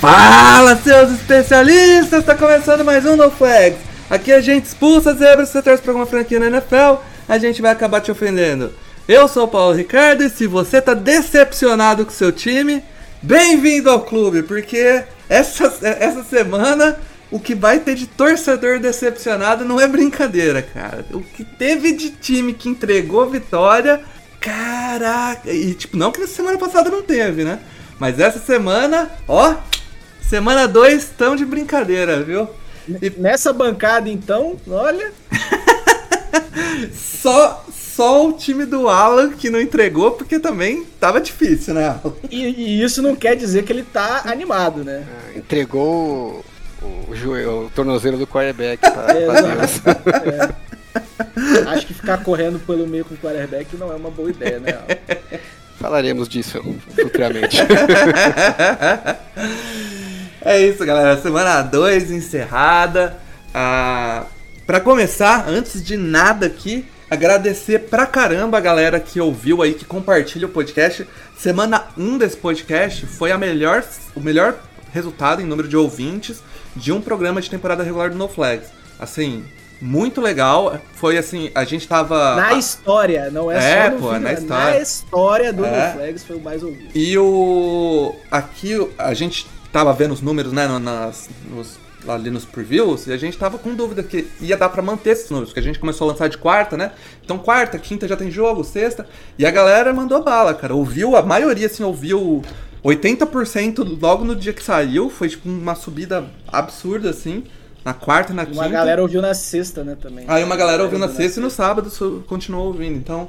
Fala, seus especialistas! Tá começando mais um No Flags. Aqui a gente expulsa zebras, você torce pra alguma franquia na NFL, a gente vai acabar te ofendendo. Eu sou o Paulo Ricardo e se você tá decepcionado com seu time, bem-vindo ao clube, porque essa, essa semana o que vai ter de torcedor decepcionado não é brincadeira, cara. O que teve de time que entregou vitória, caraca! E tipo, não que na semana passada não teve, né? Mas essa semana, ó, semana 2 tão de brincadeira, viu? E nessa bancada, então, olha. só, só o time do Alan que não entregou, porque também tava difícil, né, Alan? E, e isso não quer dizer que ele tá animado, né? Ah, entregou o, o, joelho, o tornozelo do quarterback pra, É. É. Acho que ficar correndo pelo meio com o quarterback não é uma boa ideia, né? Alan? Falaremos disso futuramente. É isso, galera. Semana 2 encerrada. Ah, para começar, antes de nada aqui, agradecer pra caramba a galera que ouviu aí, que compartilha o podcast. Semana 1 desse podcast foi a melhor, o melhor resultado em número de ouvintes de um programa de temporada regular do No Flags. Assim, muito legal. Foi assim, a gente tava. Na história, não é, É, só no pô, fim, na é história. Na história do É. No Flags foi o mais ouvido. E o. Aqui a gente tava vendo os números, né, nas, nos- ali nos previews, e a gente tava com dúvida que ia dar pra manter esses números, porque a gente começou a lançar de quarta, né? Então quarta, quinta já tem jogo, sexta, e a galera mandou bala, cara. Ouviu, a maioria assim, ouviu 80% logo no dia que saiu, foi tipo uma subida absurda, assim, na quarta e na Uma quinta. galera ouviu na sexta, né, também. Aí uma galera ouviu na sexta e no sábado continuou ouvindo. Então,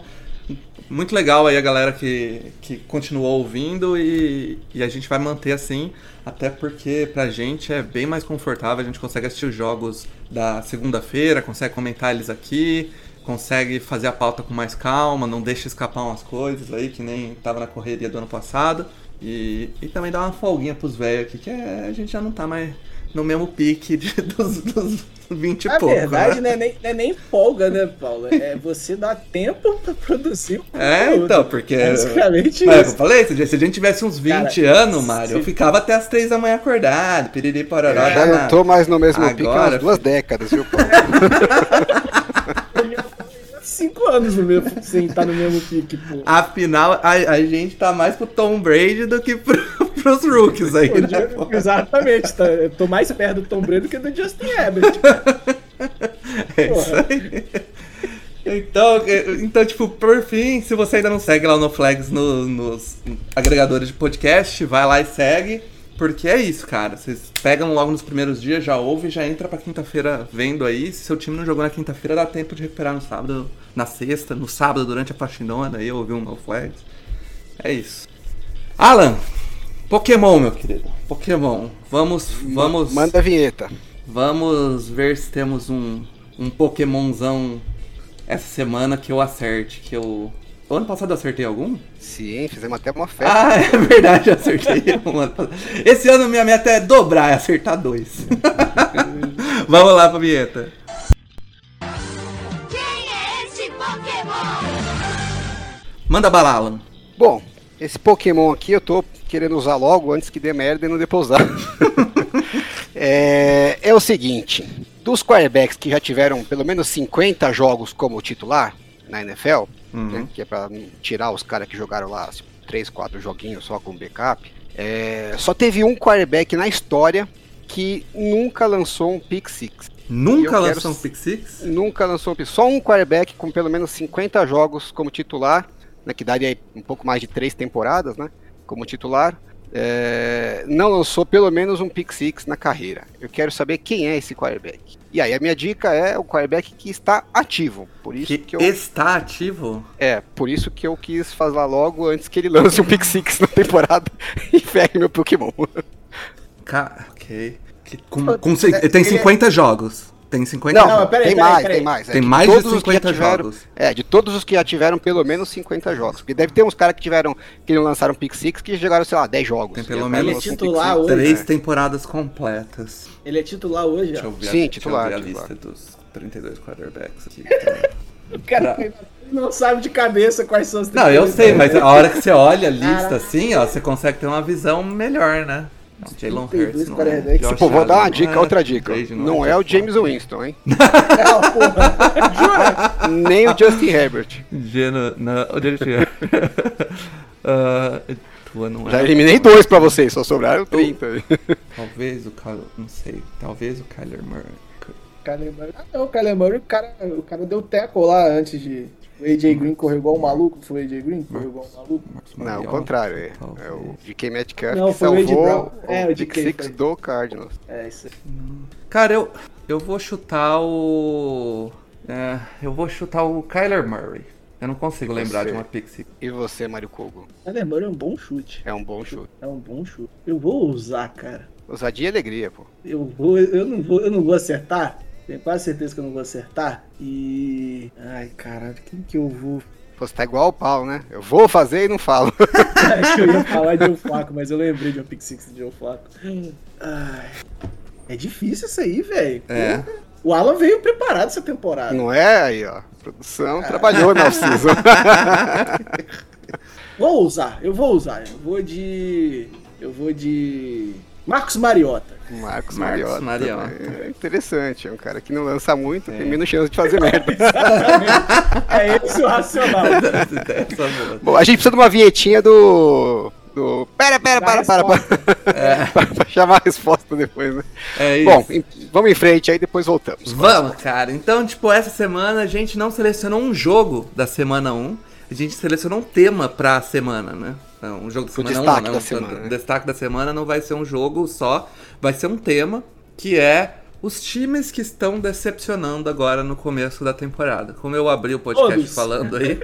muito legal aí a galera que, que continuou ouvindo e, e a gente vai manter assim, até porque pra gente é bem mais confortável, a gente consegue assistir os jogos da segunda-feira, consegue comentar eles aqui, consegue fazer a pauta com mais calma, não deixa escapar umas coisas aí que nem tava na correria do ano passado. E, e também dá uma folguinha pros velhos aqui, que é- a gente já não tá mais no mesmo pique de- dos, dos 20 e Na pouco. verdade, né? não é, nem, não é nem folga, né, Paulo? É você dar tempo pra produzir o É, então, porque. Basicamente Mas, isso. eu falei, se se a gente tivesse uns 20 Cara, anos, Mário, eu ficava até as 3 da manhã acordado, piriri pororó. Eu já não tô mais no mesmo pique há Agora, umas duas décadas, viu, Paulo? Cinco anos no mesmo, sem estar no mesmo pique, pô. Afinal, a, a gente tá mais pro Tom Brady do que pro, pros rookies aí, né? Exatamente, tá, eu tô mais perto do Tom Brady do que do Justin Herbert. É isso aí. Então, é, então, tipo, por fim, se você ainda não segue lá no Flags no- nos agregadores de podcast, vai lá e segue. Porque é isso, cara. Vocês pegam logo nos primeiros dias, já ouve, já entra pra quinta-feira vendo aí. Se seu time não jogou na quinta-feira, dá tempo de recuperar no sábado, na sexta, no sábado, durante a faxinona, aí ouvir um no Flags. É isso. Alan, Pokémon, meu querido. Pokémon. Vamos, vamos. Manda a vinheta. Vamos ver se temos um, um Pokémonzão essa semana que eu acerte. Que eu. O ano passado eu acertei algum? Sim, fizemos até uma festa. Ah, é verdade, eu acertei um ano passado. Esse ano minha meta é dobrar, é acertar dois. Vamos lá pra vinheta. Quem é esse Pokémon? Manda bala, Alan. Bom, esse Pokémon aqui eu tô querendo usar logo antes que dê merda e não usar. é, é o seguinte: dos quarterbacks que já tiveram pelo menos 50 jogos como titular na NFL, né, que é pra tirar os caras que jogaram lá 3, 4 joguinhos só com backup, é, só teve um quarterback na história que nunca lançou um pick six. Nunca Eu quero lançou um Pick Six? Nunca lançou um pick Só um quarterback com pelo menos 50 jogos como titular, né, que daria um pouco mais de três temporadas, né? Como titular. é, não lançou pelo menos um pick six na carreira. Eu quero saber quem é esse quarterback. E aí a minha dica é o quarterback que está ativo. Por isso Que, que, eu está ativo? é, por isso que eu quis falar logo antes que ele lance um pick six na temporada e ferre meu Pokémon. Ca... Ok. Que- com, com cin- tem 50 jogos. Tem 50 Não, Não, jogos. peraí, tem peraí, mais, peraí. tem mais. É, Tem de mais de os que já 50 tiveram- jogos. É, de todos os que já tiveram pelo menos 50 jogos. Porque deve ter uns caras que tiveram, que não lançaram pick six que jogaram, sei lá, 10 jogos. Tem pelo menos pick titular hoje. Três É. temporadas completas. Ele é titular hoje, eu ver, Sim, a, deixa titular, eu ver a titular. lista dos 32 quarterbacks aqui. O cara não sabe de cabeça quais são os Não, eu 32, sei, né? mas a hora que você olha a lista Caraca. assim, ó, você consegue ter uma visão melhor, né? Jalen 32 Hurts não é. Pô, vou dar uma dica, é, outra dica. Não é o Jeff James Winston, hein? Não, porra. Jura? Nem o Justin Herbert. Geno, não, o Jared uh, tua não é. Já eliminei dois pra vocês, só sobraram 30. Talvez o Kyler, não sei, talvez o Kyler Murray. Kyler Murray. Ah, não, o Kyler Murray, o cara, o cara deu teco lá antes de. O AJ Green correu igual um maluco. Foi o AJ Green que correu igual um maluco? Não, o contrário. É, é o DK Metcalf Não, que o salvou Brown. É, o o DK six foi. do Cardinals. É, isso aí. Cara, eu, eu vou chutar o. é, eu vou chutar o Kyler Murray. Eu não consigo lembrar Você. de uma pixie. E você, Mário Kogo? Kyler Murray é um bom chute. É um bom chute. É um bom chute. Eu vou usar, cara. Ousadia e alegria, pô. Eu vou, eu não vou, eu não vou acertar. Tenho quase certeza que eu não vou acertar. E. Ai, caralho, quem que eu vou? Pô, você tá igual o pau, né? Eu vou fazer e não falo. Acho que eu ia falar de Joe Flaco, mas eu lembrei de uma Pick Six de Joe Flaco. Ai. É difícil isso aí, velho. É. O Alan veio preparado essa temporada. Não é aí, ó. A produção trabalhou na off-season. Vou usar, eu vou usar. Eu vou de. Eu vou de. Marcos Mariota. Marcos, Marcos Mariota. Mariota. É interessante. É um cara que não lança muito, tem menos chance de fazer merda. É esse o racional. É. Bom, a gente precisa de uma vinhetinha do. Do. Pera, pera, para, para, para. pra, pra chamar a resposta depois, né? É isso. Bom, em- vamos em frente aí, depois voltamos. Vamos, cara. Então, tipo, essa semana a gente não selecionou um jogo da semana 1. A gente selecionou um tema pra semana, né? Não, um jogo da O semana 1, destaque né? da Um- semana, né? O destaque da semana não vai ser um jogo só, vai ser um tema que é os times que estão decepcionando agora no começo da temporada. Como eu abri o podcast Todos. falando aí,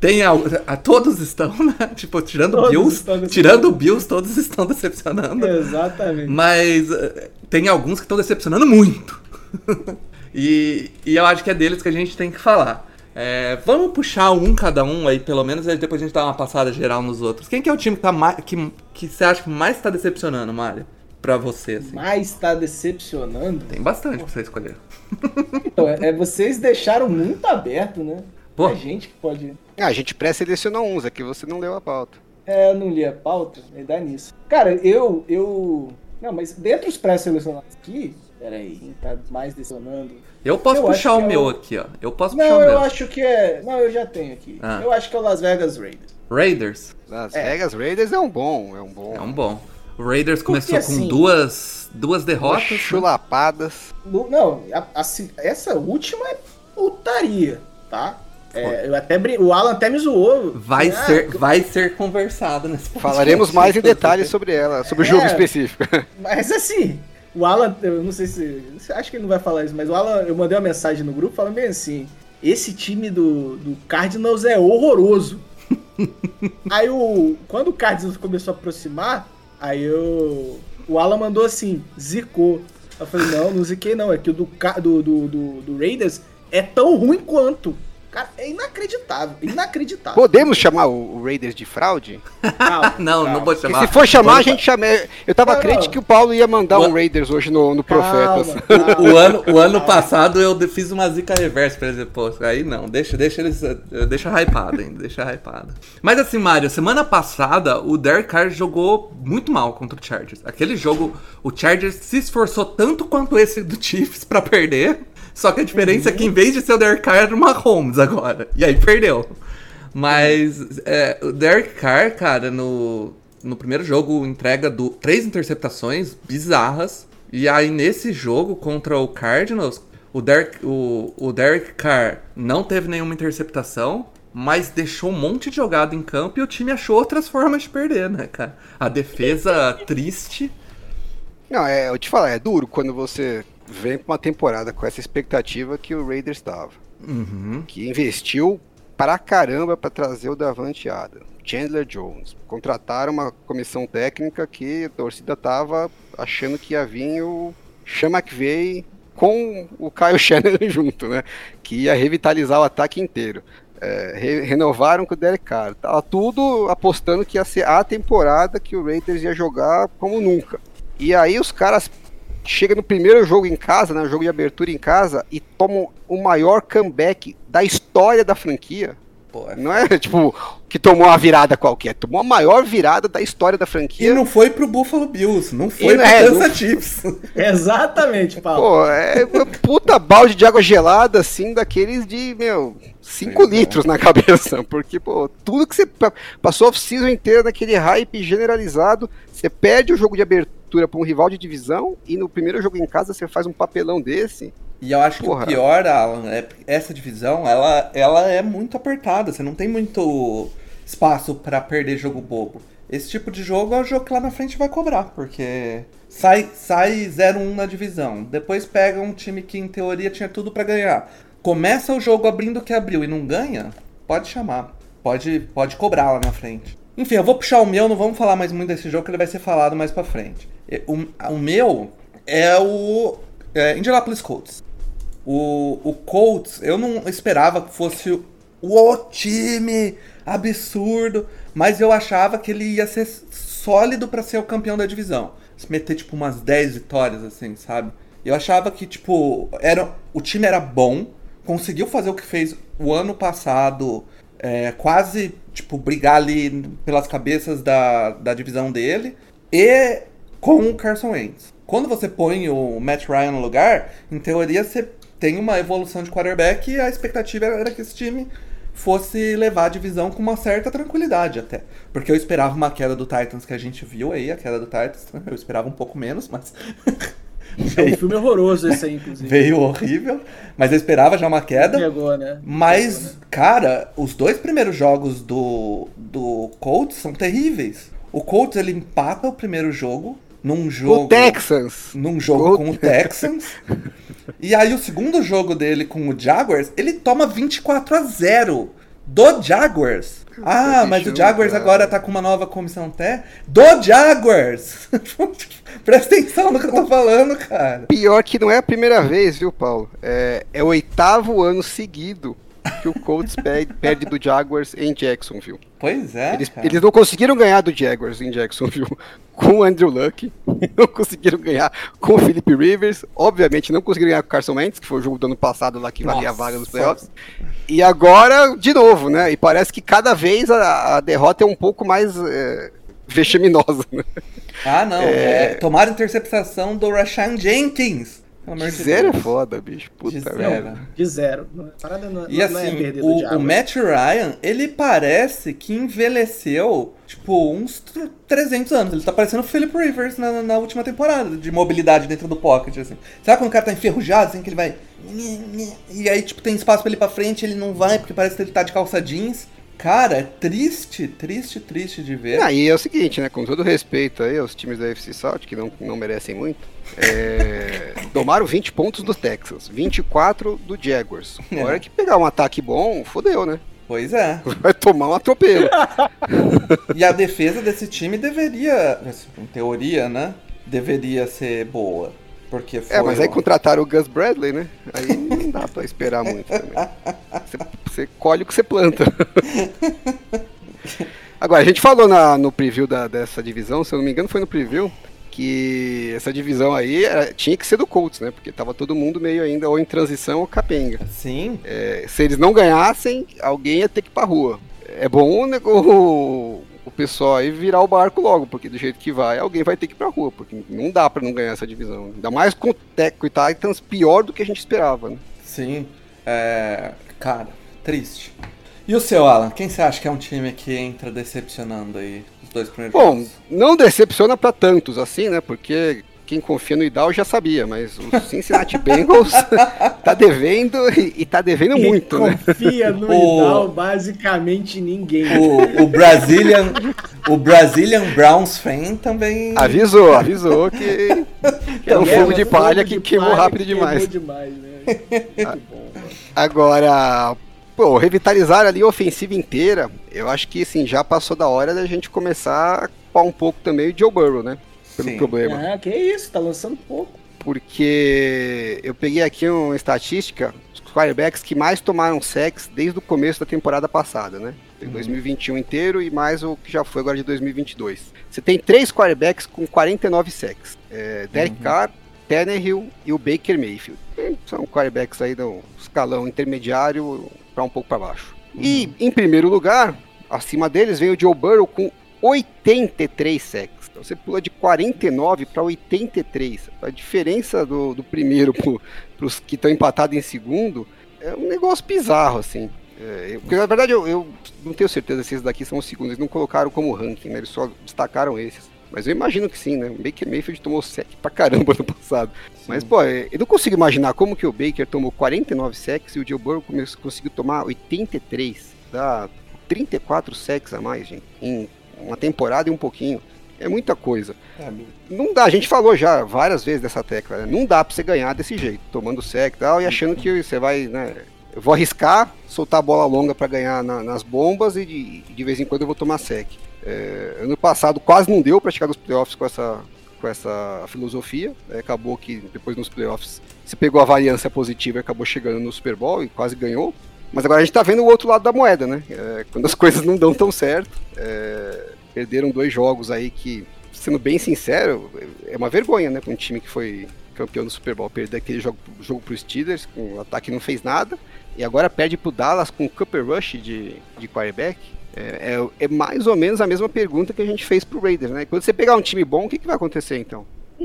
tem al- a, todos estão, né? Tipo, tirando o Todos Bills, tirando o Bills, todos estão decepcionando. Exatamente. Mas eh, tem alguns que estão decepcionando muito. e, e eu acho que é deles que a gente tem que falar. É, vamos puxar um cada um aí, pelo menos, e depois a gente dá uma passada geral nos outros. Quem que é o time que, tá mais, que, que você acha que mais tá decepcionando, Mário? Pra você, assim. Mas tá decepcionando. Tem bastante pra você escolher. Então, é, é- vocês deixaram muito aberto, né? Pô. É gente que pode. Ah, a gente pré-selecionou uns aqui, você não leu a pauta. É, eu não li a pauta, me dá nisso. Cara, eu. eu... Não, mas dentre os pré-selecionados aqui. Peraí, quem tá mais decepcionando? Eu posso Eu puxar o é meu o- aqui, ó. Eu posso puxar Não, o eu meu. acho que é. Não, eu já tenho aqui. Ah. Eu acho que é o Las Vegas Raiders. Raiders. Las É. Vegas Raiders é um bom, é um bom. É um bom. O Raiders Porque, começou com assim, duas, duas derrotas. né? Chulapadas. No- Não, a- a- essa última é putaria, tá? É, eu até brin- o Alan até me zoou. Vai, Ah, ser, vai ser conversado nesse podcast. Falaremos mais em detalhes sobre ela, sobre o É. jogo específico. Mas assim, o Alan, eu não sei se. Acho que ele não vai falar isso, mas o Alan, eu mandei uma mensagem no grupo falando bem assim: esse time do, do Cardinals é horroroso. aí o. Quando o Cardinals começou a aproximar, aí eu. O Alan mandou assim, zicou. Eu falei, não, não ziquei não, é que o do, do, do, do Raiders é tão ruim quanto. Cara, é inacreditável, inacreditável. Podemos chamar o, o Raiders de fraude? Não, não calma. vou Porque chamar. se for chamar, a gente chama. Eu tava Não, crente não. que o Paulo ia mandar O- um Raiders hoje no, no Profetas. calma. O ano, o ano passado eu fiz uma zica reversa pra eles, pô, aí não, deixa, deixa eles, eh, deixa hypado ainda, deixa hypado. Mas assim, Mário, semana passada o Derek Carr jogou muito mal contra o Chargers. Aquele jogo, o Chargers se esforçou tanto quanto esse do Chiefs pra perder, só que a diferença é que em vez de ser o Derek Carr era o Mahomes agora, e aí perdeu. Mas é, o Derek Carr, cara, no, no primeiro jogo entrega do, três interceptações bizarras. E aí nesse jogo contra o Cardinals, o Derek, o, o Derek Carr não teve nenhuma interceptação. mas deixou um monte de jogada em campo e o time achou outras formas de perder, né, cara? A defesa triste. Não, é, eu te falar, é duro quando você vem pra uma temporada com essa expectativa que o Raiders estava. Uhum. Que investiu pra caramba pra trazer o Davante Adams, Chandler Jones. Contrataram uma comissão técnica que a torcida tava achando que ia vir o Sean McVay com o Kyle Shanahan junto, né? Que ia revitalizar o ataque inteiro. É, re- renovaram com o Derek Carr. Tava tudo apostando que ia ser a temporada que o Raiders ia jogar como nunca. E aí os caras chegam no primeiro jogo em casa, né, jogo de abertura em casa, e tomam o maior comeback da história da franquia. Pô, é- Não é tipo que tomou uma virada qualquer, tomou a maior virada da história da E franquia. não foi pro Buffalo Bills, não foi E pro não é, Kansas Chiefs. Exatamente, Paulo. Pô, é uma puta balde de água gelada, assim, daqueles de, meu, 5 Pois é. litros na cabeça. Porque, pô, tudo que você pa- passou a off-season inteira naquele hype generalizado, você perde o jogo de abertura pra um rival de divisão e no primeiro jogo em casa você faz um papelão desse. E eu acho que Porra. o pior, Alan, é essa divisão, ela, ela é muito apertada. Você não tem muito espaço pra perder jogo bobo. Esse tipo de jogo é o jogo que lá na frente vai cobrar, porque sai, sai 0-1 na divisão. Depois pega um time que em teoria tinha tudo pra ganhar. Começa o jogo abrindo o que abriu e não ganha, pode chamar. Pode, pode cobrar lá na frente. Enfim, eu vou puxar o meu, não vamos falar mais muito desse jogo, que ele vai ser falado mais pra frente. O, o meu é o é, Indianapolis Colts. O, o Colts, eu não esperava que fosse o, time absurdo, mas eu achava que ele ia ser sólido pra ser o campeão da divisão. Se meter tipo umas 10 vitórias assim, sabe? Eu achava que tipo, era o time era bom, conseguiu fazer o que fez o ano passado, é, quase tipo brigar ali pelas cabeças da, da divisão dele e com o Carson Wentz. Quando você põe o Matt Ryan no lugar, em teoria você tem uma evolução de quarterback e a expectativa era que esse time fosse levar a divisão com uma certa tranquilidade até. Porque eu esperava uma queda do Titans que a gente viu aí, a queda do Titans, eu esperava um pouco menos, mas É um filme horroroso esse aí, inclusive. veio horrível, mas eu esperava já uma queda. Chegou, né? Mas, cara, os dois primeiros jogos do, do Colts são terríveis. O Colts ele empata o primeiro jogo num jogo O Texans. num jogo Gol- com o Texans. e aí o segundo jogo dele com o Jaguars, ele toma 24 a 0 do Jaguars. Ah, mas o jogo, Jaguars cara. agora tá com uma nova comissão té do Jaguars. Presta atenção no que eu tô falando, cara. Pior que não é a primeira vez, viu, Paulo? É, é o oitavo ano seguido que o Colts pe- perde do Jaguars em Jacksonville. Pois é, Eles, eles não conseguiram ganhar do Jaguars em Jacksonville com o Andrew Luck, não conseguiram ganhar com o Philip Rivers, obviamente não conseguiram ganhar com o Carson Wentz, que foi o jogo do ano passado lá que valia a Nossa. vaga nos playoffs. E agora, de novo, né? E parece que cada vez a, a derrota é um pouco mais é, vexaminosa, né? Ah, não. É. É... Tomaram interceptação do Rashan Jenkins. De Zero é Deus. foda, bicho. Puta De merda. zero. De zero. Parada não, E não- é assim, do o, o Matt Ryan, ele parece que envelheceu, tipo, uns tr- 300 anos. Ele tá parecendo o Philip Rivers na, na última temporada, de mobilidade dentro do pocket, assim. Sabe quando o cara tá enferrujado, assim, que ele vai... E aí, tipo, tem espaço pra ele ir pra frente, ele não vai, porque parece que ele tá de calça jeans. Cara, é triste, triste, triste de ver. Ah, e é o seguinte, né? Com todo respeito aí aos times da FC South, que não, não merecem muito, é, tomaram 20 pontos do Texas, 24 do Jaguars. É. Na hora que pegar um ataque bom, fodeu, né? Pois é. Vai tomar um atropelo. E a defesa desse time deveria, em teoria, né? Deveria ser boa. Porque É, mas aí contrataram o Gus Bradley, né? Aí não dá pra esperar muito também. Você, você colhe o que você planta. Agora, a gente falou na- no preview da- dessa divisão, se eu não me engano foi no preview, que essa divisão aí era- tinha que ser do Colts, né? Porque tava todo mundo meio ainda ou em transição ou capenga. Sim, É, se eles não ganhassem, alguém ia ter que ir pra rua. É bom né, o, o pessoal aí virar o barco logo, porque do jeito que vai, alguém vai ter que ir pra rua, porque não dá pra não ganhar essa divisão. Ainda mais com o Tech e Titans pior do que a gente esperava, né? sim. É, cara, triste. E o seu, Alan? Quem você acha que é um time que entra decepcionando aí dois primeiros Bom, jogos? não decepciona pra tantos assim, né? Porque quem confia no Idal já sabia, mas o Cincinnati Bengals tá devendo e, e tá devendo Quem muito, né? confia no O- Idal, basicamente ninguém. O, o Brazilian, o Brazilian Browns fan também. Avisou, avisou que, que era um É, fogo de palha de que queimou palha rápido que queimou demais. demais, né? Muito bom, mano. Agora, pô, revitalizar ali a ofensiva inteira, eu acho que assim, já passou da hora da gente começar a culpar um pouco também o Joe Burrow, né? Pelo Sim. problema. Ah, que isso, tá lançando pouco. Porque eu peguei aqui uma estatística, os quarterbacks que mais tomaram sacks desde o começo da temporada passada, né? Tem 2021 inteiro e mais o que já foi agora de 2022. Você tem três quarterbacks com 49 sacks. É, Derek Carr, Tannehill e o Baker Mayfield. São quarterbacks aí do escalão intermediário para um pouco para baixo. E em primeiro lugar, acima deles vem o Joe Burrow com 83 sacks. Então você pula de 49 para 83. A diferença do, do primeiro para os que estão empatados em segundo é um negócio bizarro, assim. É, porque na verdade eu, eu não tenho certeza se esses daqui são os segundos. Eles não colocaram como ranking, né? Eles só destacaram esses. Mas eu imagino que sim, né? O Baker Mayfield tomou sec pra caramba no passado. Mas, pô, é, eu não consigo imaginar como que o Baker tomou 49 sacks e o Joe Burrow conseguiu tomar 83. Dá 34 sacks a mais, gente. Em uma temporada e um pouquinho. É muita coisa. Não dá, a gente falou já várias vezes dessa tecla, né? Não dá pra você ganhar desse jeito, tomando sec e tal, e achando que você vai, né? Eu vou arriscar, soltar a bola longa pra ganhar na- nas bombas e de, de vez em quando eu vou tomar sec. É, ano passado quase não deu pra chegar nos playoffs com essa, com essa filosofia. né? acabou que depois nos playoffs você pegou a variância positiva e acabou chegando no Super Bowl e quase ganhou. Mas agora a gente tá vendo o outro lado da moeda, né? É, quando as coisas não dão tão certo. é, perderam dois jogos aí que, sendo bem sincero, é uma vergonha, né? Pra um time que foi campeão do Super Bowl perder aquele jogo, jogo pro Steelers, com o ataque não fez nada. E agora perde pro Dallas com o Cooper Rush de, de quarterback. É, é- é mais ou menos a mesma pergunta que a gente fez pro Raiders, né? Quando você pegar um time bom, o que, que vai acontecer então?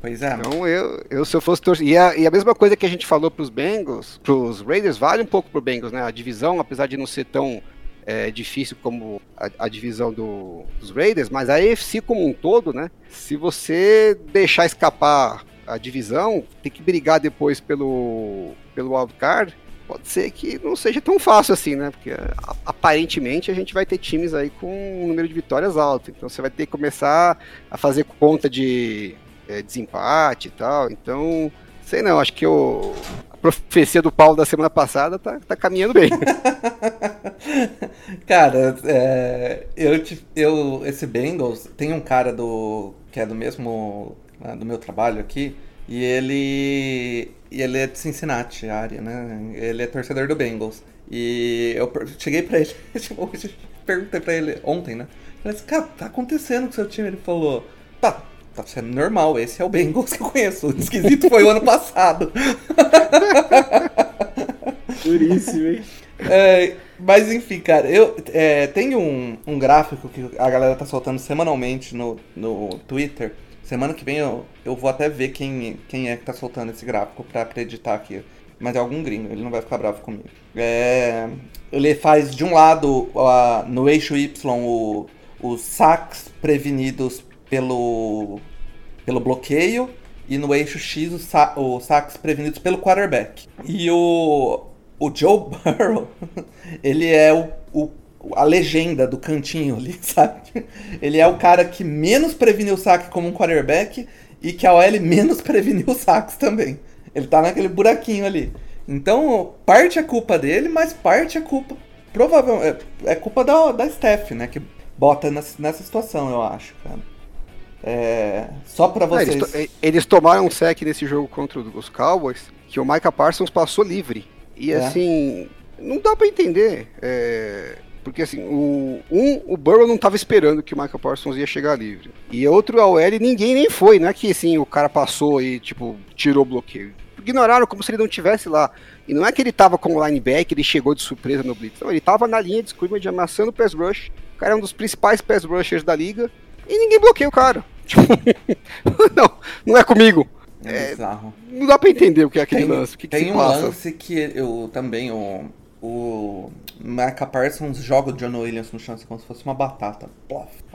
Pois é. Então eu, eu se eu fosse torcer. E a, e a mesma coisa que a gente falou pros Bengals, pros Raiders, vale um pouco pro Bengals, né? A divisão, apesar de não ser tão é, difícil como a, a divisão do- dos Raiders, mas a AFC como um todo, né? Se você deixar escapar a divisão, tem que brigar depois pelo, pelo wildcard. Pode ser que não seja tão fácil assim, né? Porque aparentemente a gente vai ter times aí com um número de vitórias alto. Então você vai ter que começar a fazer conta de é, desempate e tal. Então, sei não, acho que o, a profecia do Paulo da semana passada tá, tá caminhando bem. Cara, é, eu, eu. Esse Bengals, tem um cara do. que é do mesmo. do meu trabalho aqui. E ele. E ele é de Cincinnati, a área, né? Ele é torcedor do Bengals. E eu cheguei pra ele, tipo, hoje, perguntei pra ele ontem, né? Falei assim, cara, tá acontecendo com o seu time? Ele falou, tá, tá sendo normal, esse é o Bengals que eu conheço. O esquisito foi o ano passado. Duríssimo, hein? É, mas enfim, cara, eu é, tem um, um gráfico que a galera tá soltando semanalmente no, no Twitter. Semana que vem eu, eu vou até ver quem, quem é que tá soltando esse gráfico pra acreditar aqui. Mas é algum gringo, ele não vai ficar bravo comigo. É, ele faz de um lado no eixo Y o, os saques prevenidos pelo, pelo bloqueio e no eixo X os, sa saques prevenidos pelo quarterback. E o, o Joe Burrow, ele é o, o- a legenda do cantinho ali, sabe? Ele é o cara que menos preveniu o saque como um quarterback e que a OL menos preveniu os saques também. Ele tá naquele buraquinho ali. Então, parte é culpa dele, mas parte é culpa. Provavelmente. É, é culpa da, da Steph, né? Que bota nessa, nessa situação, eu acho, cara. É, só pra Ah, vocês. eles, to- eles tomaram um sec nesse jogo contra os Cowboys que o Micah Parsons passou livre. E É. assim, não dá pra entender. é, porque assim, o, um, o Burrow não tava esperando que o Micah Parsons ia chegar livre. E outro, a OL, ninguém nem foi. Não é que assim, o cara passou e, tipo, tirou o bloqueio. Ignoraram como se ele não tivesse lá. E não é que ele tava como linebacker, ele chegou de surpresa no blitz. Não, ele tava na linha de scrimmage amassando o pass rush. O cara é um dos principais pass rushers da liga. E ninguém bloqueia o cara. Tipo, não, não é comigo. É bizarro. Não dá pra entender o que é aquele Tem, lance. O que, que tem se um passa? lance que eu também, o, o Micah Parsons joga o John Williams no chão assim, como se fosse uma batata.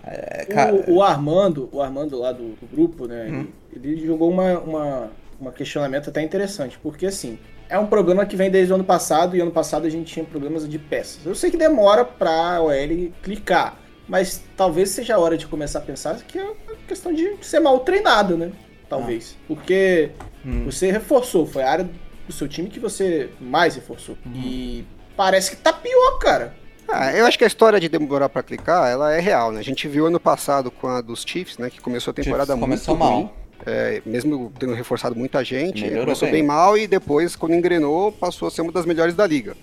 É, cara, O, o Armando, o Armando lá do, do grupo, né? Ele, ele jogou uma, uma, uma questionamento até interessante, porque assim, é um problema que vem desde o ano passado, e ano passado a gente tinha problemas de peças. Eu sei que demora pra OL clicar, mas talvez seja a hora de começar a pensar que é uma questão de ser mal treinado, né? Talvez. Porque Hum. você reforçou, foi a área do seu time que você mais reforçou. E parece que tá pior, cara. Ah, eu acho que a história de demorar pra clicar, ela é real, né? A gente viu ano passado com a dos Chiefs, né? Que começou a temporada Chiefs muito começou ruim. mal. É, mesmo tendo reforçado muita gente, Melhorou começou bem. bem. mal e depois, quando engrenou, passou a ser uma das melhores da liga.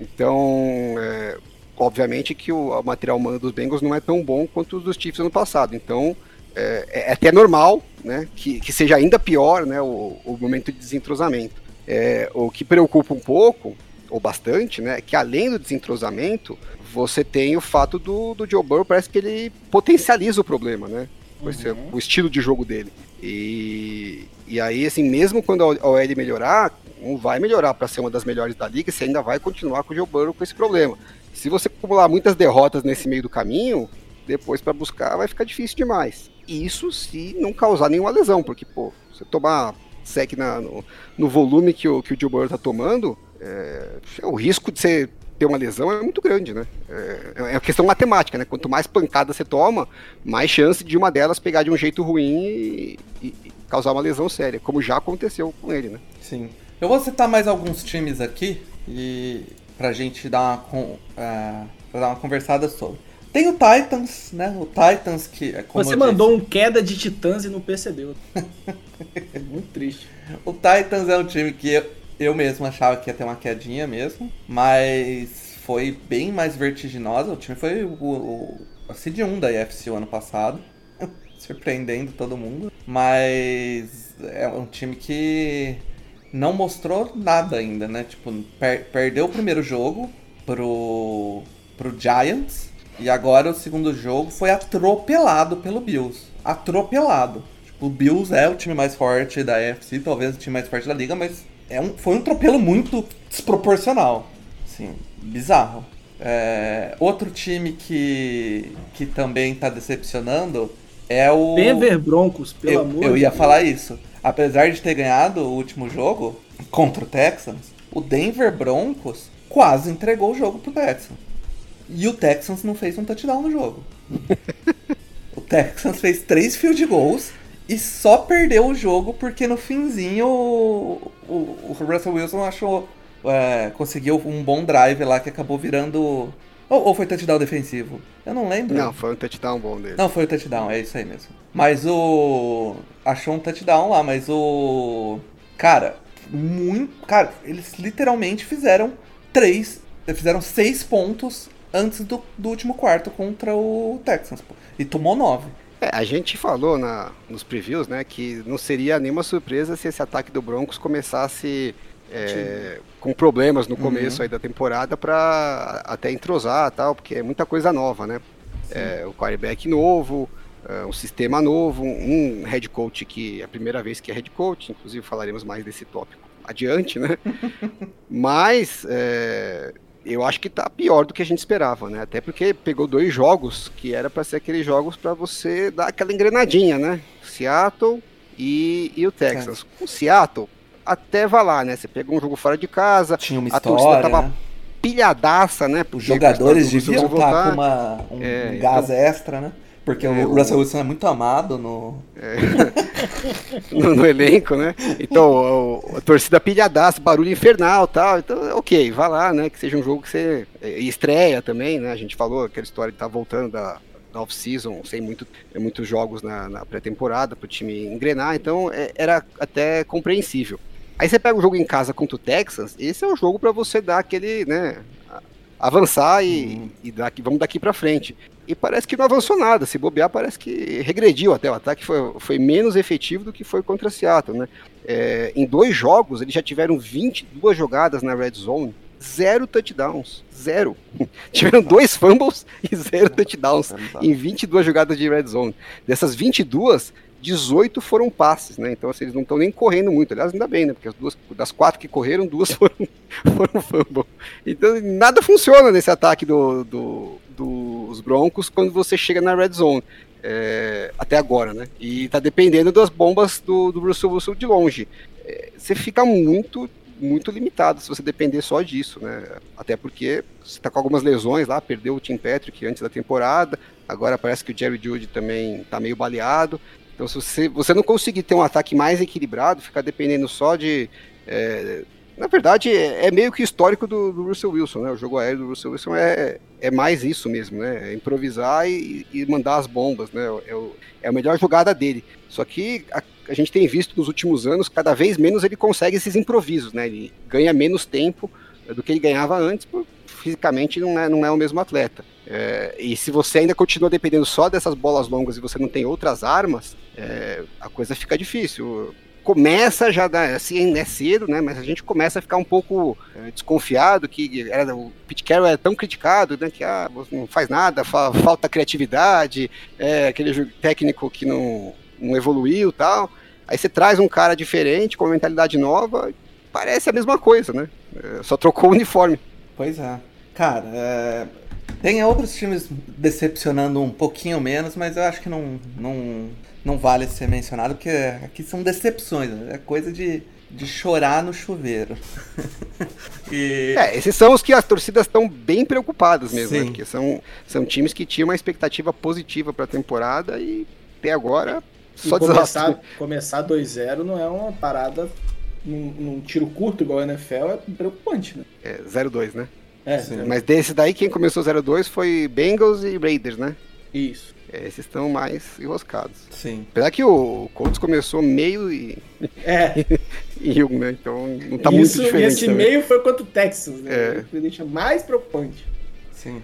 Então, é, obviamente que o, o material humano dos Bengals não é tão bom quanto os dos Chiefs ano passado. Então, é, é até normal né, que, que seja ainda pior né, o, o momento de desentrosamento. É, o que preocupa um pouco, ou bastante, né, que além do desentrosamento, você tem o fato do, do Joe Burrow, parece que ele potencializa o problema, né? Uhum. o estilo de jogo dele. E, e aí, assim, mesmo quando a OL melhorar, não vai melhorar para ser uma das melhores da liga, você ainda vai continuar com o Joe Burrow com esse problema. Se você acumular muitas derrotas nesse meio do caminho, depois para buscar vai ficar difícil demais. Isso se não causar nenhuma lesão, porque, pô, você tomar sec na- no, no volume que o, que o Joe Burrow tá tomando, é, o risco de você ter uma lesão é muito grande, né? É, é uma questão matemática, né? Quanto mais pancada você toma, mais chance de uma delas pegar de um jeito ruim e, e- causar uma lesão séria, como já aconteceu com ele, né? Sim. Eu vou citar mais alguns times aqui e pra gente dar uma, é, dar uma conversada sobre. Tem o Titans, né? O Titans que é como Você mandou um queda de titãs e não percebeu. Muito triste. O Titans é um time que eu, eu mesmo achava que ia ter uma quedinha mesmo, mas foi bem mais vertiginosa. O time foi o, o, a seed 1 da IFC o ano passado, surpreendendo todo mundo, mas é um time que não mostrou nada ainda, né? Tipo, per- perdeu o primeiro jogo pro, pro Giants e agora o segundo jogo foi atropelado pelo Bills. Atropelado. Tipo, o Bills é o time mais forte da AFC, talvez o time mais forte da liga, mas é um, foi um atropelo muito desproporcional. Assim, bizarro. É, outro time que, que também tá decepcionando é o. Denver Broncos, pelo eu, amor eu ia Deus. falar isso. Apesar de ter ganhado o último jogo contra o Texans, o Denver Broncos quase entregou o jogo pro Texans. E o Texans não fez um touchdown no jogo. o Texans fez três field goals e só perdeu o jogo porque no finzinho o, o, o Russell Wilson achou. é, conseguiu um bom drive lá que acabou virando. Ou, ou foi touchdown defensivo? Eu não lembro. Não, foi um touchdown bom dele. Não, foi o touchdown, é isso aí mesmo. Mas o. Achou um touchdown lá, mas o. Cara, muito. Cara, eles literalmente fizeram três. Fizeram seis pontos antes do, do último quarto contra o Texans, pô. E tomou nove. É, a gente falou na, nos previews, né, que não seria nenhuma surpresa se esse ataque do Broncos começasse é, com problemas no começo aí da temporada para até entrosar tal, porque é muita coisa nova, né? É, o quarterback novo, é, um sistema novo, um head coach que é a primeira vez que é head coach, inclusive falaremos mais desse tópico adiante, né? Mas é, eu acho que tá pior do que a gente esperava, né? Até porque pegou dois jogos que era para ser aqueles jogos para você dar aquela engrenadinha, né? Seattle e, e o Texas. O Seattle até vai lá, né? Você pegou um jogo fora de casa, Tinha uma a torcida história. tava né? pilhadaça, né? Os jogadores história deviam estar Wilson com uma, um, É, um então- gás extra, né? Porque É, o o- Russell Wilson é muito amado no. no, no elenco, né? Então, o- a torcida pilhadaça, barulho infernal tal. Então, ok, vá lá, né? Que seja um jogo que você. E estreia também, né? A gente falou aquela história de estar voltando da, off-season, sem muito, muitos jogos na, na pré-temporada para o time engrenar, então é- era até compreensível. Aí você pega o jogo em casa contra o Texas, esse é o jogo para você dar aquele, né? a- Avançar e, e dar, vamos daqui para frente. E parece que não avançou nada. Se bobear, parece que regrediu até. O ataque foi, foi menos efetivo do que foi contra Seattle, né? É, em dois jogos, eles já tiveram 22 jogadas na red zone, zero touchdowns. Zero. tiveram dois fumbles e zero touchdowns em 22 jogadas de red zone. Dessas 22, 18 foram passes, né? Então assim, eles não estão nem correndo muito. Aliás, ainda bem, né? Porque as duas, das quatro que correram, duas foram, foram fumble. Então nada funciona nesse ataque do, do, dos Broncos quando você chega na red zone. É, até agora, né? E tá dependendo das bombas do, do Russell Wilson de longe. É, você fica muito muito limitado se você depender só disso, né? Até porque você tá com algumas lesões lá, perdeu o Tim Patrick antes da temporada, agora parece que o Jerry Judy também tá meio baleado. Então, se você, você não conseguir ter um ataque mais equilibrado, ficar dependendo só de. É, na verdade, é, é, meio que histórico do, do, Russell Wilson, né? O jogo aéreo do Russell Wilson é, é mais isso mesmo, né? É improvisar e, e mandar as bombas, né? É, o, é a melhor jogada dele. Só que a, a gente tem visto nos últimos anos, cada vez menos ele consegue esses improvisos, né? Ele ganha menos tempo do que ele ganhava antes, porque fisicamente não é, não é o mesmo atleta. É, e se você ainda continua dependendo só dessas bolas longas e você não tem outras armas, é, a coisa fica difícil. Começa já, assim, é cedo, né? Mas a gente começa a ficar um pouco é, desconfiado que era, o Pete Carroll é tão criticado, né? Que ah, não faz nada, fa falta criatividade, é aquele técnico que não, não evoluiu tal. Aí você traz um cara diferente, com uma mentalidade nova, parece a mesma coisa, né? É, só trocou o uniforme. Pois é. Cara, é... tem outros times decepcionando um pouquinho menos, mas eu acho que não, não, não vale ser mencionado, porque aqui são decepções, né? é coisa de, de chorar no chuveiro. e... É, esses são os que as torcidas estão bem preocupadas mesmo, né? Porque são, são times que tinham uma expectativa positiva para a temporada e até agora só começar, começar 2-0 não é uma parada num, num, tiro curto igual a NFL, é preocupante, né? É, 0-2, né? É, Sim, mas desse daí quem começou 0-2 foi Bengals e Raiders, né? Isso. É, esses estão mais enroscados. Sim. Apesar que o Colts começou meio e. É. e um, né? Então não tá Isso, muito diferente. E esse também. meio foi contra o Texas, né? É. Que deixa mais preocupante. Sim.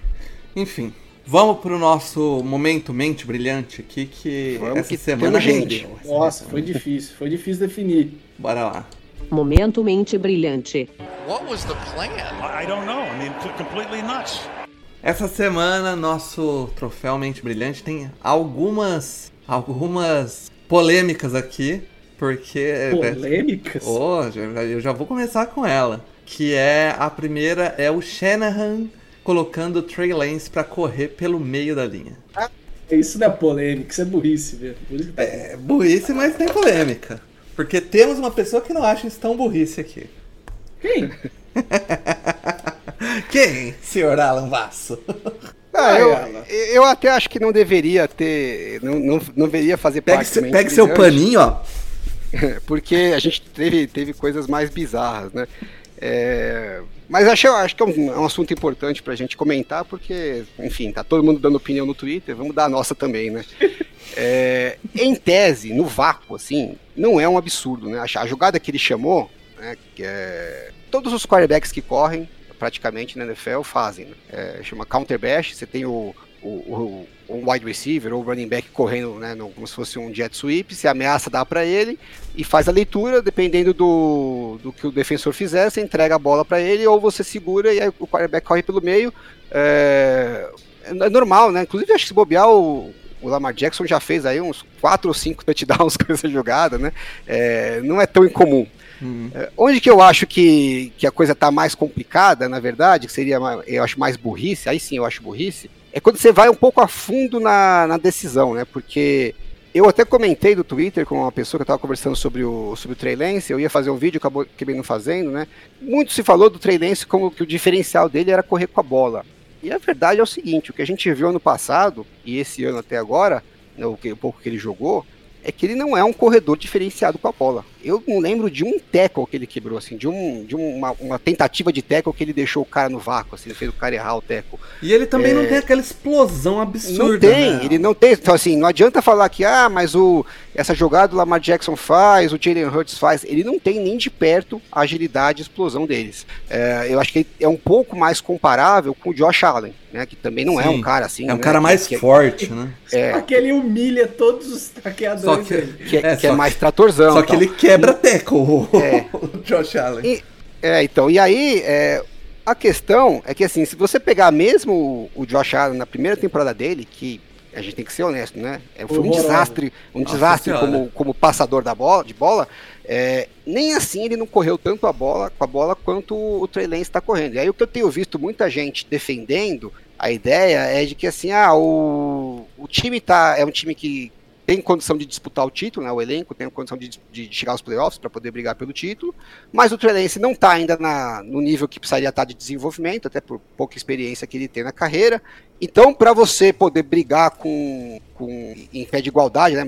Enfim. Vamos pro nosso momento mente brilhante aqui, que Vamos essa que semana gente. Nossa, foi difícil, foi difícil definir. Bora lá. Momento mente brilhante. What was the plan? I don't know. I mean, completely nuts. Essa semana nosso troféu mente brilhante tem algumas algumas polêmicas aqui, porque polêmicas. Oh, eu já vou começar com ela, que é a primeira é o Shanahan colocando o Trey Lance para correr pelo meio da linha. Ah, isso não é polêmica, isso é burrice, velho. Tá... É burrice, mas tem polêmica. Porque temos uma pessoa que não acha isso tão burrice aqui. Quem? Quem, senhor Alan Vasso? Ah, eu, eu até acho que não deveria ter. Não, não, não deveria fazer pegue parte. Se, pegue seu paninho, ó. Porque a gente teve, teve coisas mais bizarras, né? É, mas acho, acho que é um, é um assunto importante para a gente comentar, porque, enfim, tá todo mundo dando opinião no Twitter, vamos dar a nossa também, né? É, em tese, no vácuo, assim, não é um absurdo, né? A, a jogada que ele chamou, né, que é, todos os quarterbacks que correm, praticamente na NFL, fazem. Né? É, chama counter bash, você tem o, o, o, um wide receiver ou running back correndo, né, no, como se fosse um jet sweep, se ameaça dá para ele e faz a leitura, dependendo do, do que o defensor fizer, você entrega a bola para ele ou você segura e aí o quarterback corre pelo meio. É, é normal, né? Inclusive, acho que se bobear, o, o Lamar Jackson já fez aí uns 4 ou 5 touchdowns com essa jogada, né? É, não é tão incomum. É, onde que eu acho que, que a coisa está mais complicada, na verdade, que seria, eu acho mais burrice, aí sim eu acho burrice, é quando você vai um pouco a fundo na, na decisão, né? Porque eu até comentei do Twitter com uma pessoa que estava conversando sobre o, sobre o eu ia fazer um vídeo, acabou, acabei não fazendo, né? Muito se falou do Trey como que o diferencial dele era correr com a bola. E a verdade é o seguinte, o que a gente viu ano passado, e esse ano até agora, né, o, que, o pouco que ele jogou, é que ele não é um corredor diferenciado com a bola. Eu não lembro de um tackle que ele quebrou, assim, de, um, de uma, uma tentativa de tackle que ele deixou o cara no vácuo, assim, fez o cara errar o tackle. E ele também é... não tem aquela explosão absurda. Não tem, né? ele não tem. Então, assim, não adianta falar que, ah, mas o, essa jogada o Lamar Jackson faz, o Jalen Hurts faz. Ele não tem nem de perto a agilidade e explosão deles. É, eu acho que ele é um pouco mais comparável com o Josh Allen né? Que também não Sim, é um cara assim. É um né, cara mais que, forte, né? É, só que ele humilha todos os traqueadores. Só que, que, é, que é mais tratorzão. Só que ele quebra teco, é. o Josh Allen. E, é, então, e aí, é, a questão é que assim, se você pegar mesmo o, o Josh Allen na primeira temporada dele, que a gente tem que ser honesto, né? É, foi um desastre, um Nossa desastre Senhora. como, como passador da bola, de bola. É, nem assim ele não correu tanto a bola com a bola quanto o Trey Lance está correndo. E aí o que eu tenho visto muita gente defendendo a ideia é de que assim, ah, o, o time tá é um time que tem condição de disputar o título, né? O elenco tem condição de, de chegar aos playoffs para poder brigar pelo título, mas o Trey Lance não está ainda na, no nível que precisaria estar de desenvolvimento, até por pouca experiência que ele tem na carreira. Então, para você poder brigar com, com em pé de igualdade, né?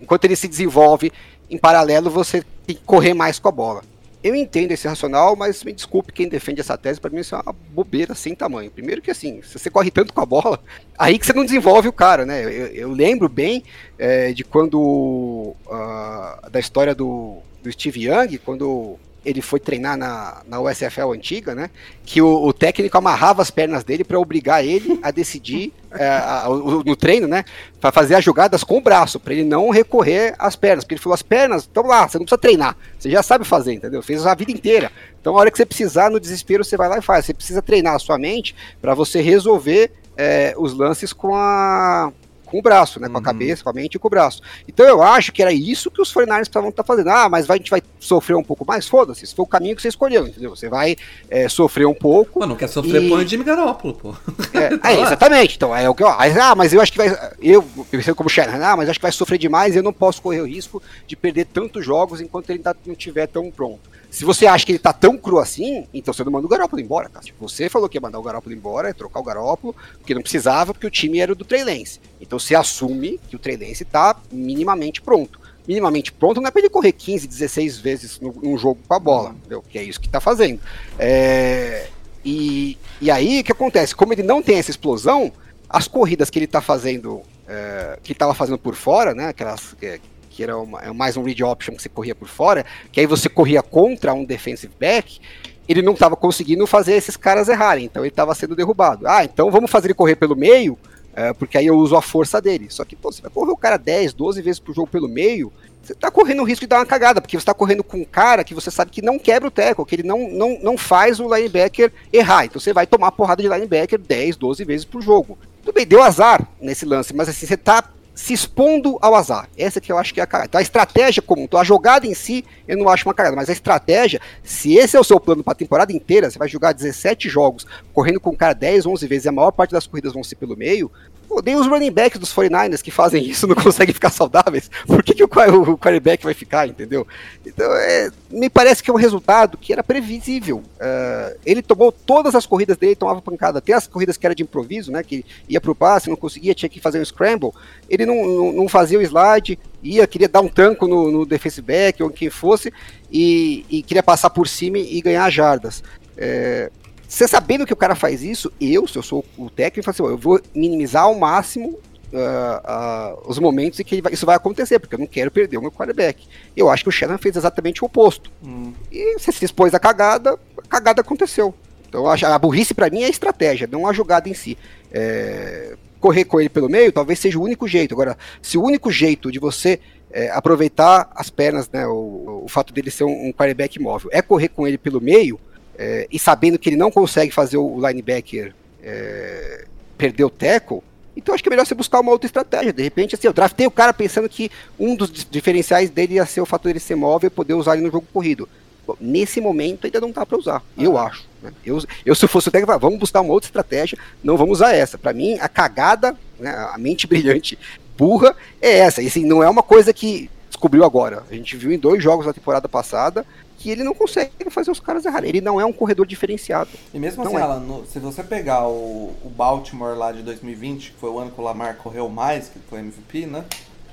enquanto ele se desenvolve em paralelo, você tem que correr mais com a bola. Eu entendo esse racional, mas me desculpe quem defende essa tese, para mim isso é uma bobeira sem tamanho. Primeiro que assim, se você corre tanto com a bola, aí que você não desenvolve o cara, né? Eu, eu lembro bem é, de quando ah, da história do, do Steve Young, quando ele foi treinar na, na USFL antiga, né? Que o, o técnico amarrava as pernas dele para obrigar ele a decidir é, a- o- no treino, né? Para fazer as jogadas com o braço, para ele não recorrer às pernas. Porque ele falou: as pernas, estão lá, você não precisa treinar, você já sabe fazer, entendeu? Fez a vida inteira. Então, a hora que você precisar, no desespero, você vai lá e faz. Você precisa treinar a sua mente para você resolver é, os lances com a com o braço, né? Com a Uhum. cabeça, com a mente e com o braço. Então eu acho que era isso que os 49ers precisavam estar fazendo. Ah, mas vai- a gente vai sofrer um pouco mais? Foda-se, esse foi o caminho que você escolheu, entendeu? Você vai é, sofrer um pouco. Pô, não quer sofrer, E- põe o Jimmy Garoppolo, pô. É, Tá é, exatamente. Então, é o que eu. Ah, mas eu acho que vai. Eu pensei como Shanahan, ah, mas acho que vai sofrer demais e eu não posso correr o risco de perder tantos jogos enquanto ele ainda não estiver tão pronto. Se você acha que ele tá tão cru assim, então você não manda o Garópolo embora. Tipo, você falou que ia mandar o Garópolo embora, ia trocar o Garópolo, porque não precisava, porque o time era do Trey Lance. Então você assume que o Trey Lance tá minimamente pronto. Minimamente pronto não é pra ele correr 15, 16 vezes no- num jogo com a bola, entendeu? Que é isso que tá fazendo. É, e, e aí, o que acontece? Como ele não tem essa explosão, as corridas que ele tá fazendo, é, que estava fazendo por fora, né? Aquelas que, que era uma- é mais um read option que você corria por fora, que aí você corria contra um defensive back, ele não estava conseguindo fazer esses caras errarem, então ele estava sendo derrubado. Ah, então vamos fazer ele correr pelo meio, é, porque aí eu uso a força dele. Só que, pô, você vai correr o cara 10, 12 vezes por jogo pelo meio, você tá correndo o risco de dar uma cagada, porque você tá correndo com um cara que você sabe que não quebra o tackle, que ele não, não, não faz o linebacker errar. Então você vai tomar porrada de linebacker 10, 12 vezes por jogo. Tudo bem, deu azar nesse lance, mas assim, você tá se expondo ao azar. Essa que eu acho que é a cagada. Então a estratégia comum, então a jogada em si, eu não acho uma cagada, mas a estratégia, se esse é o seu plano para a temporada inteira, você vai jogar 17 jogos, correndo com o cara 10, 11 vezes, e a maior parte das corridas vão ser pelo meio, Pô, nem os running backs dos 49ers que fazem isso não conseguem ficar saudáveis. Por que, que o, o quarterback vai ficar, entendeu? Então, é, me parece que é um resultado que era previsível. É, ele tomou todas as corridas dele, tomava pancada. Até as corridas que era de improviso, né? Que ia pro passe, não conseguia, tinha que fazer um scramble. Ele não, não, não fazia o slide, ia, queria dar um tanco no, no defensive back ou quem fosse, e, e queria passar por cima e ganhar jardas. É, você sabendo que o cara faz isso, eu, se eu sou o técnico, eu falo assim, eu vou minimizar ao máximo ah, ah, os momentos em que ele vai- isso vai acontecer, porque eu não quero perder o meu quarterback. Eu acho que o Shannon fez exatamente o oposto. Hum. E você se expôs à cagada, a cagada aconteceu. Então acho- a burrice pra mim é a estratégia, não a jogada em si. É, correr com ele pelo meio talvez seja o único jeito. Agora, se o único jeito de você é, aproveitar as pernas, né, o, o fato dele ser um, um quarterback móvel, é correr com ele pelo meio, é, e sabendo que ele não consegue fazer o linebacker é, perder o tackle, então acho que é melhor você buscar uma outra estratégia. De repente, assim, eu draftei o cara pensando que um dos di- diferenciais dele ia ser o fato dele ser móvel e poder usar ele no jogo corrido. Bom, nesse momento ainda não dá para usar, eu acho. né? Eu, eu, se fosse o técnico, vamos buscar uma outra estratégia, não vamos usar essa. Para mim, a cagada, né, a mente brilhante, burra, é essa. E assim, não é uma coisa que descobriu agora. A gente viu em dois jogos da temporada passada que ele não consegue fazer os caras errarem. Ele não é um corredor diferenciado. E mesmo assim, é. Alan, no- se você pegar o, o Baltimore lá de 2020, que foi o ano que o Lamar correu mais, que foi MVP, né?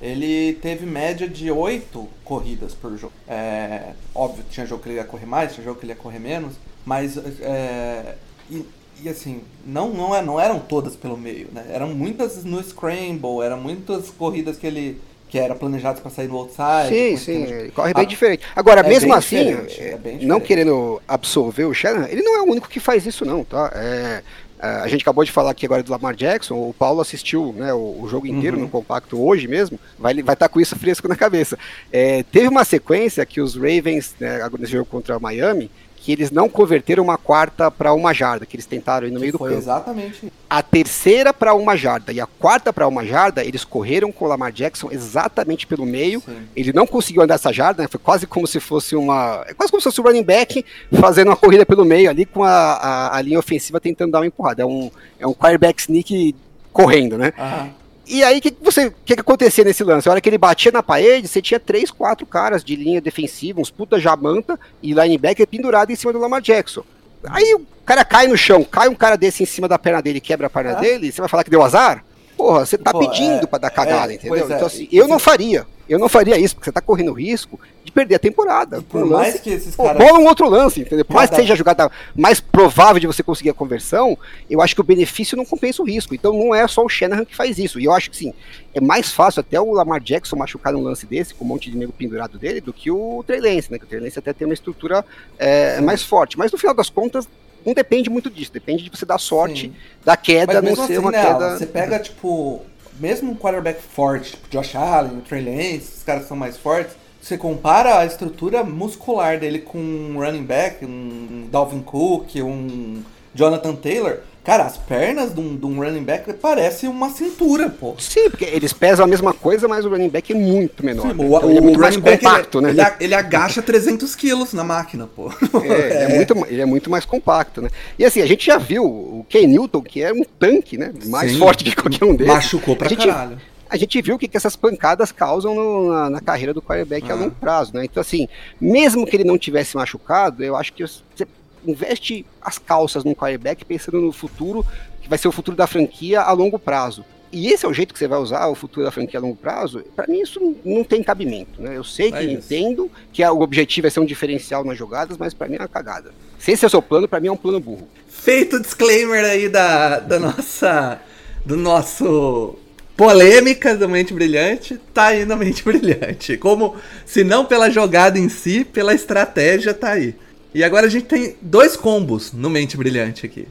Ele teve média de 8 corridas por jogo. É, óbvio, tinha jogo que ele ia correr mais, tinha jogo que ele ia correr menos, mas é, e, e assim, não, não, é, não eram todas pelo meio, né? Eram muitas no scramble, eram muitas corridas que ele que era planejadas para sair no outside. sim, sim, corre bem Ah, diferente. Agora, é mesmo assim, é, bem não querendo absolver o Shannon, ele não é o único que faz isso, não, tá? É, é, a gente acabou de falar aqui agora do Lamar Jackson, o Paulo assistiu né, o, o jogo inteiro Uhum. no compacto hoje mesmo, vai estar vai tá com isso fresco na cabeça. É, teve uma sequência que os Ravens, né, nesse jogo contra o Miami, que eles não converteram uma quarta para uma jarda, que eles tentaram ir no meio do Foi campo. exatamente. A terceira para uma jarda e a quarta para uma jarda, eles correram com o Lamar Jackson exatamente pelo meio. Sim. Ele não conseguiu andar essa jarda, né? Foi quase como se fosse uma. É quase como se fosse um running back fazendo uma corrida pelo meio ali com a, a, a linha ofensiva tentando dar uma empurrada. É um, é um quarterback sneak correndo, né? Ah, E aí, o que, você, que, que acontecia nesse lance? A hora que ele batia na parede, você tinha três, quatro caras de linha defensiva, uns puta jamanta e linebacker pendurado em cima do Lamar Jackson. Aí o cara cai no chão, cai um cara desse em cima da perna dele, quebra a perna É. dele, você vai falar que deu azar? Porra, você tá Pô, pedindo é, pra dar cagada, é, entendeu? é. Então, assim, eu não faria. Eu não faria isso, porque você tá correndo o risco de perder a temporada. por um mais lance- que esses caras. bola um outro lance, entendeu? Por mais que seja a jogada mais provável de você conseguir a conversão, eu acho que o benefício não compensa o risco. Então não é só o Shanahan que faz isso. E eu acho que sim, é mais fácil até o Lamar Jackson machucar num lance desse, com um monte de nego pendurado dele, do que o Trey Lance, né? Que o Trey Lance até tem uma estrutura é, mais forte. Mas no final das contas, não depende muito disso. Depende de você dar sorte Sim. da queda, não ser assim, uma né, queda. Você pega, tipo, mesmo um quarterback forte, tipo Josh Allen, Trey Lance, os caras são mais fortes, você compara a estrutura muscular dele com um running back, um Dalvin Cook, um Jonathan Taylor, cara, as pernas de um, de um running back parece uma cintura, pô. Sim, porque eles pesam a mesma coisa, mas o running back é muito menor. Sim, né? o, Então ele é muito mais back, compacto, ele, né? ele, a- ele agacha 300 quilos na máquina, pô. É, ele é muito, ele é muito mais compacto, né? E assim, a gente já viu o Ken Newton, que é um tanque, né? Mais Sim. forte que qualquer um deles. Machucou pra a gente, caralho. A gente viu o que, que essas pancadas causam no- na, na carreira do quarterback a Ah. longo prazo, né? Então, assim, mesmo que ele não tivesse machucado, eu acho que você investe as calças num quarterback pensando no futuro, que vai ser o futuro da franquia a longo prazo. E esse é o jeito que você vai usar o futuro da franquia a longo prazo? Pra mim isso não tem cabimento, né? Eu sei que entendo que o objetivo é ser um diferencial nas jogadas, mas pra mim é uma cagada. Se esse é o seu plano, pra mim é um plano burro. Feito o disclaimer aí da, da nossa. Do nosso. Polêmica do Mente Brilhante, tá aí na Mente Brilhante. Como, se não pela jogada em si, pela estratégia, tá aí. E agora a gente tem dois combos no Mente Brilhante aqui.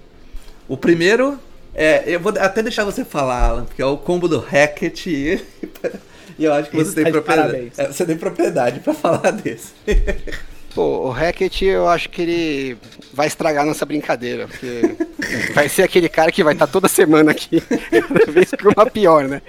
O primeiro é. Eu vou até deixar você falar, Alan, porque é o combo do Hackett e. E eu acho que você tem tá de propriedade. é, você tem propriedade pra falar desse. Pô, o Hackett, eu acho que ele vai estragar nossa brincadeira, porque vai ser aquele cara que vai estar toda semana aqui, cada vez que uma pior, né?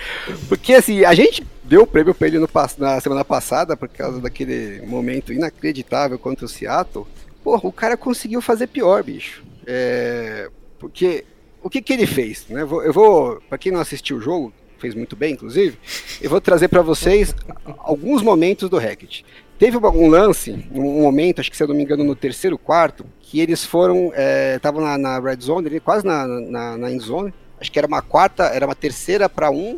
Porque assim, a gente deu o prêmio pra ele no, na semana passada por causa daquele momento inacreditável contra o Seattle. Porra, o cara conseguiu fazer pior, bicho. É, porque o que que ele fez, né? Eu vou, pra quem não assistiu o jogo, fez muito bem, inclusive, eu vou trazer pra vocês alguns momentos do Hackett. Teve um lance, um momento, acho que se eu não me engano, no terceiro quarto, que eles foram, estavam na, na red zone, quase na, na, na end zone. Acho que era uma quarta, era uma terceira para um.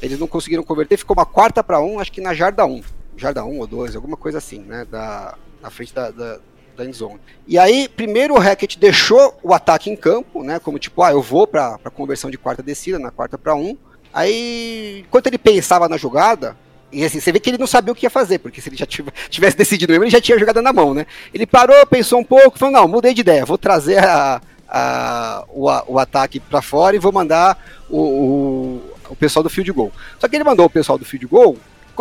Eles não conseguiram converter, ficou uma quarta para um, acho que na jarda um, jarda um ou dois, alguma coisa assim, né, da, na frente da, da, da end zone. E aí, primeiro o Hackett deixou o ataque em campo, né, como tipo, ah, eu vou para conversão de quarta descida, na quarta para um. Aí, enquanto ele pensava na jogada, e assim, você vê que ele não sabia o que ia fazer, porque se ele já tiv- tivesse decidido mesmo, ele já tinha a jogada na mão, né? Ele parou, pensou um pouco, falou, não, mudei de ideia, vou trazer a, a- o, o ataque para fora e vou mandar o, o, o pessoal do field goal. Só que ele mandou o pessoal do field goal,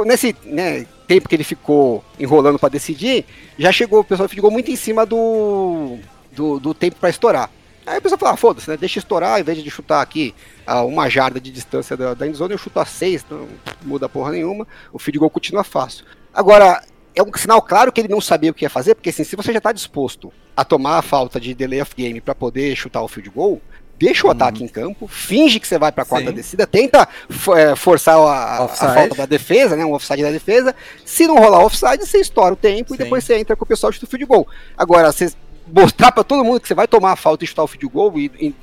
nesse né, tempo que ele ficou enrolando para decidir, já chegou o pessoal goal muito em cima do, do, do tempo para estourar. Aí a pessoa fala, ah, foda-se, né? Deixa estourar, em vez de chutar aqui a uma jarda de distância da, da endzone, eu chuto a seis, não muda porra nenhuma, o field goal continua fácil. Agora, é um sinal claro que ele não sabia o que ia fazer, porque assim, se você já está disposto a tomar a falta de delay of game para poder chutar o field goal, deixa o ataque em campo, finge que você vai para a quarta Sim. descida, tenta é, forçar a, a- falta da defesa, né, um offside da defesa. Se não rolar offside, você estoura o tempo Sim. e depois você entra com o pessoal chuta o field goal. Agora, você mostrar para todo mundo que você vai tomar a falta e chutar o field goal e, e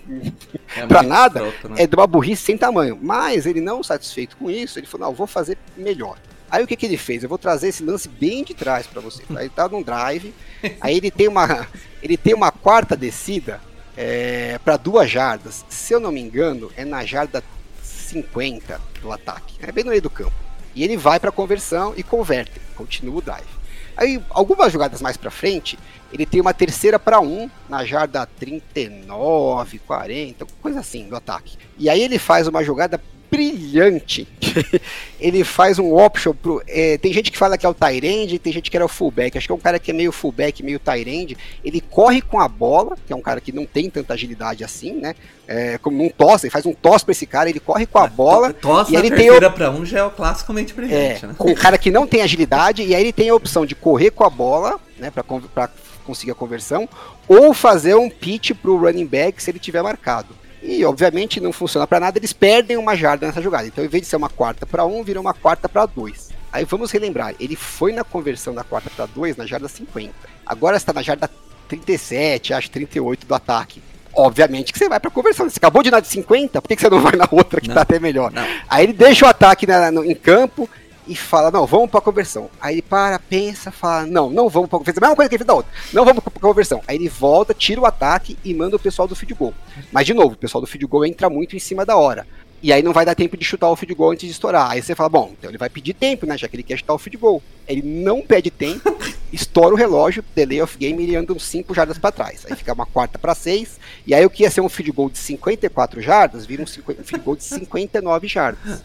É Pra muito nada, escroto, né? é de uma burrice sem tamanho. Mas ele não satisfeito com isso, ele falou: não, vou fazer melhor. Aí o que, que ele fez? Eu vou trazer esse lance bem de trás para você. Tá? Ele tá num drive, aí ele tem uma, ele tem uma quarta descida é, para duas jardas. Se eu não me engano, é na jarda 50 do ataque. É bem no meio do campo. E ele vai para conversão e converte, continua o drive. Aí, algumas jogadas mais para frente, ele tem uma terceira para um na jarda 39, 40, coisa assim do ataque. E aí ele faz uma jogada brilhante. ele faz um option pro. É, tem gente que fala que é o Tyrande, tem gente que era o fullback. Acho que é um cara que é meio fullback, meio Tyrande. Ele corre com a bola, que é um cara que não tem tanta agilidade assim, né? É, como um tosse, ele faz um tosse pra esse cara, ele corre com a bola. Tosse e ele tem terceira pra um já é o classicamente é, brilhante, né? com um cara que não tem agilidade, e aí ele tem a opção de correr com a bola, né, pra, pra conseguir a conversão, ou fazer um pitch pro running back se ele tiver marcado. E obviamente não funciona pra nada, eles perdem uma jarda nessa jogada. Então, em vez de ser uma quarta pra um, vira uma quarta pra dois. Aí vamos relembrar, ele foi na conversão da quarta pra dois na jarda 50. Agora está na jarda 37, acho 38 do ataque. Obviamente que você vai pra conversão. Você acabou de dar de 50, por que você não vai na outra que Não. tá até melhor? Não. Aí ele deixa o ataque na- no- em campo e fala, não, vamos pra conversão. Aí ele para, pensa, fala, não, não vamos pra conversão. A mesma coisa que ele fez da outra. Não vamos pra conversão. Aí ele volta, tira o ataque e manda o pessoal do field goal. Mas de novo, o pessoal do field goal entra muito em cima da hora. E aí não vai dar tempo de chutar o field goal antes de estourar. Aí você fala, bom, então ele vai pedir tempo, né? Já que ele quer chutar o field goal. Ele não pede tempo, estoura o relógio, delay of game, ele anda uns 5 jardas pra trás. Aí fica uma quarta pra 6. E aí o que ia ser um field goal de 54 jardas, vira um, 50 um field goal de 59 jardas.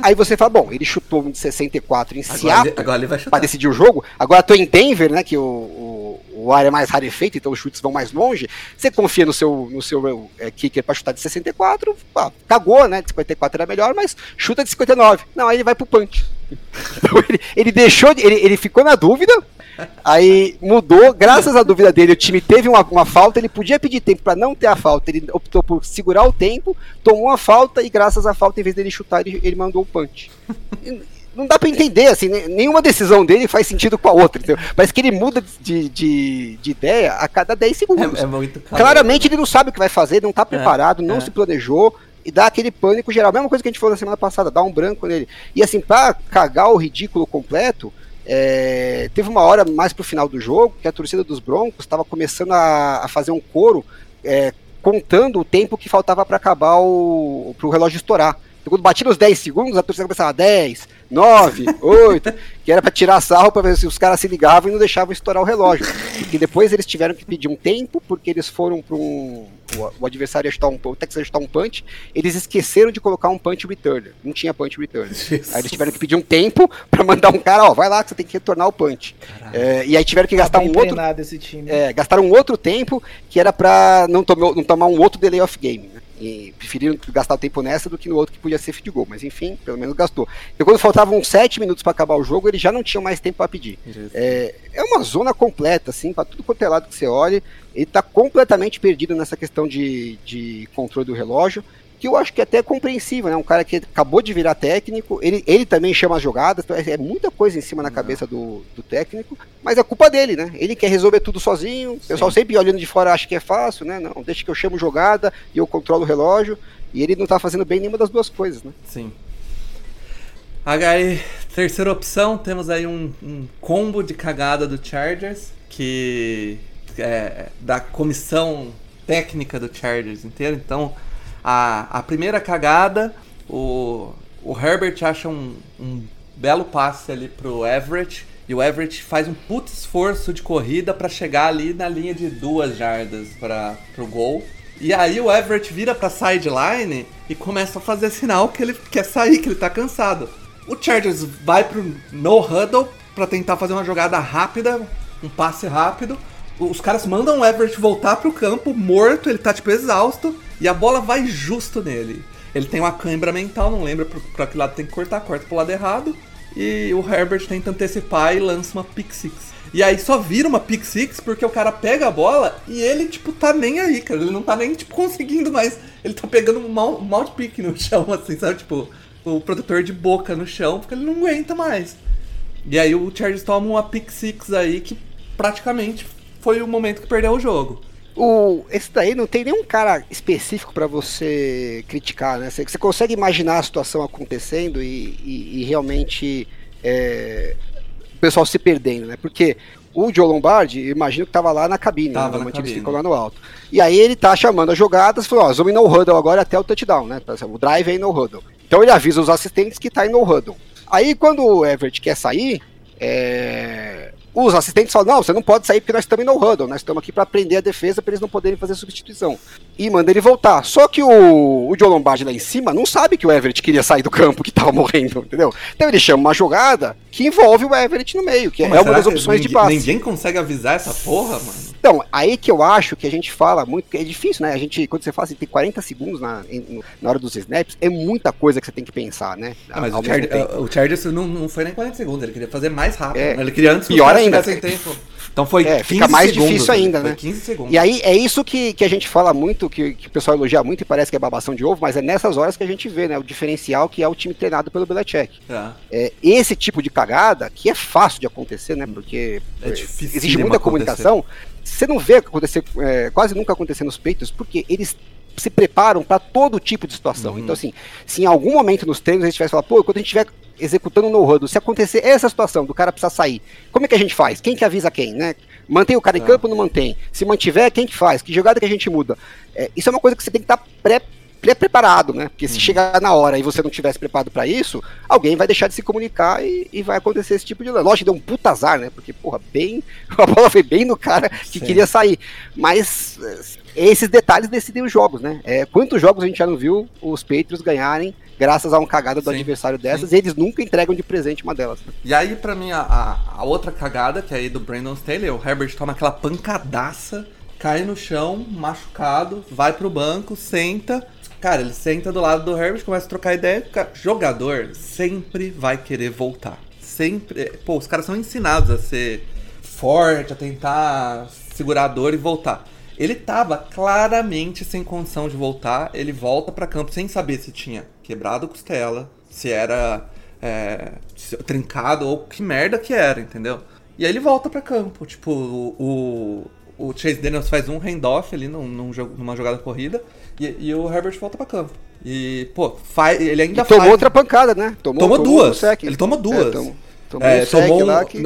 Aí você fala, bom, ele chutou um de 64 em Agora, Seattle agora ele vai para chutar. decidir o jogo. Agora tô em Denver, né? Que o, o, o ar é mais rarefeito, então os chutes vão mais longe. Você confia no seu, no seu é, kicker para chutar de 64, pá, cagou, né? De 54 era melhor, mas chuta de 59. Não, aí ele vai pro punch. Então ele, ele deixou, de- ele, ele ficou na dúvida. Aí mudou, graças à dúvida dele, o time teve uma, uma falta, ele podia pedir tempo para não ter a falta, ele optou por segurar o tempo, tomou a falta e graças à falta, em vez dele chutar, ele, ele mandou o punch. Não dá pra entender, assim, ne- nenhuma decisão dele faz sentido com a outra, entendeu? Parece que ele muda de, de, de ideia a cada 10 segundos. É, é. Claramente ele não sabe o que vai fazer, não tá preparado, não é. se planejou e dá aquele pânico geral. Mesma coisa que a gente falou na semana passada, dá um branco nele. E assim, pra cagar o ridículo completo, é, teve uma hora mais pro final do jogo que a torcida dos Broncos estava começando a, a fazer um coro é, contando o tempo que faltava para acabar o pro relógio estourar. Quando batia nos 10 segundos, a torcida começava 10, 9, 8, que era para tirar sarro para ver se os caras se ligavam e não deixavam estourar o relógio. Porque depois eles tiveram que pedir um tempo, porque eles foram para um. O, adversário ia chutar um o Texas ia chutar um punch, eles esqueceram de colocar um punch returner. Não tinha punch returner. Jesus. Aí eles tiveram que pedir um tempo para mandar um cara, ó, vai lá que você tem que retornar o punch. É, e aí tiveram que gastar Tá bem um outro esse time. é, gastaram um outro tempo que era pra não, tomar- não tomar um outro delay of game. E preferiram gastar o tempo nessa do que no outro que podia ser field goal. Mas enfim, pelo menos gastou. E quando faltavam 7 minutos pra acabar o jogo, eles já não tinham mais tempo pra pedir. É, é uma zona completa, assim, pra tudo quanto é lado que você olhe. Ele tá completamente perdido nessa questão de, de controle do relógio. Que eu acho que é até compreensível, né? Um cara que acabou de virar técnico, ele, ele também chama as jogadas, então é é muita coisa em cima na cabeça do, do técnico, mas é culpa dele, né? Ele quer resolver tudo sozinho, o pessoal sempre olhando de fora acha que é fácil, né? Não, deixa que eu chamo jogada e eu controlo o relógio, e ele não tá fazendo bem nenhuma das duas coisas, né? Sim. HI, terceira opção, temos aí um, um combo de cagada do Chargers, que é da comissão técnica do Chargers inteiro. Então, a, a primeira cagada, o, o Herbert acha um, um belo passe ali pro Everett, e o Everett faz um puto esforço de corrida para chegar ali na linha de duas jardas para pro gol. E aí o Everett vira pra sideline e começa a fazer sinal que ele quer sair, que ele tá cansado. O Chargers vai pro no huddle pra tentar fazer uma jogada rápida, um passe rápido. Os caras mandam o Everett voltar pro campo morto, ele tá tipo exausto e a bola vai justo nele. Ele tem uma cãibra mental, não lembra pra que lado tem que cortar, corta pro lado errado. E o Herbert tenta antecipar e lança uma pick six. E aí só vira uma pick six porque o cara pega a bola e ele, tipo, tá nem aí, cara. Ele não tá nem, tipo, conseguindo mais. Ele tá pegando um mal, um mouth pick no chão, assim, sabe? Tipo, o protetor de boca no chão porque ele não aguenta mais. E aí o Chargers toma uma pick six aí que praticamente foi o momento que perdeu o jogo. O, esse daí não tem nenhum cara específico pra você criticar, né? Você, você consegue imaginar a situação acontecendo e, e- e realmente é, o pessoal se perdendo, né? Porque o Joe Lombardi, imagino que tava lá na cabine, Tava né? na cabine. ficam lá no alto. E aí ele tá chamando as jogadas, falou, ó, em no huddle agora até o touchdown, né? O drive é em no huddle. Então ele avisa os assistentes que tá em no huddle. Aí quando o Everett quer sair, é, os assistentes falam: não, você não pode sair porque nós estamos no huddle, nós estamos aqui para aprender a defesa para eles não poderem fazer substituição. E manda ele voltar. Só que o, o Joe Lombardi lá em cima não sabe que o Everett queria sair do campo, que tava morrendo, entendeu? Então ele chama uma jogada que envolve o Everett no meio, que Pô, é uma das opções de passe. Ninguém consegue avisar essa porra, mano. Então, aí que eu acho que a gente fala muito, que é difícil, né? A gente, quando você fala assim, tem 40 segundos na, em- na hora dos snaps, é muita coisa que você tem que pensar, né? Ah, mas o, mesmo Chargers, tempo. o Chargers não, não foi nem 40 segundos, ele queria fazer mais rápido. É. né? Ele queria antes que Pior caras ainda. tivessem tempo. Então foi É, 15 fica mais segundos, difícil velho. ainda, Foi né? 15 segundos. E aí é isso que, que a gente fala muito, que, que o pessoal elogia muito e parece que é babação de ovo, mas é nessas horas que a gente vê, né? O diferencial que é o time treinado pelo Belichick. Tá. É, esse tipo de cagada, que é fácil de acontecer, né? Porque É é, exige muita acontecer. comunicação. Você não vê acontecer, é, quase nunca acontecer nos peitos, porque eles se preparam para todo tipo de situação. Uhum. Então, assim, se em algum momento nos treinos a gente tivesse falar, pô, quando a gente estiver executando no huddle, se acontecer essa situação do cara precisar sair, como é que a gente faz? Quem que avisa quem, né? Mantém o cara em Tá. campo ou não mantém? Se mantiver, quem que faz? Que jogada que a gente muda? É, isso é uma coisa que você tem que estar pré pré-preparado, né? Porque Uhum. se chegar na hora e você não tivesse preparado para isso, alguém vai deixar de se comunicar e, e vai acontecer esse tipo de lance. Lógico deu um puta azar, né? Porque, porra, bem. A bola foi bem no cara que Sim. queria sair. Mas é, esses detalhes decidem os jogos, né? É, quantos jogos a gente já não viu os Patriots ganharem graças a uma cagada do Sim, adversário dessas e eles nunca entregam de presente uma delas. E aí, pra mim, a, a- a outra cagada, que é aí do Brandon Staley, o Herbert toma aquela pancadaça, cai no chão, machucado, vai pro banco, senta. Cara, ele senta do lado do Herbert, começa a trocar ideia. Jogador sempre vai querer voltar. Sempre. Pô, os caras são ensinados a ser forte, a tentar segurar a dor e voltar. Ele tava claramente sem condição de voltar. Ele volta pra campo sem saber se tinha quebrado a costela, se era é, trincado ou que merda que era, entendeu? E aí ele volta pra campo. Tipo, o, o, o Chase Daniels faz um handoff ali num, num numa jogada corrida e, e o Herbert volta pra campo. E, pô, faz, ele ainda E tomou faz. outra pancada, né? Tomou um duas. sec. Ele tomou duas. É, tom- tomou É, um tomou um, que...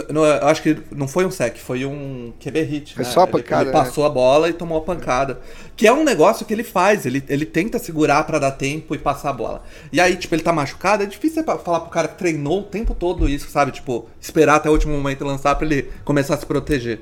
eu acho que não foi um sec, foi um QB hit. Foi né? só a Ele- pancada, Ele, né? passou a bola e tomou a pancada. Que é um negócio que ele faz, ele, ele tenta segurar pra dar tempo e passar a bola. E aí, tipo, ele tá machucado, é difícil falar pro cara que treinou o tempo todo isso, sabe? Tipo, esperar até o último momento lançar pra ele começar a se proteger.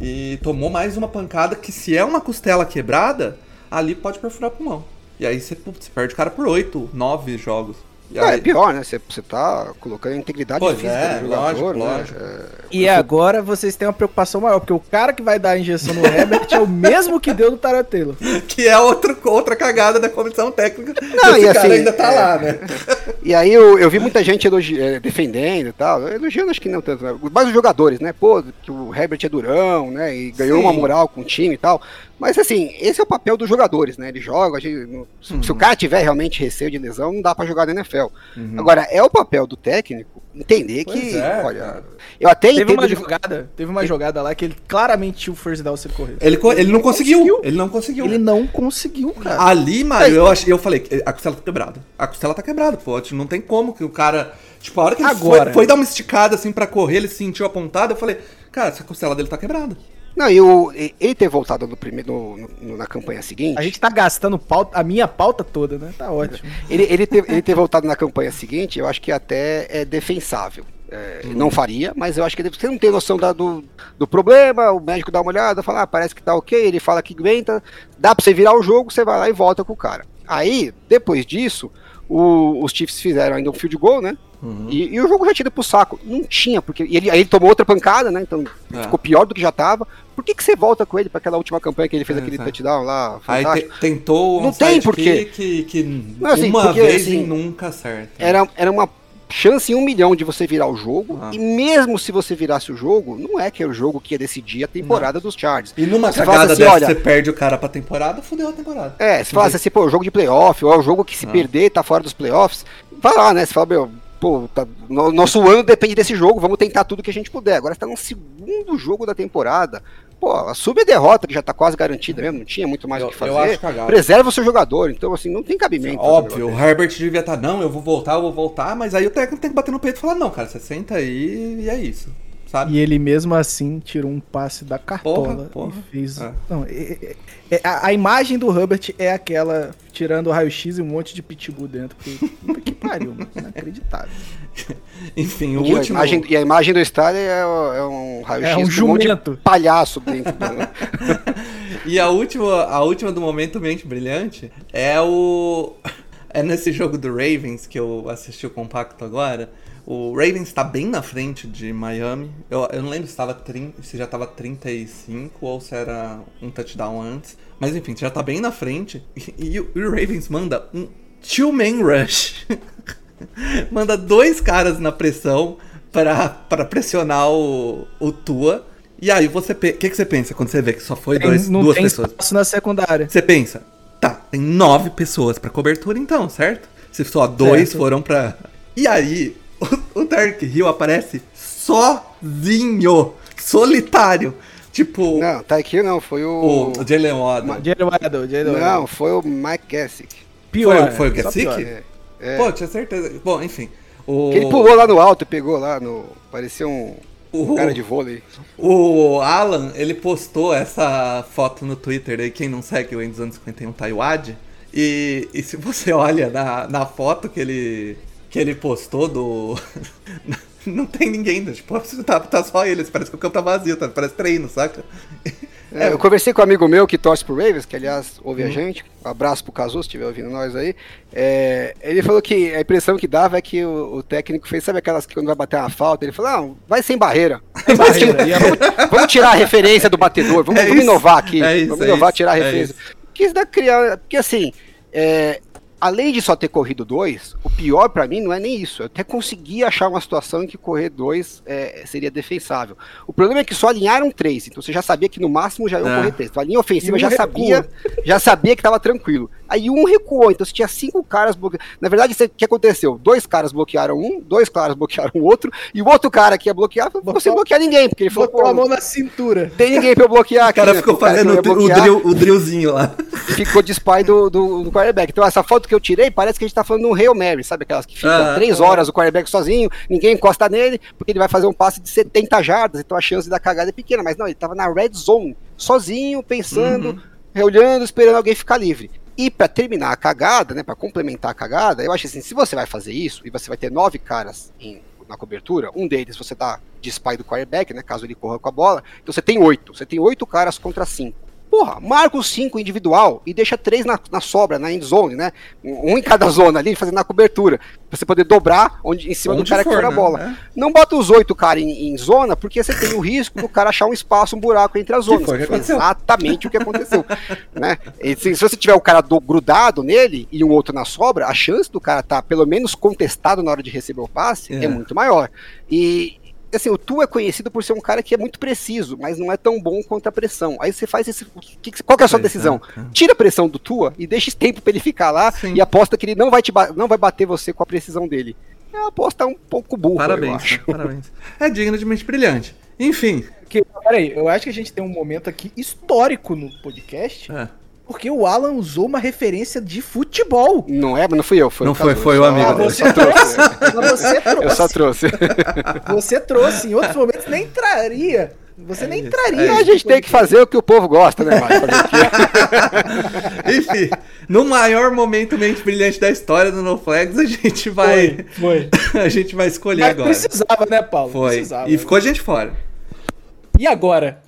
E tomou mais uma pancada que, se é uma costela quebrada, ali pode perfurar o pulmão. E aí você, você perde o cara por 8, 9 jogos. E Não, aí- é pior, né? Você, você tá colocando a integridade Pois física é, do jogador, lógico, né? lógico. É, E agora vocês têm uma preocupação maior, porque o cara que vai dar a injeção no Herbert é o mesmo que deu no Taratelo. Que é outro, outra cagada da comissão técnica. Não, Esse e cara assim, ainda tá é- lá, né? E aí eu, eu vi muita gente elogi- eh, defendendo e tal. Elogiando acho que não tanto, né? Mas os jogadores, né? Pô, que o Herbert é durão, né? E ganhou Sim. uma moral com o time e tal. Mas assim, esse é o papel dos jogadores, né? Eles jogam, a gente, se, se Uhum. o cara tiver realmente receio de lesão, não dá pra jogar na NFL. Agora, é o papel do técnico entender Pois que, é, olha, cara. eu até Teve entendo uma de- jogada, teve uma jogada lá que ele claramente tinha o first down se ele corresse. Ele, co- ele não conseguiu. conseguiu. Ele não conseguiu. Ele não conseguiu, cara. Ali, Mário, eu, ach- eu falei, que a costela tá quebrada. A costela tá quebrada, pô. tipo, Não tem como que o cara. Tipo, a hora que ele Agora. foi, foi dar uma esticada assim pra correr, ele sentiu a pontada, eu falei, cara, essa costela dele tá quebrada. Não, e o, ele ter voltado no primeiro, no- no- na campanha seguinte. A gente tá gastando pauta, a minha pauta toda, né? Tá ótimo. Ele, ele, ter, ele ter voltado na campanha seguinte, eu acho que até é defensável. É, Não faria, mas eu acho que ele- você não tem noção da- do, do problema, o médico dá uma olhada, fala, ah, parece que tá ok, ele fala que aguenta, dá pra você virar o jogo, você vai lá e volta com o cara. Aí, depois disso, o- os Chiefs fizeram ainda um field goal, né? E, e o jogo já tinha ido pro saco. Não tinha, porque e ele, aí ele tomou outra pancada, né? Então É. ficou pior do que já tava. Por que, que você volta com ele pra aquela última campanha que ele fez É, aquele é. touchdown lá? Aí fantástico? te- tentou Não um tem porquê. que, que Não, assim, uma porque, vez assim, e nunca acerta. era, era uma chance em um milhão de você virar o jogo. Ah. E mesmo se você virasse o jogo, não é que é o jogo que ia decidir a temporada dos Chargers. E numa Você cagada assim, dessa, olha- você perde o cara pra temporada, fudeu a temporada. É, se falasse assim, pô, jogo de playoff, ou é o jogo que se Ah. perder tá fora dos playoffs, vai lá, né? Você fala, meu, pô, tá- no- nosso ano depende desse jogo, vamos tentar tudo que a gente puder. Agora você tá no segundo jogo da temporada. Pô, assume a derrota, que já tá quase garantida mesmo, não tinha muito mais o que eu fazer. Preserva o seu jogador, então assim, não tem cabimento. Óbvio, o Herbert devia estar, não, eu vou voltar, eu vou voltar, mas aí o técnico tem que bater no peito e falar, não, cara, você senta aí e é isso, sabe? E ele mesmo assim tirou um passe da cartola Porra, porra. e fez. É. Não, é- é- é- a, a imagem do Herbert é aquela tirando o raio-x e um monte de pitbull dentro. Porque, puta que pariu, mano. Inacreditável. Enfim, o E a, último... imagem, e a imagem do estádio é, é um raio-x É um com um monte de jumento. palhaço dentro. do- E a última, a última do momento mente brilhante é o. É nesse jogo do Ravens que eu assisti o compacto agora. O Ravens tá bem na frente de Miami. Eu, eu não lembro se, tava 30, se já tava 35 ou se era um touchdown antes. Mas enfim, já tá bem na frente. E, e o e o Ravens manda um two-man rush. manda dois caras na pressão pra, pra pressionar o, o Tua. E aí você. O que, que você pensa quando você vê que só foi Tem- dois, não duas tem pessoas? espaço na secundária. Você pensa, tá, tem nove pessoas pra cobertura então, certo? Se só dois Certo. foram pra. E aí, o, o Dark Hill aparece sozinho, solitário. Tipo, Não, tá aqui não, foi o. o Jalen Waddle. Jalen Waddle, Jalen Waddle. Não, foi o Mike Gessick. pior. foi o só Gesick? pior. É, é. Pô, tinha certeza. Bom, enfim. O, Que ele pulou lá no alto e pegou lá no. Parecia um o, cara de vôlei. o Alan, ele postou essa foto no Twitter aí, quem não segue o Endzone 51 Taiwad. E, e se você olha na, na foto que ele, que ele postou do. não tem ninguém, né? tipo, tá, tá só eles, parece que o campo tá vazio, tá, parece treino, saca? É, eu conversei com um amigo meu que torce pro Ravens, que aliás ouve Uhum. a gente. Um abraço pro Cazu, se estiver ouvindo nós aí. É, ele falou que a impressão que dava é que o, o técnico fez, sabe aquelas que quando vai bater uma falta, ele falou, não, vai sem barreira. barreira, e a- vamos, vamos tirar a referência do batedor, vamos, É vamos inovar aqui. é isso, vamos é inovar, isso, tirar a é referência. Porque isso dá criar. Porque assim, é, além de só ter corrido dois, o pior pra mim não é nem isso. Eu até consegui achar uma situação em que correr dois é, seria defensável. O problema é que só alinharam três, então você já sabia que no máximo já iam É. correr três. Então a linha ofensiva já sabia, já sabia que tava tranquilo. Aí um recuou, então você tinha cinco caras bloqueando. Na verdade, o que aconteceu? Dois caras bloquearam um, dois caras bloquearam o outro, e o outro cara que ia bloquear, não Botou- sem bloquear ninguém, porque ele falou, Botou a mão na cintura. tem ninguém pra eu bloquear O cara né? ficou O cara que fazendo o, o, drill, o drillzinho lá. ficou de spy do, do, do quarterback. Então, essa foto que eu tirei parece que a gente tá falando de um Hail Mary, sabe? Aquelas que ficam Ah, três horas o quarterback sozinho, ninguém encosta nele, porque ele vai fazer um passe de 70 jardas, então a chance da cagada é pequena. Mas não, ele tava na red zone, sozinho, pensando, olhando, esperando alguém ficar livre. E pra terminar a cagada, né, para complementar a cagada, eu acho assim, se você vai fazer isso e você vai ter nove caras em- na cobertura, um deles você tá de spy do quarterback, né, caso ele corra com a bola, então você tem oito, você tem oito caras contra cinco. Porra, marca os cinco individual e deixa três na, na sobra, na end zone, né? Um em cada zona ali, fazendo na cobertura. Pra você poder dobrar onde, em cima do Onde cara que for, for a né? bola. É. Não bota os oito caras em, em zona, porque você tem o risco do cara achar um espaço, um buraco entre as zonas. que Foi aconteceu. exatamente o que aconteceu. né? Se, se você tiver o cara do- grudado nele e um outro na sobra, a chance do cara estar pelo menos contestado na hora de receber o passe é, É. muito maior. E assim, o Tu é conhecido por ser um cara que é muito preciso, mas não é tão bom contra a pressão. Aí você faz esse. que qual que é a sua Pois decisão? é, é. Tira a pressão do Tua e deixa esse tempo pra ele ficar lá Sim. e aposta que ele não vai, te não vai bater você com a precisão dele. É uma aposta um pouco burra, eu Parabéns, acho. né? parabéns. É digno de mente brilhante. Enfim. Que, peraí, eu acho que a gente tem um momento aqui histórico no podcast, é. Porque o Alan usou uma referência de futebol. Não é, mas não fui eu, foi Não o foi, foi o só- amigo Ah, você só trouxe. Você Eu só trouxe. trouxe. Você trouxe. Em outros momentos nem entraria. Você nem isso, entraria. é a gente tem que fazer o que o povo gosta, né? Enfim, no maior momento mente brilhante da história do No Flags, a gente vai. Foi. a gente vai escolher Mas agora. precisava, né, Paulo? Foi. Precisava. E ficou gente fora. E agora?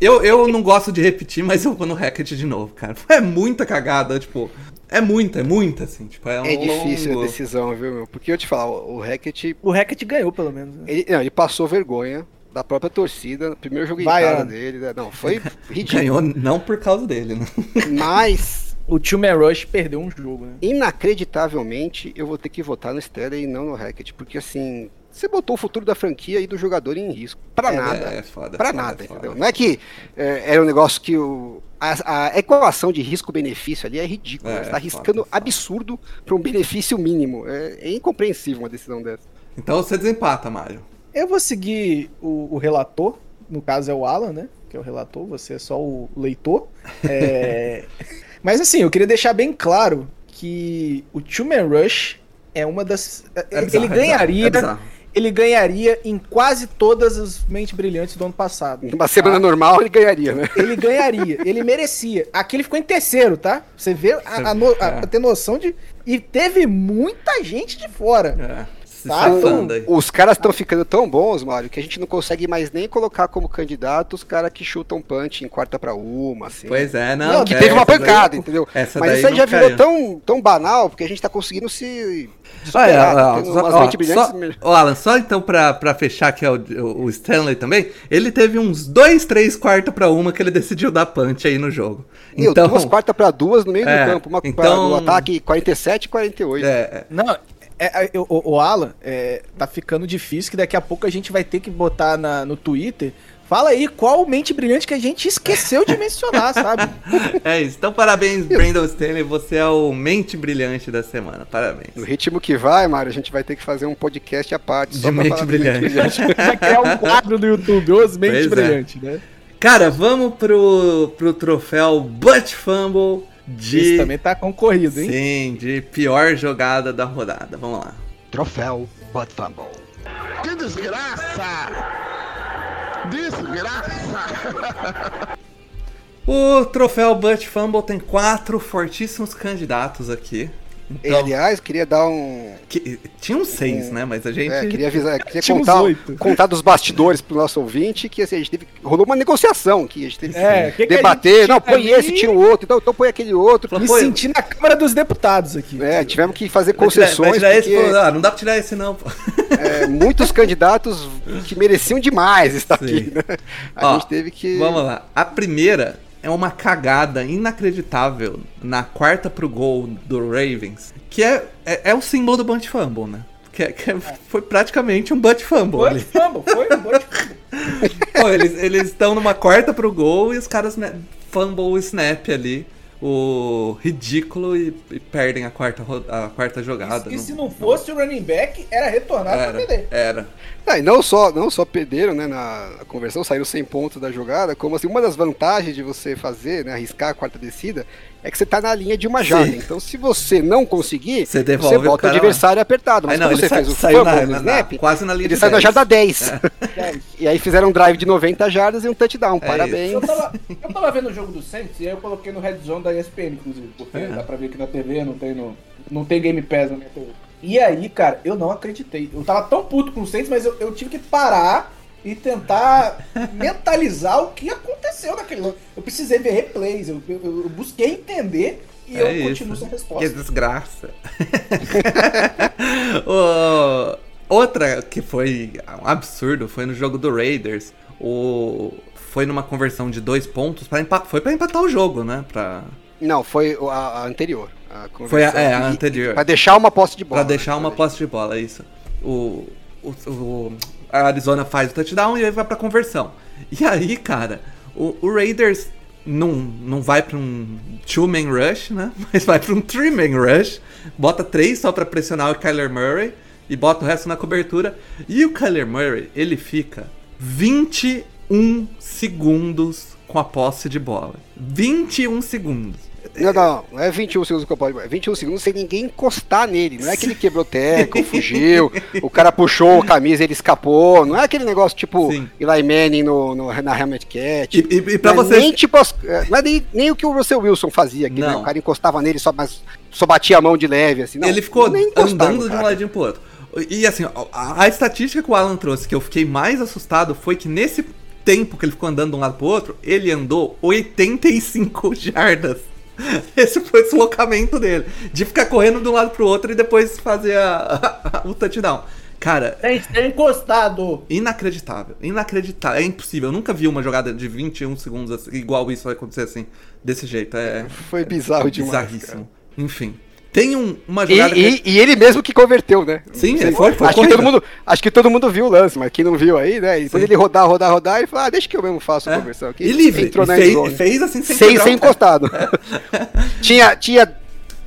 Eu, eu não gosto de repetir, mas eu vou no Hackett de novo, cara. É muita cagada, tipo. É muita, é muita, assim. Tipo, é, um É difícil a longo- decisão, viu, meu? Porque eu te falar, o Hackett, O Hackett ganhou, pelo menos. né? ele, não, ele passou vergonha da própria torcida, no primeiro jogo em casa dele, né? não, foi ridículo. Ganhou não por causa dele, né? Mas, O Tio Rush perdeu um jogo, né? inacreditavelmente, eu vou ter que votar no Sterling e não no Hackett, porque assim, você botou o futuro da franquia e do jogador em risco. Pra É, nada. É, é foda. Pra foda, nada, foda. entendeu? Não é que é, era um negócio que o, a, a equação de risco-benefício ali é ridícula. É, você tá arriscando foda. absurdo pra um benefício mínimo. É, é incompreensível uma decisão dessa. Então você desempata, Mário. Eu vou seguir o, o relator, no caso é o Alan, né? Que é o relator, você é só o leitor. É, Mas assim, eu queria deixar bem claro que o Two Man Rush é uma das. É ele bizarro, é ganharia. bizarro, é bizarro. Ele ganharia em quase todas as mentes brilhantes do ano passado. Numa semana Tá? normal ele ganharia, né? Ele ganharia, ele merecia. Aqui ele ficou em terceiro, tá? Você vê a, a no- a- É. ter noção de. E teve muita gente de fora. É. Tá. Os caras estão ficando tão bons, Mário, que a gente não consegue mais nem colocar como candidato os caras que chutam punch em quarta pra uma, assim. Pois é, não. que é, teve uma essa daí- pancada, entendeu? essa Mas isso aí não já virou caiu. tão, tão banal, porque a gente tá conseguindo se Olha, superar. ó, tendo só, ó, só- ó, Alan, só então pra, pra fechar que é o, o Stanley também, ele teve uns dois, três quartos pra uma que ele decidiu dar punch aí no jogo. Meu, Então, duas quartas pra duas no meio É, do campo, uma então- no ataque 47 e 48. é, Não, é, é, o, o Alan, é, tá ficando difícil que daqui a pouco a gente vai ter que botar na- no Twitter. Fala aí qual mente brilhante que a gente esqueceu de mencionar, sabe? é isso. Então, parabéns, Brandon Stanley. Você é o mente brilhante da semana. Parabéns. No ritmo que vai, Mário, a gente vai ter que fazer um podcast à parte. De mente falar do brilhante. Vai criar um quadro no YouTube, Os Mentes é. Brilhantes, né? Cara, vamos pro, pro troféu Butt Fumble de. Esse também tá concorrido, hein? Sim, de pior jogada da rodada. Vamos lá. Troféu Butt Fumble. Que desgraça! Desgraça! O troféu Butt Fumble tem quatro fortíssimos candidatos aqui. E, Então, aliás, queria dar um. que- tinha uns seis, né? Mas a gente. É, queria avisar, queria contar, contar dos bastidores pro nosso ouvinte que assim, a gente teve. Rolou uma negociação que a gente teve É, que que que debater. gente Não, põe ali? esse, tira o outro, então, então põe aquele outro. Me Pô, senti na Câmara dos Deputados aqui. É, tivemos que fazer Vai tirar- vai concessões, tirar esse, porque pô, ah, não dá pra tirar esse, não. pô. é, muitos candidatos que mereciam demais estar Sim. aqui, né? A Ó, gente teve que. Vamos lá. A primeira é uma cagada inacreditável na quarta pro gol do Ravens, que é, é, é o símbolo do Bunt Fumble, né? Que, é- que é- foi praticamente um Butt Fumble ali. fumble, foi um Butt Fumble. Pô, eles estão numa quarta pro gol e os caras né, fumble o snap ali, o ridículo, e, e perdem a quarta, a quarta jogada. E Não- se não fosse o running back, era retornado pra era, perder. era. Ah, e não só, não só perderam né, na conversão, saíram 100 pontos da jogada, como assim, uma das vantagens de você fazer, né, arriscar a quarta descida, é que você tá na linha de uma jarda. Sim. Então, se você não conseguir, Você devolve o volta o cara lá. adversário apertado. Mas Aí não, você sa- fez o saiu fumble na- no na- snap, quase na linha ele de saiu na 10. jarda 10. É. E aí fizeram um drive de 90 jardas e um touchdown. É Parabéns. Eu tava, eu tava vendo o jogo do Saints e aí eu coloquei no Red Zone da ESPN, inclusive, porque É. dá pra ver aqui na TV, não tem, no, não tem Game Pass na minha TV. E aí, cara, eu não acreditei. Eu tava tão puto com o Saints, mas eu, eu tive que parar e tentar mentalizar o que aconteceu naquele lance. Eu precisei ver replays, eu, eu, eu busquei entender e É eu isso. continuo sem Que resposta. desgraça. O- Outra que foi um absurdo foi no jogo do Raiders. O... Foi numa conversão de dois pontos. Pra empa... Foi pra empatar o jogo, né? Pra, Não, foi a anterior. A Foi a- é, a anterior. Pra deixar uma posse de bola. pra deixar né? uma posse de bola, é isso. O... o- o- A Arizona faz o touchdown e aí vai pra conversão. E aí, cara, o, o Raiders não, não vai pra um two-man rush, né? Mas vai pra um three-man rush. Bota três só pra pressionar o Kyler Murray e bota o resto na cobertura. E o Kyler Murray, ele fica 21 segundos com a posse de bola. 21 segundos. Não, não, não é 21 segundos que eu posso. É 21 segundos sem ninguém encostar nele. Não é que ele quebrou teco, fugiu, o cara puxou a camisa e ele escapou. Não é aquele negócio tipo Sim. Eli Manning no, no- na Helmet Cat. E, e, e pra não é vocês. nem, tipo, é, não é nem, nem o que o Russell Wilson fazia aqui, né? O cara encostava nele só, mas, só batia a mão de leve, assim. Não, ele ficou andando de um ladinho pro outro. E assim, a, a estatística que o Alan trouxe, que eu fiquei mais assustado, foi que nesse tempo que ele ficou andando de um lado pro outro, ele andou 85 jardas. Esse foi o deslocamento dele. De ficar correndo de um lado pro outro e depois fazer a- a- o touchdown. Cara, Tem que ter encostado. inacreditável. Inacreditável. É impossível. Eu nunca vi uma jogada de 21 segundos assim, igual isso vai acontecer assim, desse jeito. É Foi bizarro demais. bizarríssimo. Enfim. Tem um- uma E, jogada que- e- e ele mesmo que converteu, né? Sim, sei. ele foi- foi acho, que todo mundo, acho que todo mundo viu o lance, mas quem não viu aí, né? E depois ele rodar, rodar, rodar, ele falou: ah, deixa que eu mesmo faço a É. conversão aqui. E livre. Entrou E na fez, fez assim sem, sem, sem encostado. tinha, tinha,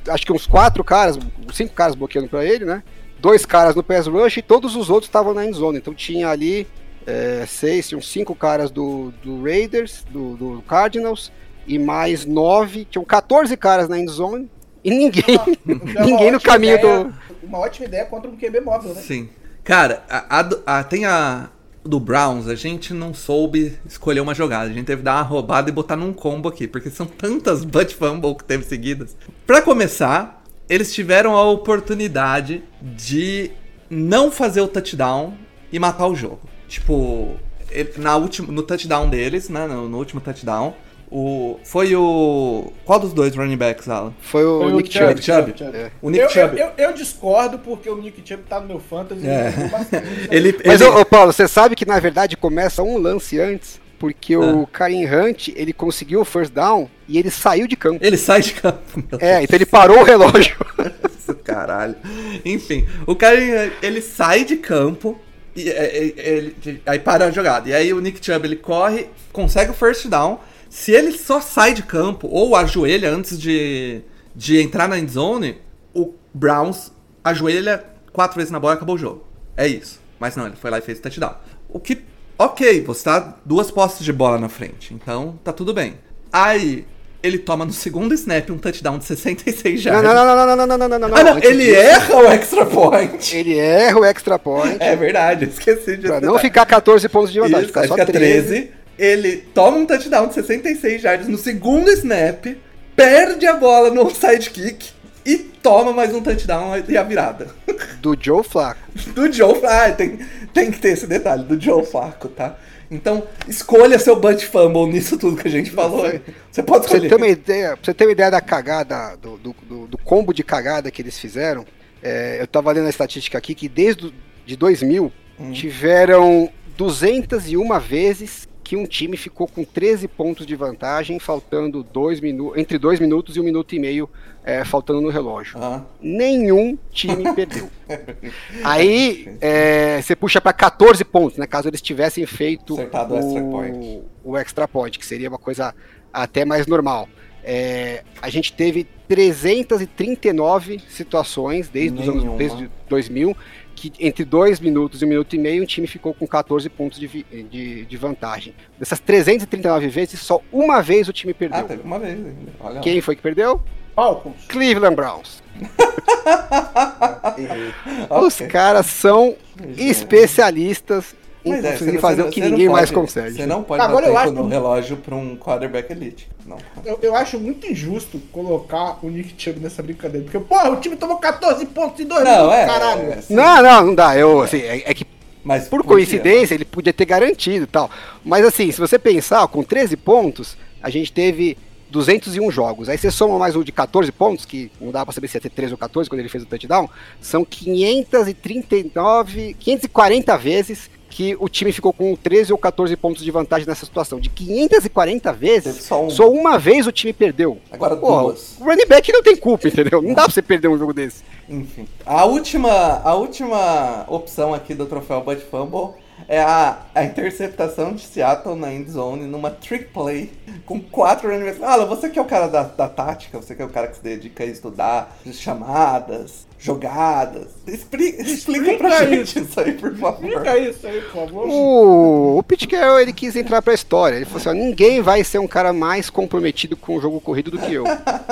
acho que uns quatro caras, cinco caras bloqueando pra ele, né? Dois caras no pass rush e todos os outros estavam na endzone. Então tinha ali é, seis, tinham cinco caras do, do Raiders, do, do Cardinals, e mais nove, tinham 14 caras na endzone e ninguém, Então, ninguém no caminho ideia- do. Uma ótima ideia contra um QB móvel, né? Sim. Cara, a, a do- a- tem a do Browns, a gente não soube escolher uma jogada. A gente teve que dar uma roubada e botar num combo aqui, porque são tantas butt fumble que teve seguidas. Pra começar, eles tiveram a oportunidade de não fazer o touchdown e matar o jogo. Tipo, ele- na última, no touchdown deles, né? No, no último touchdown, o, foi o. Qual dos dois running backs, Alan? Foi o Foi Nick Chubb. Chubb. Chubb. É. O Nick eu, Chubb. Eu, eu, eu discordo porque o Nick Chubb tá no meu fantasy. É. e bastante. Ele, Mas, ele- ô, Paulo, você sabe que na verdade começa um lance antes, porque o Ah. Karim Hunt, ele conseguiu o first down e ele saiu de campo. ele sai de campo. meu É, então ele parou o relógio. Caralho. Enfim, o cara ele sai de campo e é, é, ele, aí para a jogada. E aí o Nick Chubb ele corre, consegue o first down. Se ele só sai de campo ou ajoelha antes de, de entrar na end zone, o Browns ajoelha quatro vezes na bola e acabou o jogo. É isso. Mas não, ele foi lá e fez o touchdown. O que, ok, você tá duas postes de bola na frente, então tá tudo bem. Aí ele toma no segundo snap um touchdown de 66 Não, jardas. não, não, não, não, não, não, não, não. Ah, não, ele disso, erra o extra point. Ele erra o extra point. É verdade, esqueci de Pra não ficar 14 pontos de vantagem, Isso, ficar só fica 13. 13. Ele toma um touchdown de 66 jardas no segundo snap, perde a bola no sidekick e toma mais um touchdown e a virada. do Joe Flacco. Do Joe Flacco. Ah, tem, tem que ter esse detalhe, do Joe Flacco, tá? Então, escolha seu bunch fumble nisso tudo que a gente falou. Você pode Pra você escolher. ter uma ideia, pra você ter uma ideia da cagada, do, do, do- combo de cagada que eles fizeram, é, eu tava lendo a estatística aqui que desde de 2000 Hum. tiveram 201 vezes que um time ficou com 13 pontos de vantagem, faltando dois minu entre 2 minutos e um minuto e meio é, faltando no relógio. Ah, Nenhum time perdeu. Aí é, você puxa para 14 pontos, né? Caso eles tivessem feito Acertado o extra point. o extra point, que seria uma coisa até mais normal. É, a gente teve 339 situações desde os anos desde 2000 que entre 2 minutos e 1 minuto e meio um time ficou com 14 pontos de, vi- de, de vantagem. Dessas 339 vezes, só uma vez o time ah, perdeu. teve uma vez ainda. Olha. Quem foi que perdeu? Falcons. Cleveland Browns. Os caras são especialistas Mas é, conseguir você- fazer o que ninguém mais pode- consegue. Você não pode Agora eu acho- no relógio pra um quarterback elite. Não. Eu, eu acho muito injusto colocar o Nick Chubb nessa brincadeira. Porque, porra, o time tomou 14 pontos em dois Não, minutos, é. caralho. é, sim. Não, não, não dá. Eu, assim, é, é que Mas por podia. coincidência ele podia ter garantido e tal. Mas assim, se você pensar, com 13 pontos, a gente teve 201 jogos. Aí você soma mais um de 14 pontos, que não dá pra saber se ia ter 13 ou 14 quando ele fez o touchdown, são 539, 540 vezes que o time ficou com 13 ou 14 pontos de vantagem nessa situação. De 540 vezes, só uma. só uma vez o time perdeu. Agora Pô, duas. o running back não tem culpa, entendeu? Não dá pra você perder um jogo desse. Enfim. A última, a última opção aqui do troféu Bud Fumble é a, a interceptação de Seattle na end zone numa trick play com quatro running backs. Ah, você que é o cara da, da tática, você que é o cara que se dedica a estudar chamadas, jogadas. Expli- explica, pra Explica gente isso aí, por favor. Fica isso aí, por favor. O, o Pete Carroll, ele quis entrar pra história. Ele falou assim, ó, ninguém vai ser um cara mais comprometido com o jogo corrido do que eu.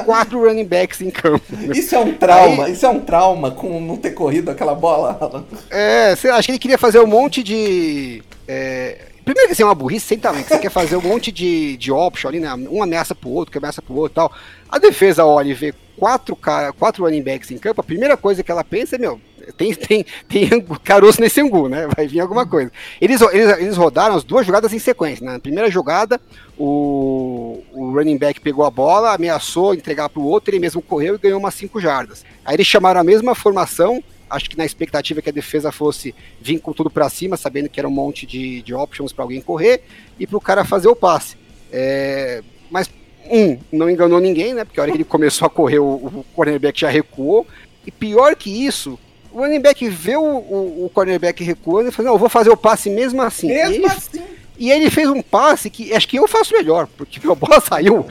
Quatro running backs em campo. Isso é um trauma, isso é um trauma com não ter corrido aquela bola. É, você acha que ele queria fazer um monte de... é, Primeiro que assim, é uma burrice sem tamanho, que você quer fazer um monte de, de option ali, né? Um ameaça pro outro, que ameaça pro outro e tal. A defesa olha e vê quatro, cara, quatro running backs em campo, a primeira coisa que ela pensa é, meu, tem, tem, tem caroço nesse angu, né? Vai vir alguma coisa. Eles, eles, eles rodaram as duas jogadas em sequência. né? Na primeira jogada, o, o running back pegou a bola, ameaçou entregar pro outro, ele mesmo correu e ganhou umas cinco jardas. Aí eles chamaram a mesma formação, acho que na expectativa que a defesa fosse vir com tudo pra cima, sabendo que era um monte de, de options para alguém correr e pro cara fazer o passe. É, mas um, não enganou ninguém, né? Porque a hora que ele começou a correr, o, o cornerback já recuou. E pior que isso, o running back vê o, o, o cornerback recuando e falou, não, eu vou fazer o passe mesmo assim. e, Mesmo ele, assim. E ele fez um passe que acho que eu faço melhor, porque a bola saiu.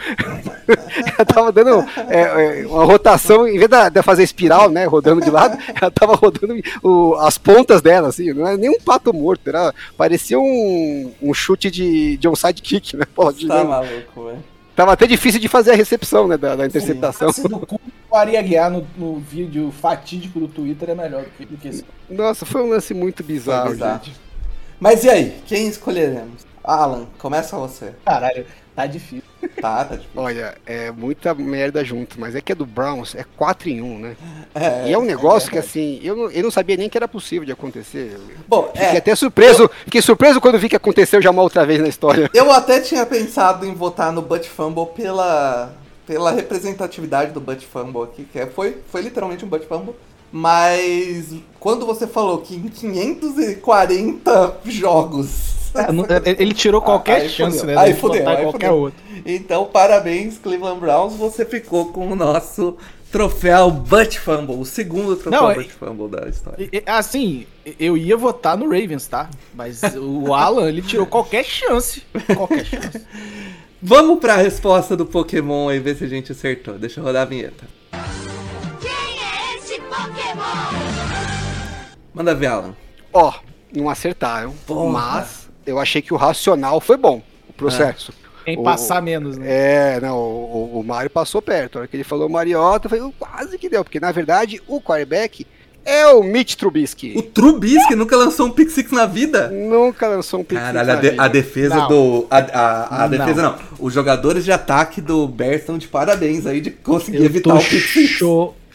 ela tava dando é, é, uma rotação, em vez de fazer espiral, né, rodando de lado, ela tava rodando o- as pontas dela, assim, não era nem um pato morto, era, parecia um, um chute de, de onside kick, né, pô, de- Tá maluco, velho. Tava até difícil de fazer a recepção, né, da, da interceptação. Do cu o Ari Aguiar no, no vídeo fatídico do Twitter é melhor do que, do que esse. Nossa, foi um lance muito bizarro, bizarro. gente. Mas e aí, quem escolheremos? Alan, começa você. Caralho. Tá difícil. Tá, tá difícil. Olha, é muita merda junto, mas é que é do Browns, é 4 em 1, né? É, e é um negócio que assim, eu não, eu não sabia nem que era possível de acontecer. Bom, Fiquei é, até surpreso, fiquei surpreso quando vi que aconteceu já uma outra vez na história. eu até tinha pensado em votar no Butt Fumble pela, pela representatividade do Butt Fumble aqui, que é- foi, foi literalmente um Butt Fumble. Mas quando você falou que em 540 jogos. É, não- ele tirou qualquer Aí chance, fudeu. né? Aí de fudeu, aí qualquer fudeu. outro. Então, parabéns, Cleveland Browns. Você ficou com o nosso troféu Butt Fumble, o segundo troféu Não, é- Butt Fumble da história. Assim, eu ia votar no Ravens, tá? Mas o Alan, ele tirou qualquer chance. Qualquer chance. Vamos pra resposta do Pokémon e ver se a gente acertou. Deixa eu rodar a vinheta. Manda ver, Alan. Ó, não acertaram, Porra. mas eu achei que o racional foi bom, o processo. Em O- passar menos, né? É, não, o, o- o Mario passou perto. A hora que ele falou Mariota, eu falei, quase que deu, porque na verdade o quarterback é o Mitch Trubisky. O Trubisky nunca lançou um Pick Six na vida? Nunca lançou um pick six Caralho, a, na de- vida. a defesa Não. do. A, a- a Não. defesa não. Os jogadores de ataque do Bears estão de parabéns aí de conseguir Eu evitar tô o Pick Six.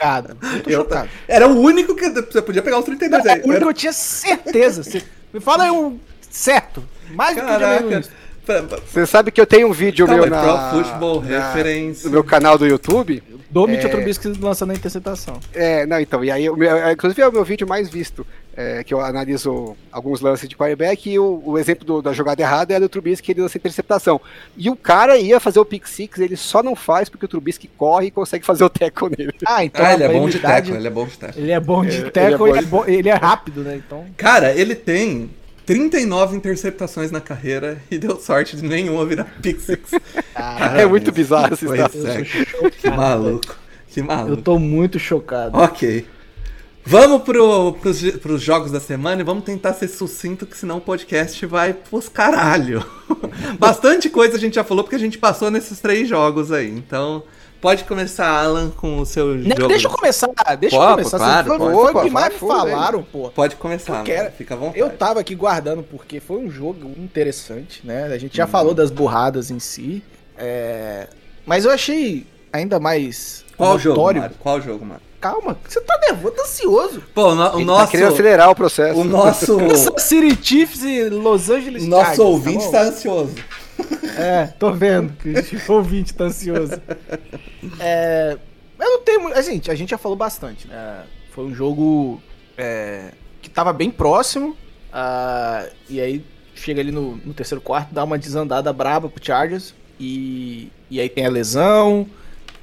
Chocado. Eu tô Eu chocado. Era o único que você podia pegar os 32 Não, aí. é o único que eu tinha certeza. Você- Me fala aí um certo. Mais do que Caraca. Williams. Pra- pra- Você sabe que eu tenho um vídeo Calma meu aí, na, Pro Football na- Reference. no meu canal do YouTube. Do Mitchell É. Trubisky lançando a interceptação. É, não, então, e aí, o é, inclusive é o meu vídeo mais visto, é, que eu analiso alguns lances de quarterback e o, o exemplo do- da jogada errada é do Trubisky, que ele lança interceptação. E o cara ia fazer o pick six, ele só não faz porque o Trubisky corre e consegue fazer o tackle nele. Ah, então Ah, a ele é bom de tackle, ele é bom de tackle. Ele é bom de ele é tackle, ele é, de- bom- ele é rápido, né? Então. Cara, ele tem 39 interceptações na carreira e deu sorte de nenhuma virar Pick Six. é muito bizarro essa história. é. Eu chocado. Que maluco. Que Eu maluco. tô muito chocado. Ok. Vamos pro, pros, pros jogos da semana e vamos tentar ser sucinto, que senão o podcast vai pros caralho. Bastante coisa a gente já falou, porque a gente passou nesses três jogos aí. Então, pode começar, Alan, com o seu Ne- jogo. Deixa eu começar, deixa eu Pode, começar. claro, foi, pode. foi que mais fundo, falaram, pô. Pode começar, Eu quero. mano. Fica à vontade. Eu tava aqui guardando porque foi um jogo interessante, né? A gente já Uhum. falou das burradas em si. é, Mas eu achei ainda mais Qual jogo, notório. Mário? Qual jogo, mano? Calma, você tá nervoso, tá ansioso. Pô, o, no- o Ele nosso... tá querendo acelerar o processo. O nosso... City Chiefs e Los Angeles nosso Chargers, ouvinte tá está ansioso. É, tô vendo que o ouvinte tá ansioso. É, eu não tenho. A gente, a gente já falou bastante, né? Foi um jogo é, que tava bem próximo. ah, e aí chega ali no, no terceiro quarto, dá uma desandada braba pro Chargers. E, e aí tem a lesão.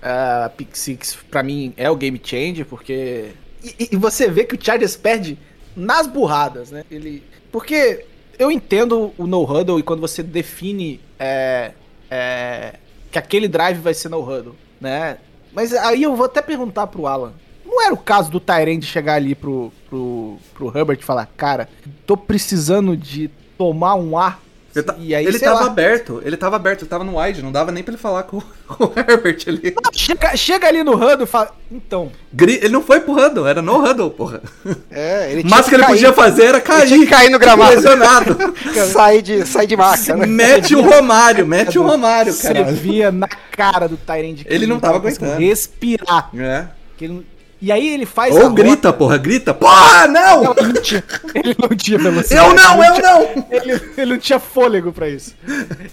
A Pick Six, pra mim, é o game changer, porque. E, e você vê que o Chargers perde nas burradas, né? Ele. Porque eu entendo o no huddle e quando você define é, é, que aquele drive vai ser no huddle, né? Mas aí eu vou até perguntar pro Alan. Não era o caso do Tyrande chegar ali pro, pro, pro Herbert e falar, cara, tô precisando de tomar um ar. Ele, tá- aí, ele tava lá. aberto, ele tava aberto, ele tava no wide, não dava nem pra ele falar com, com o Herbert ali. Chega, chega ali no huddle e fala, então, Ele não foi pro huddle, era no huddle, porra. É, ele Mas o que ele cair- podia fazer era cair. tinha que cair no gramado. Lesionado. Sair de, sair de maca, né? mete o Romário, mete o Romário, você cara. via na cara do Tyrande que Ele não tava aguentando. respirar. É. que ele não- E aí ele faz a Ou grita, rota- porra, grita. Porra, não! Não, ele não tinha, ele não tinha velocidade. Eu não, eu não! Ele, ele não tinha fôlego pra isso.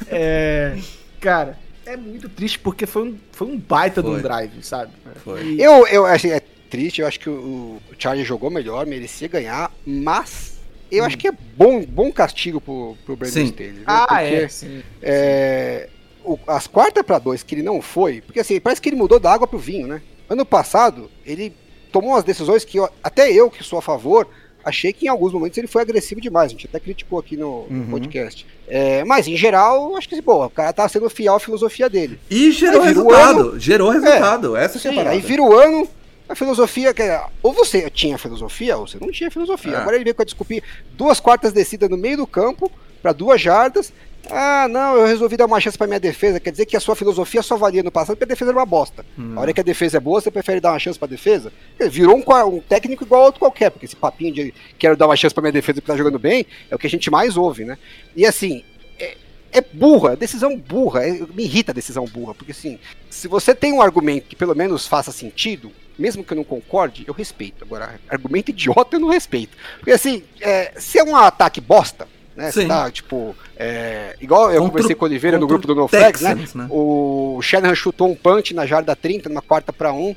É, cara, é muito triste porque foi um, foi um baita de Foi. um drive, sabe? Foi. Eu, eu achei é triste, eu acho que o, o Charlie jogou melhor, merecia ganhar, mas eu acho que é bom, bom castigo pro, pro Brandon. Staley. ah, Porque, é, sim. é, o- as quartas para dois que ele não foi, porque assim, parece que ele mudou da água pro vinho, né? Ano passado, ele tomou umas decisões que eu- até eu, que sou a favor, achei que em alguns momentos ele foi agressivo demais. A gente até criticou aqui no, no Uhum. podcast. É, mas em geral, acho que pô, o cara tá sendo fiel à filosofia dele. E gerou resultado. Gerou resultado. Essa que é a Sim, parada. aí vira o ano, a filosofia, que é, ou você tinha filosofia, ou você não tinha filosofia. É. Agora ele veio com a desculpinha, duas quartas descidas no meio do campo, para duas jardas. Ah, não, eu resolvi dar uma chance pra minha defesa. Quer dizer que a sua filosofia só valia no passado porque a defesa era uma bosta. Hum. A hora que a defesa é boa, você prefere dar uma chance pra defesa? Virou um, um técnico igual a outro qualquer, porque esse papinho de quero dar uma chance pra minha defesa porque tá jogando bem é o que a gente mais ouve, né? E assim, é, é burra, é decisão burra. é- me irrita a decisão burra, porque assim, se você tem um argumento que pelo menos faça sentido, mesmo que eu não concorde, eu respeito. Agora, argumento idiota eu não respeito. Porque assim, é, se é um ataque bosta, né? Sim. Tá, tipo, é, igual eu Contra conversei com o Oliveira no grupo do NoFlex, né? Né? O Shanahan chutou um punch na jarda 30, numa quarta para um.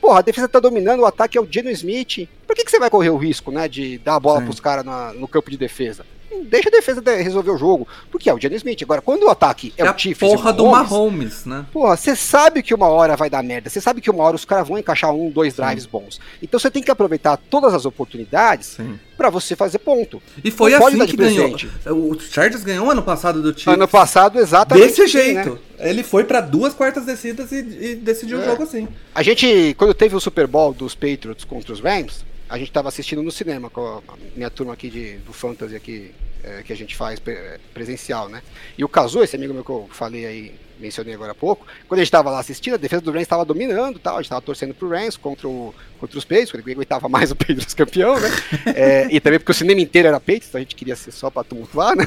Porra, a defesa tá dominando, o ataque é o Geno Smith. Por que, que você vai correr o risco, né, de dar a bola Sim. pros caras no campo de defesa? Deixa a defesa de- resolver o jogo, porque é o Geno Smith. Agora, quando o ataque é, É o Chiefs e o porra do Mahomes, Mahomes, né? Porra, você sabe que uma hora vai dar merda, você sabe que uma hora os caras vão encaixar um, dois drives bons. Então você tem que aproveitar todas as oportunidades Sim. pra você fazer ponto. E foi Não assim que ganhou. O Chargers ganhou ano passado do Chiefs. Ano passado, exatamente. Desse assim, jeito. né? Ele foi pra duas quartas descidas e, e decidiu o É. jogo assim. A gente, quando teve o Super Bowl dos Patriots contra os Rams, a gente tava assistindo no cinema com a minha turma aqui de, do Fantasy aqui, é, que a gente faz pre- presencial, né? E o Kazu, esse amigo meu que eu falei aí, mencionei agora há pouco, quando a gente tava lá assistindo, a defesa do Rams estava dominando e tal, a gente tava torcendo pro Rams contra, o, contra os Patriots, porque aguentava mais o Patriots campeão, né? É, e também porque o cinema inteiro era Patriots, então a gente queria ser só pra tumultuar, né?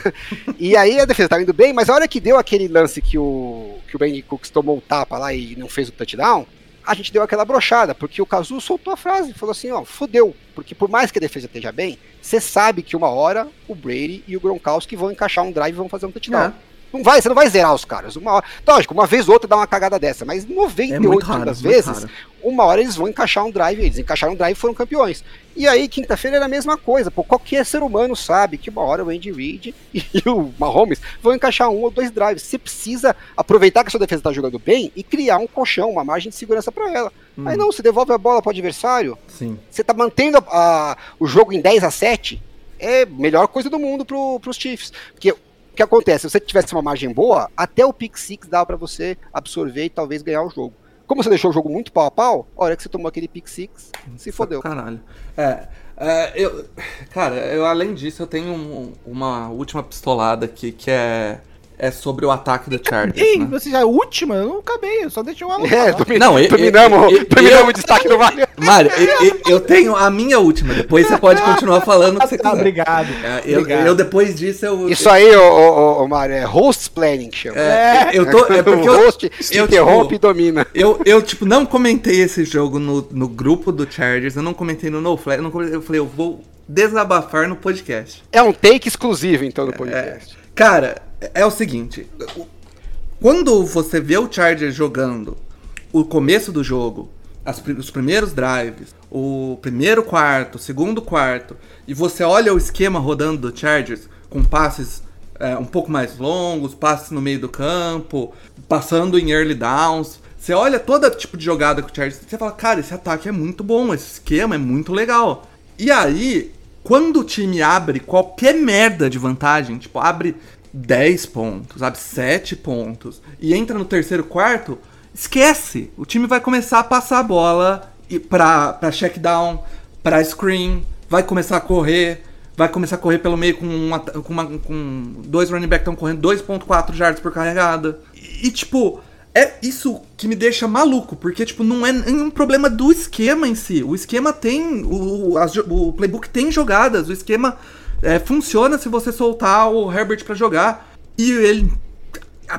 E aí a defesa tava indo bem, mas a hora que deu aquele lance que o, que o Brandon Cooks tomou o tapa lá e não fez o touchdown, a gente deu aquela brochada, porque o Kazu soltou a frase, falou assim, ó, fodeu, porque por mais que a defesa esteja bem, você sabe que uma hora o Brady e o Gronkowski vão encaixar um drive e vão fazer um touchdown. É. Não vai, você não vai zerar os caras. Uma hora, lógico, uma vez ou outra dá uma cagada dessa, mas 98% É raro, das vezes, uma hora eles vão encaixar um drive, eles encaixaram um drive e foram campeões. E aí, quinta-feira era a mesma coisa, pô, qualquer ser humano sabe que uma hora o Andy Reid e o Mahomes vão encaixar um ou dois drives. Você precisa aproveitar que a sua defesa tá jogando bem e criar um colchão, uma margem de segurança para ela. Hum. Aí não, você devolve a bola pro adversário, Sim. você tá mantendo a- a- o jogo em 10 a 7, é a melhor coisa do mundo pro, pros Chiefs. Porque o que acontece? Se você tivesse uma margem boa, até o pick six dava pra você absorver e talvez ganhar o jogo. Como você deixou o jogo muito pau a pau, a hora que você tomou aquele pick six, se fodeu. Caralho. É, é, eu, cara, eu além disso, eu tenho um- uma última pistolada aqui que é, é sobre o ataque do Chargers. Ei, né? você já é a última? Eu não acabei, eu só deixei o Alan É, domi- Não, eu- dominamos, eu- eu- dominamos o destaque do Mário. Mário, eu, eu- eu tenho a minha última, depois você pode continuar falando o que você Ah, quiser. obrigado. É, eu, obrigado. eu depois disso eu. Isso aí, ô, ô, ô, Mário, é host planning que chama. É, eu tô. É porque o eu, host eu, interrompe tipo, e domina. Eu, eu, tipo, não comentei esse jogo no, no grupo do Chargers, eu não comentei no NoFlash, eu, não comentei- eu falei, eu vou desabafar no podcast. É um take exclusivo, então, do podcast. Cara, é o seguinte, quando você vê o Chargers jogando o começo do jogo, as os primeiros drives, o primeiro quarto, o segundo quarto, e você olha o esquema rodando do Chargers com passes é, um pouco mais longos, passes no meio do campo, passando em early downs. Você olha todo tipo de jogada que o Chargers, você fala, cara, esse ataque é muito bom, esse esquema é muito legal. E aí, quando o time abre qualquer merda de vantagem, tipo, abre 10 pontos, abre 7 pontos, e entra no terceiro quarto, esquece. O time vai começar a passar a bola pra, pra check down, pra screen, vai começar a correr, vai começar a correr pelo meio com, uma, com, uma- com dois running backs estão correndo 2.4 jardas por carregada. E, e, tipo, é isso que me deixa maluco, porque tipo, não é nenhum problema do esquema em si. O esquema tem, o, as o playbook tem jogadas, o esquema é, funciona se você soltar o Herbert pra jogar. E ele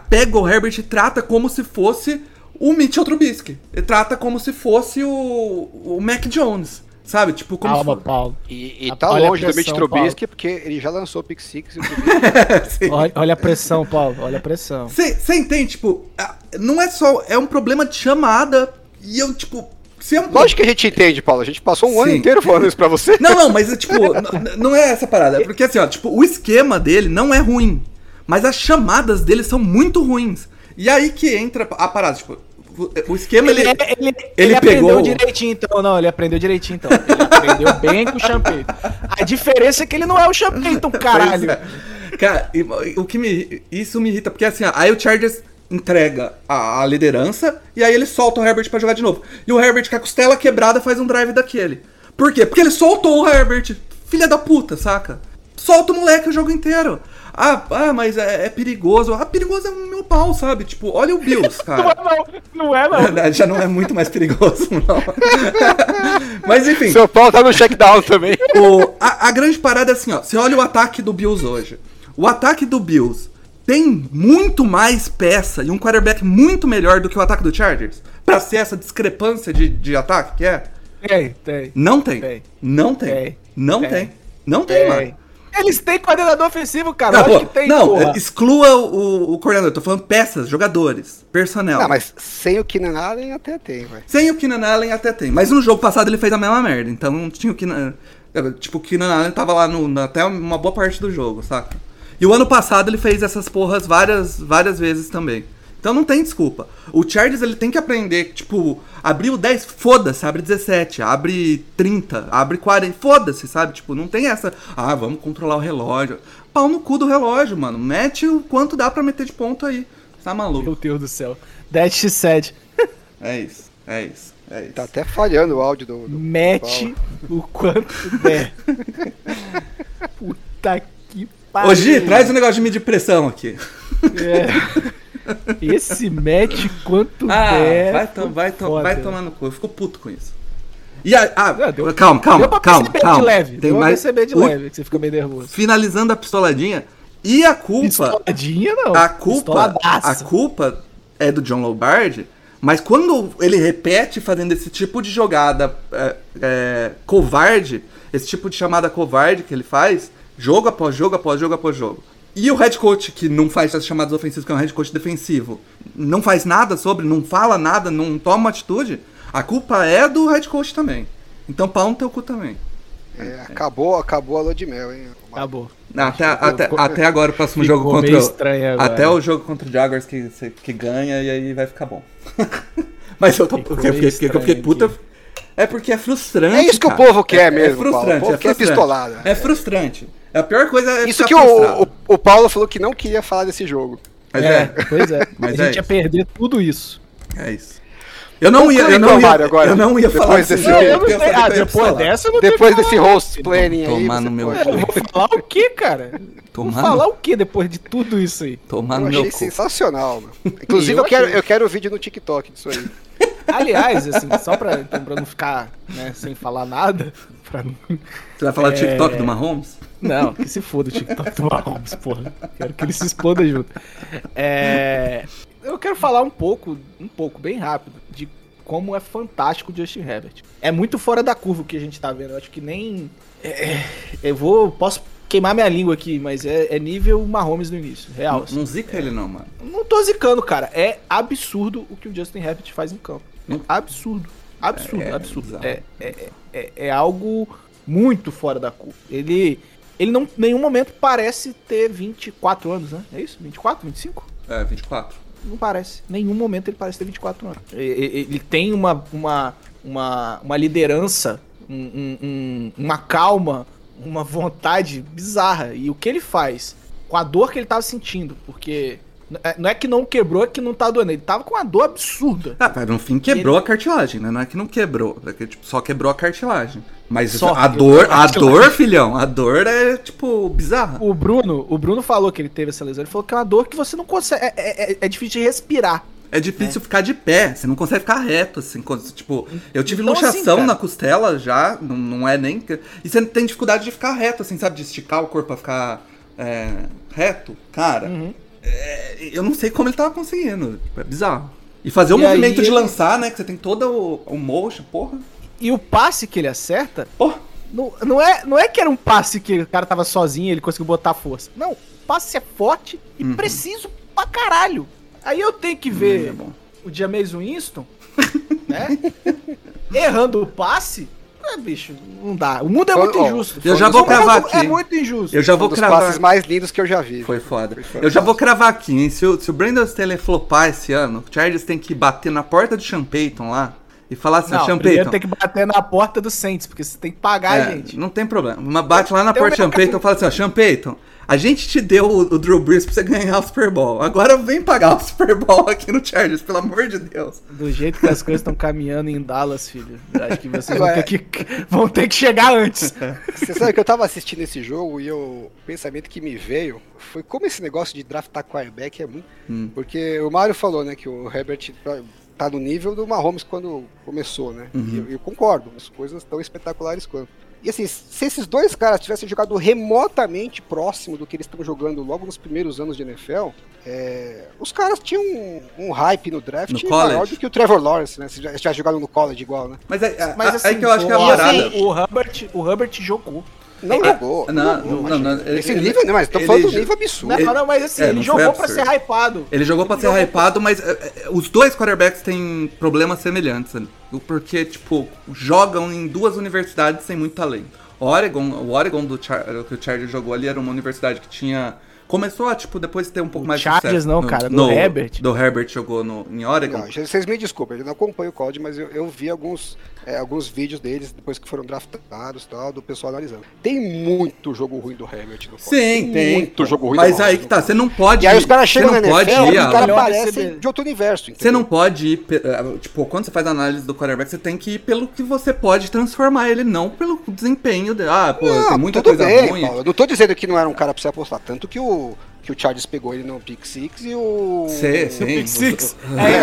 pega o Herbert e trata como se fosse o Mitchell Trubisky. Ele trata como se fosse o, o Mac Jones. Sabe? Tipo, como Calma, se Paulo. E, e tá olha longe do Mitch pressão, Trubisky, porque ele já lançou o Pick Six e o Trubisky. Olha, olha a pressão, Paulo. Olha a pressão. Você entende? Tipo, não é só. É um problema de chamada. E eu, tipo. Se é um Lógico que a gente entende, Paulo. A gente passou um ano Sim. inteiro falando isso pra você. Não, não, mas tipo, não é essa parada. É porque assim, ó, tipo, o esquema dele não é ruim. Mas as chamadas dele são muito ruins. E aí que entra a parada, tipo, o- o esquema ele. Ele, ele, ele, ele aprendeu pegou- direitinho, então. Não, ele aprendeu direitinho, então. Ele aprendeu bem com o Champeyton. A diferença é que ele não é o Champeyton, caralho. É. Cara, o que me. Isso me irrita, porque assim, aí o Chargers entrega a, a liderança e aí ele solta o Herbert pra jogar de novo. E o Herbert com a costela quebrada faz um drive daquele. Por quê? Porque ele soltou o Herbert. Filha da puta, saca? Solta o moleque o jogo inteiro. Ah, ah mas é, é perigoso. Ah, perigoso é o meu pau, sabe? Tipo, olha o Bills, cara. Não, não é, não. Já não é muito mais perigoso, não. Mas enfim. Seu Paulo tá no checkdown também. O- a, a grande parada é assim, ó. Você olha o ataque do Bills hoje. O ataque do Bills tem muito mais peça e um quarterback muito melhor do que o ataque do Chargers? Pra ser essa discrepância de, de ataque que é? Tem, tem. Não tem. Tem. Não tem. Tem. Não Tem. tem. Não tem, mano. Eles têm coordenador ofensivo, cara. Não, Lógico que tem, não porra. exclua o, o coordenador. Tô falando peças, jogadores, personnel. Não, mas sem o Keenan Allen até tem, vai. Sem o Keenan Allen até tem. Mas no jogo passado ele fez a mesma merda. Então não tinha o Keenan... Tipo, o Keenan Allen tava lá no, na- até uma boa parte do jogo, saca? E o ano passado ele fez essas porras várias, várias vezes também. Então não tem desculpa. O Chargers ele tem que aprender, tipo, abriu 10, foda-se, abre 17, abre 30, abre 40, foda-se, sabe? Tipo, não tem essa, ah, vamos controlar o relógio. Pau no cu do relógio, mano. Mete o quanto dá pra meter de ponto aí. Tá maluco. Meu Deus do céu. That she said. É isso, é isso, é isso. Tá até falhando o áudio do. do Mete o quanto der. Puta que pariu. Ô Gi, traz um negócio de medir pressão aqui. É. Esse mete quanto Ah, der. vai, vai, vai tomar no cu. Eu fico puto com isso. E a, ah, Não, deu- calma, calma, Deu calma, calma. de leve. Tem mais- perceber de leve que você fica meio nervoso. Finalizando a pistoladinha. E a culpa, Pistoladinha não. a culpa, a culpa é do John Lombardi, mas quando ele repete fazendo esse tipo de jogada é, é, covarde, esse tipo de chamada covarde que ele faz, jogo após jogo, após jogo, após jogo. E o head coach, que não faz essas chamadas ofensivas, que é um head coach defensivo, não faz nada sobre, não fala nada, não toma uma atitude, a culpa é do head coach também. Então pau no teu cu também. É, acabou, acabou a lua de mel, hein? Acabou. Até, até, ficou- até agora o próximo jogo contra. estranho agora. Até o jogo contra o Jaguars que, que ganha e aí vai ficar bom. Mas eu tô. Ficou Porque eu fiquei, eu fiquei puta. aqui. É porque é frustrante. É isso que o cara. povo quer É- mesmo, É frustrante. Paulo. O povo é quer frustrante. pistolada. É frustrante. A pior coisa é. Isso ficar que o, o, o Paulo falou que não queria falar desse jogo. Mas é, é. pois é. Mas a é gente ia isso. perder tudo isso. É isso. Eu não ia, eu não ia, agora. eu não ia Depois falar desse desse jogo. jogo. eu não sei. Ah, que ia depois falar. dessa eu não Depois que desse host planning aí. Tomar no meu Eu vou falar o quê, cara? Tomar vou no- falar o quê depois de tudo isso aí? Tomar Eu no achei meu cu. sensacional, mano. Inclusive, Eu eu, quero, achei. eu quero o vídeo no TikTok disso aí. Aliás, assim, só pra, pra não ficar né, sem falar nada, pra não... Você vai falar do TikTok do Mahomes? Não, que se foda o TikTok do Mahomes, porra. Quero que ele se exploda junto. É, eu quero falar um pouco, um pouco, bem rápido, de como é fantástico o Justin Herbert. É muito fora da curva o que a gente tá vendo. Eu acho que nem. é, eu vou. Posso queimar minha língua aqui, mas é, é nível Mahomes no início. Real. assim. Não zica ele não, mano. Não tô zicando, cara. É absurdo o que o Justin Herbert faz em campo. Absurdo. Absurdo, É, absurdo. bizarro. É, é, é, é algo muito fora da curva. Ele, ele não, em nenhum momento parece ter 24 anos, né? É isso? 24, 25? É, 24. Não parece. Em nenhum momento ele parece ter 24 anos. Ele tem uma, uma, uma, uma liderança, um- um- um- uma calma, uma vontade bizarra. E o que ele faz com a dor que ele tava sentindo, porque não é que não quebrou, é que não tá doendo. Ele tava com uma dor absurda. Ah, mas no fim quebrou a cartilagem, né? Não é que não quebrou, é que tipo, só quebrou a cartilagem. Mas Só a dor, a dor, filhão, a dor é tipo bizarra. O Bruno, o Bruno falou que ele teve essa lesão. Ele falou que é uma dor que você não consegue. É, é- é- é difícil de respirar. É difícil ficar de pé, você não consegue ficar reto, assim, tipo, eu tive Então, assim, luxação cara- na costela já, não, não é nem... E você tem dificuldade de ficar reto, assim, sabe, de esticar o corpo pra ficar é, reto, cara, Uhum. É, eu não sei como ele tava conseguindo, tipo, é bizarro. E fazer o E aí movimento de ele- lançar, né, que você tem todo o, o motion, porra, E o passe que ele acerta porra, Não, não, é, não é que era um passe que o cara tava sozinho e ele conseguiu botar força. Não, o passe é forte e preciso pra caralho. Aí eu tenho que ver Hum, é o James Winston, né? errando o passe. É, bicho, não dá. O mundo é Foi- muito ó, injusto. eu já O vou mundo cravar É aqui. muito injusto. eu já Um vou dos cravar... passes mais lindos que eu já vi. Foi foda. Foi Eu já vou cravar aqui, hein? Se o, se o Brandon Staley flopar esse ano, o Chargers tem que bater na porta do Sean Payton lá e falar assim, Não, Sean primeiro Payton... tem que bater na porta do Saints, porque você tem que pagar, É, gente. Não tem problema. Mas bate lá na porta do Sean Payton e fala assim, ó, Sean Payton, a gente te deu o, o Drew Brees pra você ganhar o Super Bowl. Agora vem pagar o Super Bowl aqui no Chargers, pelo amor de Deus. Do jeito que as coisas estão caminhando em Dallas, filho. Acho que vocês vão ter que, vão ter que chegar antes. Você sabe que eu tava assistindo esse jogo e eu- o pensamento que me veio foi como esse negócio de draftar quarterback é muito. Hum. Porque o Mário falou, né, que o Herbert tá- no nível do Mahomes quando começou, né? Uhum. E eu, eu concordo, as coisas tão espetaculares quanto. E assim, se esses dois caras tivessem jogado remotamente próximo do que eles estão jogando logo nos primeiros anos de NFL, é, os caras tinham um, um hype no draft No maior college. do que o Trevor Lawrence, né? Se já, já jogaram no college igual, né? Mas é, Mas é- assim, é que eu acho que é a o, parada. assim, o Herbert, o Herbert jogou. Não É, jogou. não, Esse nível, né? Mas tô ele falando do nível absurdo. Não, Ele- não, mas assim, é, ele jogou pra ser hypado. Ele jogou pra ser hypado, mas é, os dois quarterbacks têm problemas semelhantes. né? Porque, tipo, jogam em duas universidades sem muito talento. O Oregon, o Oregon do Char que o Chargers jogou ali era uma universidade que tinha. Começou a, tipo, depois ter um pouco O mais de Chargers sucesso. não, cara, do Herbert. Do Herbert jogou no, em Oregon. Não, vocês me desculpem, eu não acompanho o college, mas eu, eu vi alguns, é, alguns vídeos deles depois que foram draftados e tal, do pessoal analisando. Tem muito jogo ruim do Herbert no college. Sim, tem. Muito jogo ruim Mas do aí que no tá, você não pode. E aí os caras chegam na pode NFL ir, e o cara Alan. Melhor parece receber. de outro universo. Você não pode ir, eh, tipo, quando você faz a análise do quarterback, você tem que ir pelo que você pode transformar ele, não pelo desempenho dele. Ah, pô, Não, tem muita tudo coisa bem, ruim. Paulo. Eu não tô dizendo que não era um cara pra você apostar. Tanto que o, que o Chargers pegou ele no Pick Six e o. Sim, sim. Pick Six. É,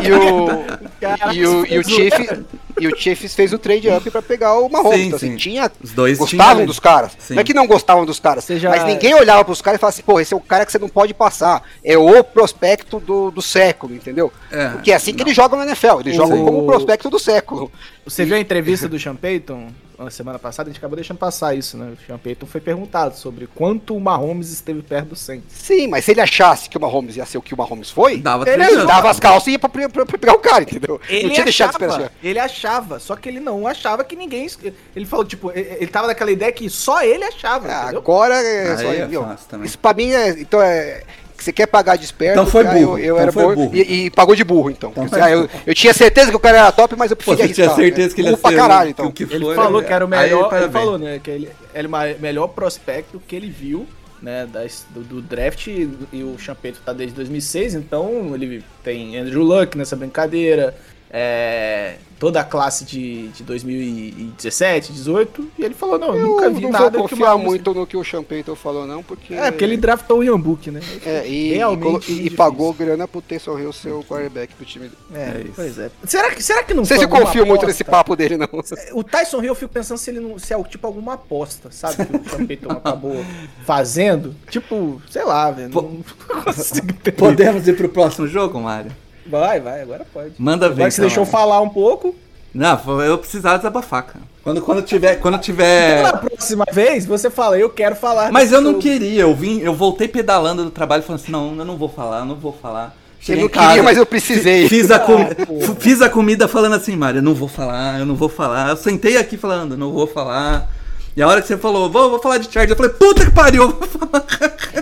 E o, e o, e o Chiefs, e o Chiefs fez o trade up pra pegar o Mahomes. Sim, então, assim, sim. tinha, Os dois gostavam tinham- dos caras. Sim. Não é que não gostavam dos caras, já- mas ninguém olhava pros caras e falava assim, pô, esse é o cara que você não pode passar. É o prospecto do, do século, entendeu? É, Porque é assim que eles jogam na NFL. Eles O- jogam como o prospecto do século. Você viu a entrevista do Sean Payton na semana passada? A gente acabou deixando passar isso, né? O Sean Payton foi perguntado sobre quanto o Mahomes esteve perto do 100. Sim, mas se ele achasse que o Mahomes ia ser o que o Mahomes foi, Dava Ele anos. dava as calças e ia pra, pra- pra pegar o cara, entendeu? Ele não tinha deixado de achava, esperar. ele achava, só que ele não achava que ninguém. Ele falou, tipo, ele, ele tava naquela ideia que só ele achava, Ah, agora é só é. Isso pra mim é. Então é. Que Você quer pagar de esperto? Então foi ah, burro, Eu, eu então era foi bom burro. E, e pagou de burro, então. Então ah, eu, eu tinha certeza que o cara era top, mas eu Pô, preferia você tinha certeza né? que ele ia Burro ser caralho, então. que Ele foi, falou né? que era o Aí, melhor. Ele parabéns. falou, né? Que ele era o ma- melhor prospecto que ele viu, né? das- do, do draft. E, e o Champeto tá desde 2006, então ele tem Andrew Luck nessa brincadeira. É, toda a classe de, de 2017, 18. E ele falou: Não, eu nunca vi não nada vou que confiar Mahomes- muito no que o Champeyton falou, não, porque. É, porque ele draftou o Ian Book, né? É, e, Realmente e e pagou grana pro Taysom Hill ser o quarterback do time. É, É isso. pois é. Será que, será que não foi se confio muito nesse papo dele, não. O Tyson Hill, eu fico pensando se ele não se é o tipo alguma aposta, sabe? Que o Champeyton acabou fazendo. Tipo, sei lá, velho. Não consigo entender. Podemos ir pro próximo jogo, Mário? Vai, vai, agora pode. Manda ver. Agora que você então, deixou Mário. falar um pouco. Não, eu precisava desabafar, cara. Quando, quando tiver. Quando tiver. Na próxima vez, você fala, eu quero falar. Mas eu não jogo. queria, eu vim, eu voltei pedalando do trabalho falando assim, não, eu não vou falar, eu não vou falar. Eu Cheguei não em casa, queria, mas eu precisei. Fiz a, com- Ah, fiz a comida falando assim, Mário, eu não vou falar, eu não vou falar. Eu sentei aqui falando, eu não vou falar. E a hora que você falou, vou, vou falar de Charge, eu falei, puta que pariu, vou falar.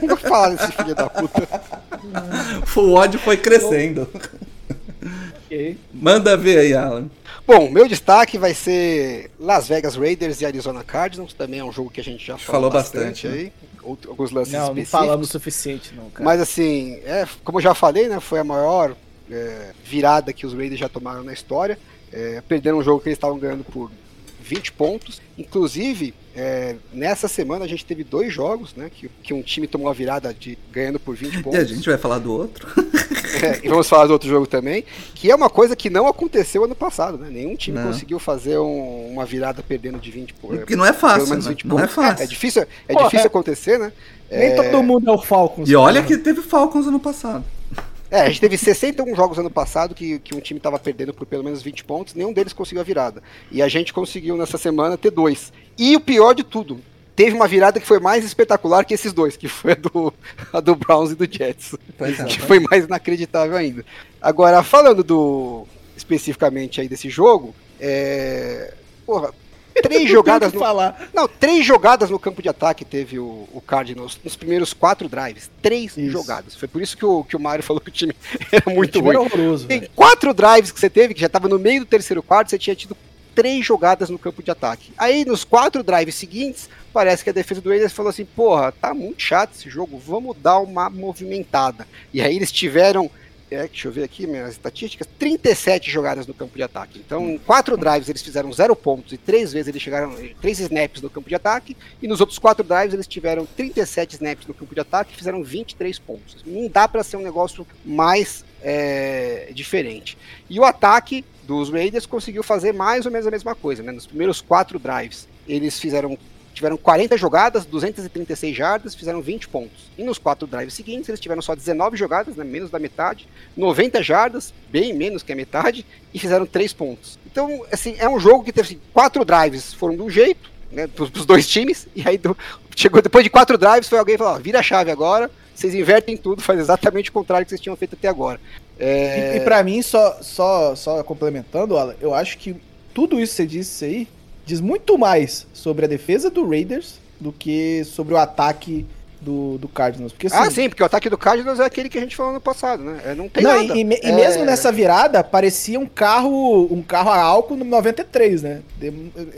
Não vou falar desse filho da puta. O ódio foi crescendo. Ok. Manda ver aí, Alan. Bom, meu destaque vai ser Las Vegas Raiders e Arizona Cardinals. Também é um jogo que a gente já falou, Falou bastante, né? aí. Outro- alguns lances Não, não específicos. falamos o suficiente, não, cara. Mas assim, é, como eu já falei, né, foi a maior é, virada que os Raiders já tomaram na história. É, perderam um jogo que eles estavam ganhando por 20 pontos. Inclusive, é, nessa semana a gente teve dois jogos, né, que, que um time tomou a virada de ganhando por 20 E pontos. a gente vai falar do outro. É, e vamos falar do outro jogo também, que é uma coisa que não aconteceu ano passado, né? Nenhum time Não. conseguiu fazer um- uma virada perdendo de 20 pontos. Porque não é fácil, pelo menos né? 20 Não é fácil. É, difícil, é Porra, difícil é. acontecer, né? Nem É, todo mundo é o Falcons. E olha cara. que teve Falcons ano passado. É, a gente teve 61 jogos ano passado que, que um time estava perdendo por pelo menos 20 pontos, nenhum deles conseguiu a virada. E a gente conseguiu nessa semana ter dois. E o pior de tudo, teve uma virada que foi mais espetacular que esses dois, que foi a do, a do Browns e do Jets. Pois é. que foi mais inacreditável ainda. Agora, falando do especificamente aí desse jogo, é. Porra, três jogadas no, falar. não, três jogadas no campo de ataque teve o, o Cardinals nos primeiros quatro drives. Três Isso. jogadas. Foi por isso que o, que o Mário falou que o time era muito time ruim. era horroroso. Tem quatro drives que você teve, que já estava no meio do terceiro quarto, você tinha tido três jogadas no campo de ataque. Aí nos quatro drives seguintes, parece que a defesa do Raiders falou assim: porra, tá muito chato esse jogo, vamos dar uma movimentada. E aí eles tiveram. É, deixa eu ver aqui minhas estatísticas: 37 jogadas no campo de ataque. Então, em quatro drives eles fizeram zero pontos e três vezes eles chegaram. três snaps no campo de ataque. E nos outros quatro drives eles tiveram 37 snaps no campo de ataque e fizeram 23 pontos. Não dá para ser um negócio mais é, diferente. E o ataque dos Raiders conseguiu fazer mais ou menos a mesma coisa, né? Nos primeiros quatro drives, eles fizeram tiveram 40 jogadas, 236 jardas, fizeram 20 pontos. E nos quatro drives seguintes, eles tiveram só 19 jogadas, né, menos da metade, 90 jardas, bem menos que a metade, e fizeram 3 pontos. Então, assim, é um jogo que teve assim, quatro drives foram de um jeito, né, pros, pros dois times, e aí do, chegou depois de quatro drives, foi alguém ó, vira a chave agora, vocês invertem tudo, faz exatamente o contrário que vocês tinham feito até agora. É... E, e para mim, só, só, só complementando, Alan, eu acho que tudo isso que você disse aí diz muito mais sobre a defesa do Raiders do que sobre o ataque do, do Cardinals. Porque, assim, ah, sim, porque o ataque do Cardinals é aquele que a gente falou no passado, né? É, não tem não, nada. E, e, é... e, mesmo nessa virada, parecia um carro um carro a álcool no 93, né?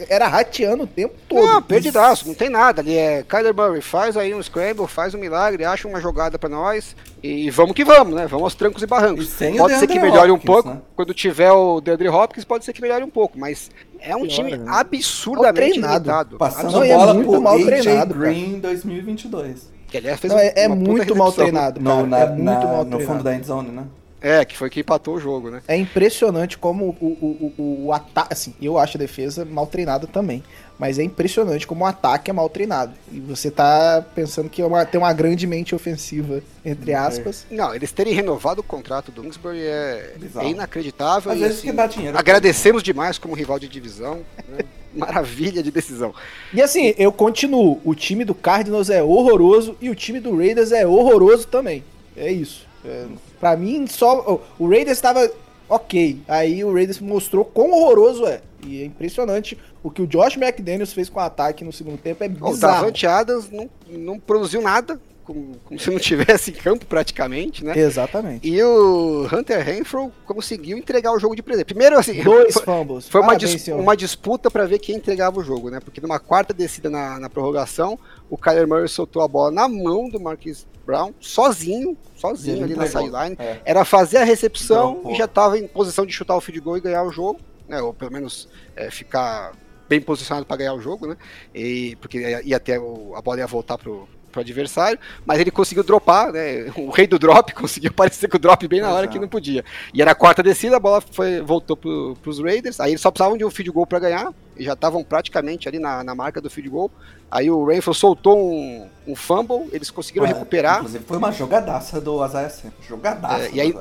Era rateando o tempo todo. Não, perdidaço, não tem nada. Ali é Kyler Murray, faz aí um scramble, faz um milagre, acha uma jogada para nós e vamos que vamos, né? Vamos aos trancos e barrancos. E pode ser que melhore Hopkins, um pouco. Né? Quando tiver o DeAndre Hopkins, pode ser que melhore um pouco, mas é um time né? absurdamente limitado. Passando não, bola é muito mal treinado. Green 2022. Que aliás fez não, é, é muito mal treinado. No, na, é muito na, mal no treinado. fundo da endzone, né? É, que foi que empatou o jogo, né? É impressionante como o, o, o, o ataque. Assim, eu acho a defesa mal treinada também. Mas é impressionante como o ataque é mal treinado. E você tá pensando que é uma, tem uma grande mente ofensiva, entre aspas. Não, eles terem renovado o contrato do Kingsbury é, é inacreditável. Às e, vezes assim, que dá dinheiro. Agradecemos demais como rival de divisão. Né? Maravilha de decisão. E assim, eu continuo. O time do Cardinals é horroroso e o time do Raiders é horroroso também. É isso. É, pra mim, só. O Raiders estava ok. Aí o Raiders mostrou quão horroroso é. E é impressionante o que o Josh McDaniels fez com o ataque no segundo tempo. É bizarro. O Adams não, não produziu nada como, como, se não tivesse em campo praticamente, né? Exatamente. E o Hunter Renfro conseguiu entregar o jogo de presente. Primeiro, assim, dois foi, fumbles. Foi uma, dis uma disputa para ver quem entregava o jogo, né? Porque numa quarta descida na, na prorrogação, o Kyler Murray soltou a bola na mão do Marquis Brown, sozinho, sozinho ali na sideline. É. Era fazer a recepção e já estava em posição de chutar o field goal e ganhar o jogo, né? Ou pelo menos é, ficar bem posicionado para ganhar o jogo, né? E, porque ia até o, a bola ia voltar pro pro adversário, mas ele conseguiu dropar, né? O rei do drop conseguiu aparecer com o drop bem na hora Exato. que não podia. E era a quarta descida, a bola foi, voltou pro, pros Raiders, aí eles só precisavam de um field goal para ganhar, e já estavam praticamente ali na, na marca do field goal. Aí o Rainford soltou um, um fumble, eles conseguiram recuperar. Inclusive foi uma jogadaça do Azaia Jogadaça. É, e aí,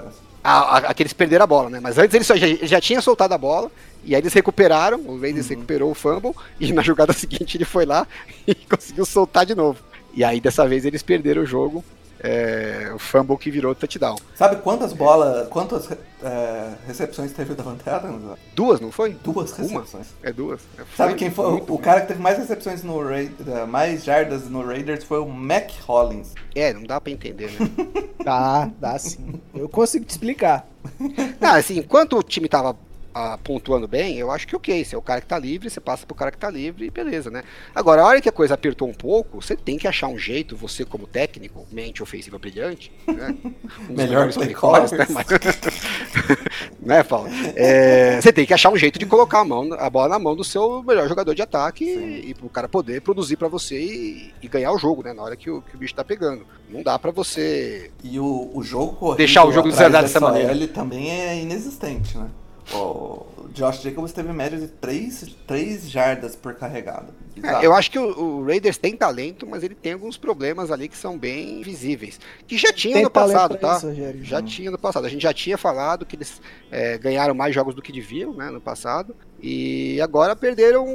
a, a, eles perderam a bola, né? Mas antes eles já, já tinham soltado a bola, e aí eles recuperaram, o Raiders uhum. recuperou o fumble, e na jogada seguinte ele foi lá e conseguiu soltar de novo. E aí dessa vez eles perderam o jogo. É, o fumble que virou touchdown. Sabe quantas bolas, quantas é, recepções teve o Davante Adams? Duas, não foi? Duas recepções. Uma? É duas. É, Sabe quem foi? O, o cara que teve mais recepções no Raiders, mais jardas no Raiders foi o Mac Hollins. É, não dá pra entender, né? dá, dá sim. Eu consigo te explicar. Não, assim, enquanto o time tava a, pontuando bem, eu acho que ok. Se é o cara que tá livre, você passa pro cara que tá livre e beleza, né? Agora, a hora que a coisa apertou um pouco, você tem que achar um jeito, você como técnico, mente ofensiva brilhante, né? Um Melhor play callers, né? Mas... né, Paulo? É, você tem que achar um jeito de colocar a, mão, a bola na mão do seu melhor jogador de ataque e, e pro cara poder produzir para você e, e, ganhar o jogo, né? Na hora que o, que o bicho tá pegando. Não dá para você. E o, o jogo corrido deixar o jogo desandar dessa maneira. Ele também é inexistente, né? O Josh Jacobs teve média de 3, 3 jardas por carregado. É, eu acho que o, o, Raiders tem talento, mas ele tem alguns problemas ali que são bem visíveis. Que já tinha tem no passado, tá? Isso, já tinha no passado. A gente já tinha falado que eles é, ganharam mais jogos do que deviam, né, no passado. E agora perderam,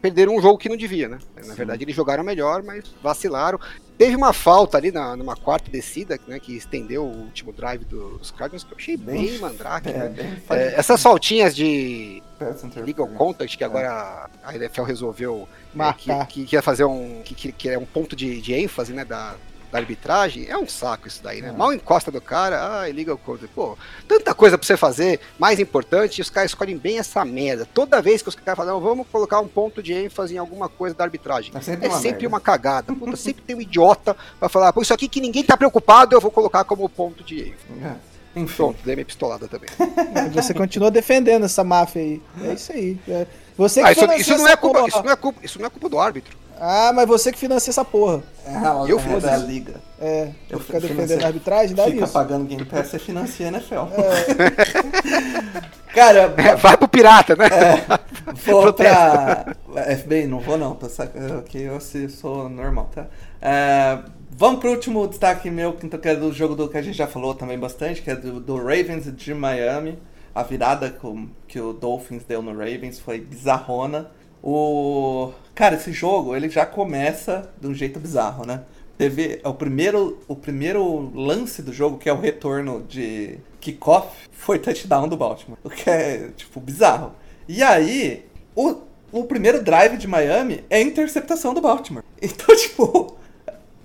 perderam um jogo que não devia, né? Na Sim. verdade, eles jogaram melhor, mas vacilaram. Teve uma falta ali na, numa quarta descida, né, que estendeu o último drive dos Cardinals, que eu achei bem, bem mandrake. É, né? é, essas faltinhas de legal contact, que agora a NFL resolveu é, que, que, que, ia fazer um. Que, que, é um ponto de, de ênfase, né, da, da arbitragem, é um saco isso daí, né? É. Mal encosta do cara, ah, liga o contra. Pô, tanta coisa pra você fazer, mais importante, e os caras escolhem bem essa merda. Toda vez que os caras falam, vamos colocar um ponto de ênfase em alguma coisa da arbitragem. É sempre, é uma, sempre uma, cagada. Puta, sempre tem um idiota pra falar, pô, isso aqui que ninguém tá preocupado, eu vou colocar como ponto de ênfase. É. Enfim. Pronto, dei minha pistolada também. Você continua defendendo essa máfia aí. É isso aí. É. Você ah, isso, isso, não é culpa, isso, não é culpa, isso não é culpa do árbitro. Ah, mas você que financia essa porra. Ah, Eu é fiz da isso. liga. É, Eu eu ficar financei. defendendo a arbitragem, dá Fica isso. pagando Game Pass, você financia a NFL. Cara, É, vai pro pirata, né? vou pra... FBI, não vou não, tô sacando aqui, eu se- sou normal, tá? É, vamos pro último destaque meu, que é do jogo do que a gente já falou também bastante, que é do, do Ravens de Miami. A virada com- que o Dolphins deu no Ravens foi bizarrona. O... Cara, esse jogo, ele já começa de um jeito bizarro, né? Teve o primeiro, o primeiro lance do jogo, que é o retorno de kickoff, foi touchdown do Baltimore. O que é, tipo, bizarro. E aí, o, o primeiro drive de Miami é interceptação do Baltimore. Então, tipo,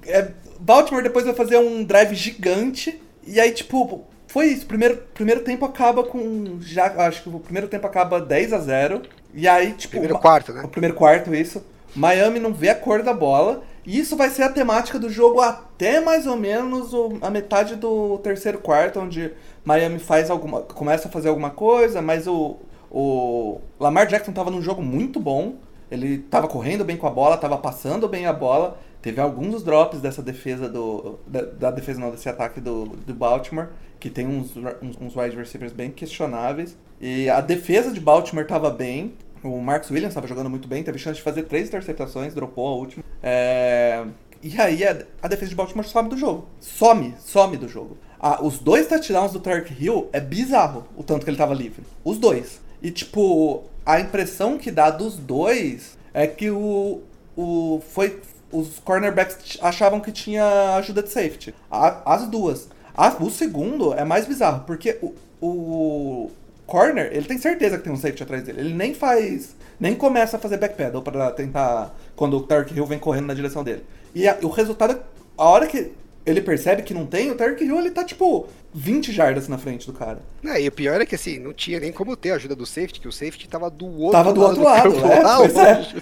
é, Baltimore depois vai fazer um drive gigante. E aí, tipo, foi isso. Primeiro, primeiro tempo acaba com. Já, acho que o primeiro tempo acaba 10 a 0 E aí, tipo. Primeiro quarto, né? O primeiro quarto, isso. Miami não vê a cor da bola. E isso vai ser a temática do jogo até mais ou menos o- a metade do terceiro quarto, onde Miami faz alguma. começa a fazer alguma coisa, mas o. O Lamar Jackson tava num jogo muito bom. Ele tava correndo bem com a bola, tava passando bem a bola. Teve alguns drops dessa defesa do. Da, da defesa não, desse ataque do, do Baltimore, que tem uns, uns, uns wide receivers bem questionáveis. E a defesa de Baltimore tava bem. O Marcus Williams estava jogando muito bem, teve chance de fazer três interceptações, dropou a última. É, E aí a, a defesa de Baltimore some do jogo. Some, some do jogo. Os dois touchdowns do Tark Hill é bizarro o tanto que ele tava livre. Os dois. E tipo, a impressão que dá dos dois é que o. o foi. Os cornerbacks achavam que tinha ajuda de safety. A- as duas. A- o segundo é mais bizarro, porque o, o corner, ele tem certeza que tem um safety atrás dele. Ele nem faz. Nem começa a fazer backpedal pra tentar. Quando o Tark Hill vem correndo na direção dele. E a- o resultado, é- a hora que ele percebe que não tem, o Tark Hill ele tá tipo 20 jardas na frente do cara. É, e o pior é que assim, não tinha nem como ter a ajuda do safety, que o safety tava do outro Tava do outro lado, campo, é, é.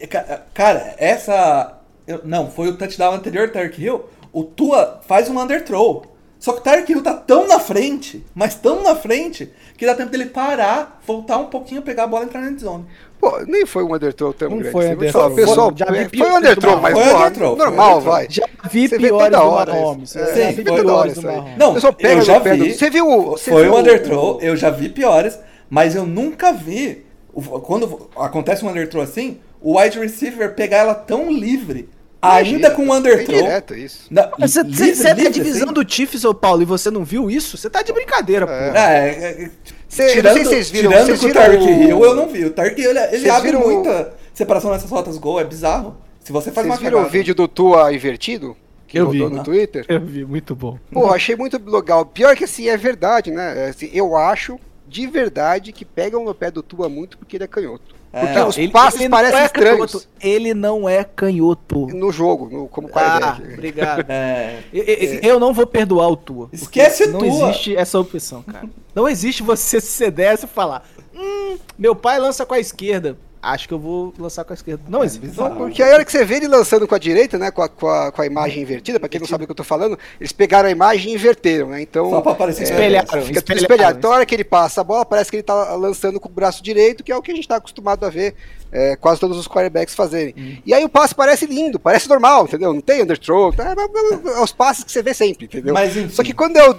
E, ca- cara, essa. eu- não, foi o touchdown anterior do Tark Hill. O Tua faz um underthrow. Só que o Tark Hill tá tão na frente, mas tão na frente, que dá tempo dele parar, voltar um pouquinho, pegar a bola e entrar na endzone. Pô, nem foi um underthrow tão Não grande. foi assim, underthrow. falar, Pessoal, Já vi é, foi piores um underthrow, mas Foi porra, underthrow, foi normal, underthrow. vai. Já vi Você piores do hora Mahomes. É, Sim, já vi foi toda hora piores do. Mahomes. Não, pessoal pega eu já vi. Você viu. Você Foi viu um o- underthrow, eu já vi piores, mas eu nunca vi. Quando acontece um underthrow assim, o wide receiver pegar ela tão livre, ainda com Tem underthrow. direto isso. Você, você é da livre, divisão assim. do Chiefs, ô Paulo, e você não viu isso? Você tá de brincadeira, pô. É, é, é, Cê- tirando, não sei se vocês viram- tirando vocês com o viram Tark o- Hill, eu não vi. O Tark Hill, ele, ele Vocês abre viram o- muita separação nessas rotas gol, é bizarro. Se você faz Vocês uma viram o cagada- vídeo do Tua invertido? Que Eu vi. no Twitter? Eu vi, muito bom. Pô, achei muito legal. Pior que assim, é verdade, né? Assim, eu acho de verdade que pegam no pé do Tua muito porque ele é canhoto. É. Porque os Ele- passes ele não parecem é estranhos canhoto. Ele não é canhoto. no jogo, no, como Ah, quarterback. obrigado. É, Eu, eu- eu não vou perdoar o Tua. Esquece o não Tua. existe essa opção, cara. Não existe você se desse e falar: Hum, meu pai lança com a esquerda. Acho que eu vou lançar com a esquerda. Não existe. bizarro. Porque a hora que você vê ele lançando com a direita, né? Com a, com a, com a imagem invertida, pra quem não sabe o que eu tô falando, eles pegaram a imagem e inverteram, né? Então. Só pra aparecer Espelharam, Fica tudo espelharam espelhado. Então, a hora que ele passa a bola, parece que ele tá lançando com o braço direito, que é o que a gente tá acostumado a ver é, quase todos os quarterbacks fazerem. Hum. E aí o passe parece lindo, parece normal, entendeu? Não tem underthrow, tá? é, é os passes que você vê sempre, entendeu? Mas. Só que quando, é o,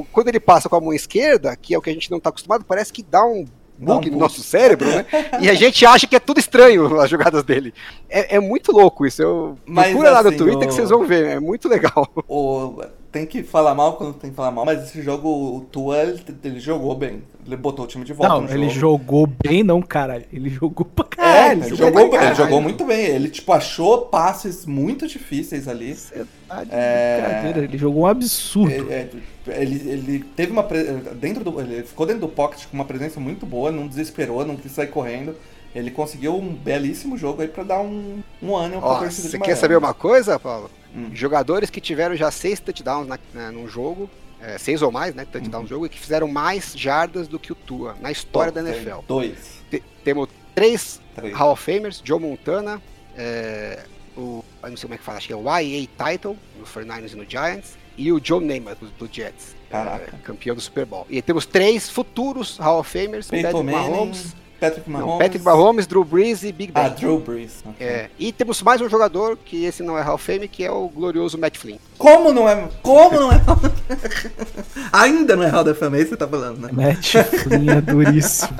o- quando ele passa com a mão esquerda, que é o que a gente não tá acostumado, parece que dá um Um bug no nosso cérebro, né? e a gente acha que é tudo estranho as jogadas dele. É, é muito louco isso. Eu, Mas, procura lá no assim, Twitter o- que vocês vão ver, é muito legal. o- tem que falar mal quando tem que falar mal, mas esse jogo, o Tua, ele, ele jogou bem. Ele botou o time de volta Não, no ele jogo. jogou bem, não, caralho. Ele jogou pra É, caralho. ele jogou pra ele caralho. jogou muito bem. Ele, tipo, achou passes muito difíceis ali. Você tá de É. brincadeira. Ele jogou um absurdo. É, é, Ele, ele teve uma. pre- Dentro do, ele ficou dentro do pocket com uma presença muito boa, não desesperou, não quis sair correndo. Ele conseguiu um belíssimo jogo aí pra dar um, um ânimo pra torcida de você quer saber uma coisa, Paulo? Hum. Jogadores que tiveram já seis touchdowns na, na, num jogo, é, seis ou mais, né? Touchdowns Uhum. no jogo, e que fizeram mais jardas do que o Tua na história da Tem NFL. Dois. Te- temos três Três. Hall of Famers, Joe Montana, é, o, não sei como é que fala, acho que é o YA Title, no 49ers e no Giants, e o Joe Namath, do, do Jets, Caraca. é, campeão do Super Bowl. E temos três futuros Hall of Famers, Peyton Patrick Manning. Mahomes, Patrick Mahomes. Não, Patrick Mahomes, Drew Brees e Big Ben. Ah, Drew Brees. Ok. É, e temos mais um jogador, que esse não é Hall of Fame, que é o glorioso Matt Flynn. Como não é. Como não é. Ainda não é Hall da Fama, é isso que você tá falando, né? Matt Flynn é duríssimo.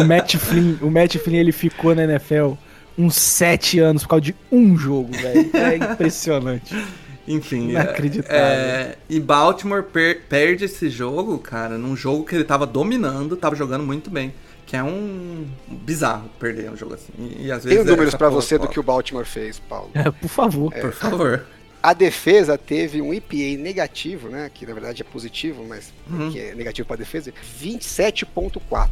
O Matt Flynn, o Matt Flynn ele ficou na NFL uns sete anos por causa de um jogo, velho. É impressionante. Enfim. Inacreditável. é, e Baltimore per- perde esse jogo, cara, num jogo que ele tava dominando, tava jogando muito bem. Que é um bizarro perder um jogo assim. E, e às vezes. Tenho números porra você do que o Baltimore fez, Paulo. É, por favor. Por favor. A defesa teve um EPA negativo, né? Que na verdade é positivo, mas Uhum. que é negativo para defesa, 27.4.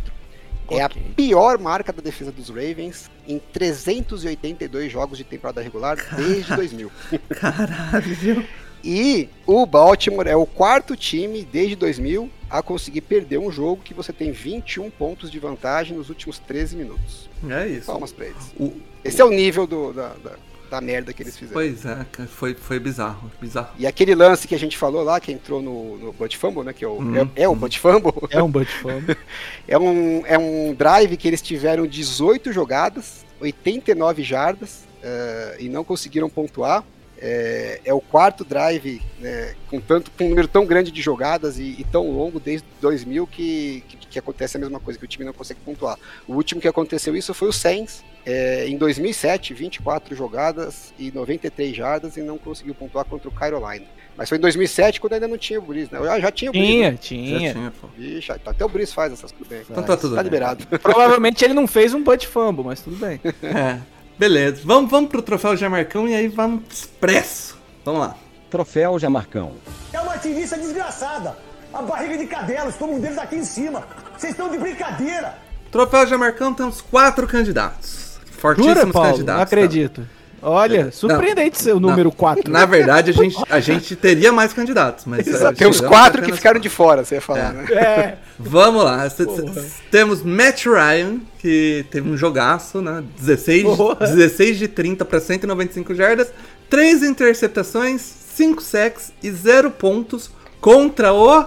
É a pior marca da defesa dos Ravens em 382 jogos de temporada regular desde 2000. Caralho. E o Baltimore é o quarto time desde 2000 a conseguir perder um jogo que você tem 21 pontos de vantagem nos últimos 13 minutos. É isso. Palmas pra eles. O- Esse é o nível do- da, da, da merda que eles fizeram. Pois é, foi, foi bizarro. Bizarro. E aquele lance que a gente falou lá, que entrou no, no Butt Fumble, né? Que é o, Uhum. é, é o Butt Fumble. É um Bud Fumble. É um, é um drive que eles tiveram 18 jogadas, 89 jardas, eh, e não conseguiram pontuar. É, é o quarto drive né, com, tanto, com um número tão grande de jogadas e, e tão longo desde 2000 que, que, que acontece a mesma coisa, que o time não consegue pontuar. O último que aconteceu isso foi o Saints, é, em 2007, 24 jogadas e 93 jardas e não conseguiu pontuar contra o Carolina. Mas foi em 2007 quando ainda não tinha o Breeze, né? Já, já tinha o Breeze. Tinha, né? Já tinha. pô. Ixi, até o Breeze faz essas coisas bem. Então tá tudo Tá bem. liberado. Provavelmente ele não fez um Bud Fumble, mas tudo bem. É. Beleza. Vamos, vamos pro troféu Jamarcão e aí vamos expresso. Vamos lá. Troféu Jamarcão. É uma tirista desgraçada. A barriga de cadela, os um deles aqui em cima. Vocês estão de brincadeira. Troféu Jamarcão temos quatro candidatos. Fortíssimos Jura, Paulo? candidatos. Não acredito. Olha, surpreendente ser o número 4. Na verdade, a gente, a gente teria mais candidatos, mas. Eh, tem os quatro que ficaram de fora, você ia falar, É. né? É. Vamos lá. Temos Matt Ryan, que teve um jogaço, né? 16, Porra. 16 de 30 para 195 jardas, 3 interceptações, 5 sacks e 0 pontos contra o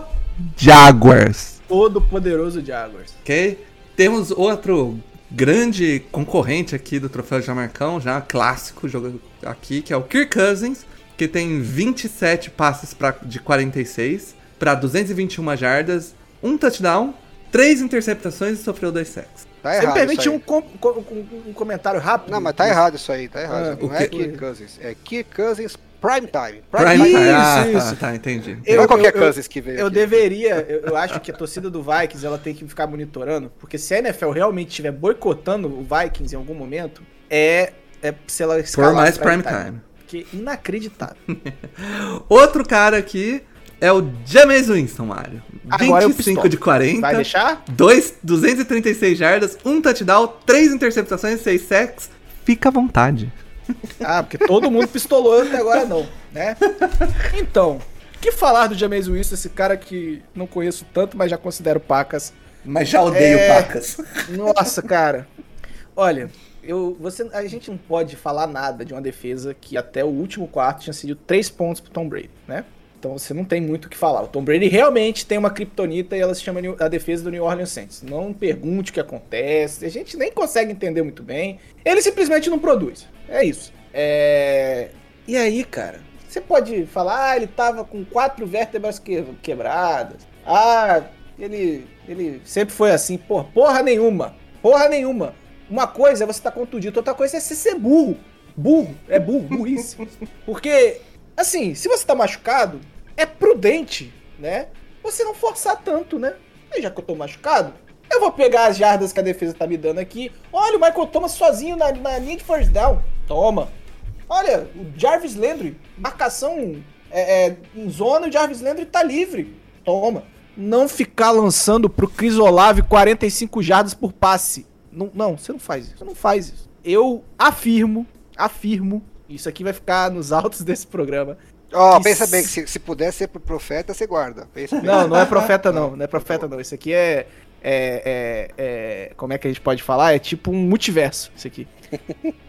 Jaguars. Todo poderoso Jaguars. Ok? Temos outro grande concorrente aqui do troféu Jamarcão, já clássico jogo aqui, que é o Kirk Cousins, que tem 27 passes pra, de 46 para 221 jardas, um touchdown, três interceptações e sofreu dois sacks. Tá Você me errado. permite um, com- com- um- um comentário rápido? Não, mas tá errado isso aí, tá errado. Ah, não o é quê? Kirk Cousins, é Kirk Cousins Prime Time. Prime Isso, time. Ah, isso. tá, tá, entendi. Eu- não é qualquer eu- Cousins que veio Eu aqui. deveria, eu, eu acho que a torcida do Vikings ela tem que ficar monitorando, porque se a NFL realmente estiver boicotando o Vikings em algum momento, é, é se ela Por escalar mais o prime time. Porque inacreditável. Outro cara aqui é o James Winston, Mário. Agora eu 25 pistola. de 40. Vai deixar? Dois, 236 jardas, um touchdown, três interceptações, seis sacks. Fica à vontade. Ah, porque todo mundo pistolou até agora não, né? Então, o que falar do James Winston, esse cara que não conheço tanto, mas já considero pacas. Mas já odeio É. pacas. Nossa, cara. Olha, eu, você, a gente não pode falar nada de uma defesa que até o último quarto tinha sido três pontos pro Tom Brady, né? Então você não tem muito o que falar. O Tom Brady realmente tem uma kriptonita e ela se chama a defesa do New Orleans Saints. Não pergunte o que acontece, a gente nem consegue entender muito bem. Ele simplesmente não produz. É isso. É... E aí, cara, você pode falar, ah, ele tava com quatro vértebras que- quebradas. Ah, ele, ele sempre foi assim. Porra, porra nenhuma. Porra nenhuma. Uma coisa é você estar tá contundido, outra coisa é você ser burro. Burro, é burro, burrice. Porque, assim, se você tá machucado, é prudente, né? Você não forçar tanto, né? E já que eu tô machucado, eu vou pegar as jardas que a defesa tá me dando aqui. Olha, o Michael Thomas sozinho na, na linha de first down. Toma. Olha, o Jarvis Landry, marcação é, é, em zona, o Jarvis Landry tá livre. Toma. Não ficar lançando pro Chris Olave 45 jardas por passe. Não, não, você não faz isso. Você não faz isso. Eu afirmo, afirmo, isso aqui vai ficar nos altos desse programa. Ó, que pensa bem que se, se puder ser pro profeta, você guarda. Pensa bem. Não, não é profeta não, não é profeta não. Isso aqui é, é, é, é- como é que a gente pode falar? É tipo um multiverso, isso aqui.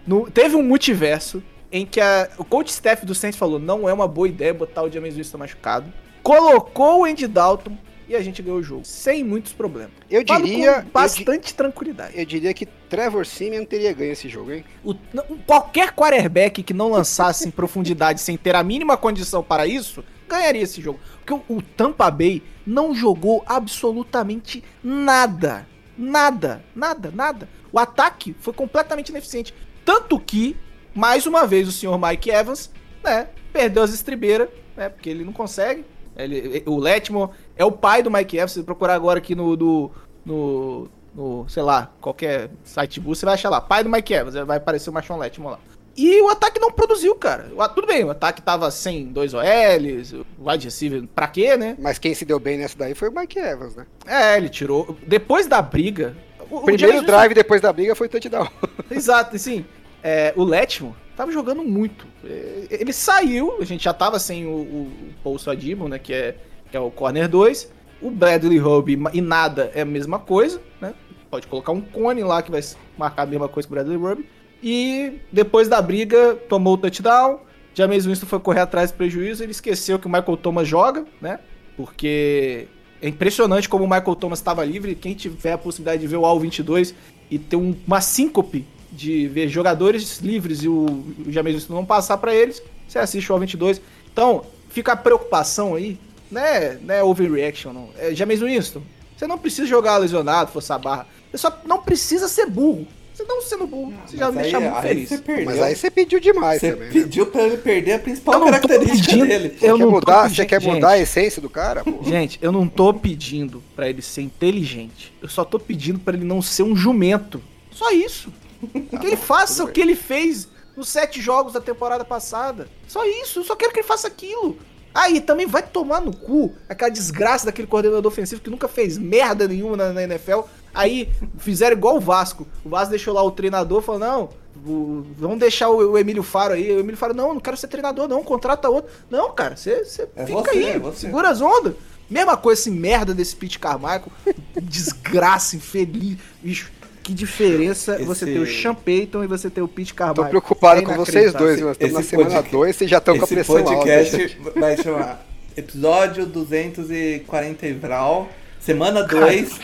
No- teve um multiverso em que a- o coach staff do Saints falou, não é uma boa ideia botar o James Winston machucado. Colocou o Andy Dalton e a gente ganhou o jogo. Sem muitos problemas. Eu Falo diria. com eu bastante tranquilidade. Eu diria que Trevor Simeon teria ganho esse jogo, hein? O- não- qualquer quarterback que não lançasse em profundidade sem ter a mínima condição para isso, ganharia esse jogo. Porque o, o Tampa Bay não jogou absolutamente nada. Nada, nada, nada. O ataque foi completamente ineficiente. Tanto que, mais uma vez, o senhor Mike Evans, né, perdeu as estribeiras, né, porque ele não consegue. Ele, o Letmore é o pai do Mike Evans. Se você procurar agora aqui no, do- no, no, sei lá, qualquer site você vai achar lá, pai do Mike Evans, vai aparecer o Machon Letmore lá. E o ataque não produziu, cara. O- tudo bem, o ataque tava sem dois OLs, o wide receiver, pra quê, né? Mas quem se deu bem nessa daí foi o Mike Evans, né? É, ele tirou. Depois da briga. o- o Primeiro James drive depois da briga foi touchdown. Exato, assim, é, o Letmo tava jogando muito. É, Ele saiu, a gente já tava sem o, o, o Paul Adibon, né, que é, que é o corner 2. O Bradley Hub e nada é a mesma coisa, né? Pode colocar um cone lá que vai marcar a mesma coisa que o Bradley Hub. E depois da briga, tomou o touchdown. James Winston foi correr atrás do prejuízo. Ele esqueceu que o Michael Thomas joga, né? Porque é impressionante como o Michael Thomas estava livre. Quem tiver a possibilidade de ver o All 22 e ter um- uma síncope de ver jogadores livres e o, o James Winston não passar para eles, você assiste o All 22. Então, fica a preocupação aí, né? Não é overreaction, não. É, James Winston, você não precisa jogar lesionado, forçar a barra. Você só não precisa ser burro. Você não sendo burro, você já me deixa muito feliz. você. Mas aí você pediu demais Você também. né? pediu pra ele perder a principal Eu não tô característica pedindo- dele. eu Quer mudar, pedindo- você quer gente. mudar a essência do cara? Pô? Gente, eu não tô pedindo pra ele ser inteligente. Eu só tô pedindo pra ele não ser um jumento. Só isso. que ele faça o que ele fez nos sete jogos da temporada passada. Só isso. Eu só quero que ele faça aquilo. Aí também vai tomar no cu aquela desgraça daquele coordenador ofensivo que nunca fez merda nenhuma na, na NFL. Aí fizeram igual o Vasco. O Vasco deixou lá o treinador falou: não, o- vamos deixar o, o Emílio Faro aí. O Emílio Faro, não, não quero ser treinador, não, contrata outro. Não, cara, você É fica você, aí, é segura as ondas. Mesma coisa, esse merda desse Pete Carmichael. Desgraça, infeliz. Bicho, que diferença Esse- você ter o Sean Peyton e você ter o Pete Tô Carmichael. preocupado É com vocês dois, nós estamos na Esse semana podcast- 2, vocês já estão com a Esse pressão podcast alta. vai chamar Episódio 240 e Vral, Semana 2, pis-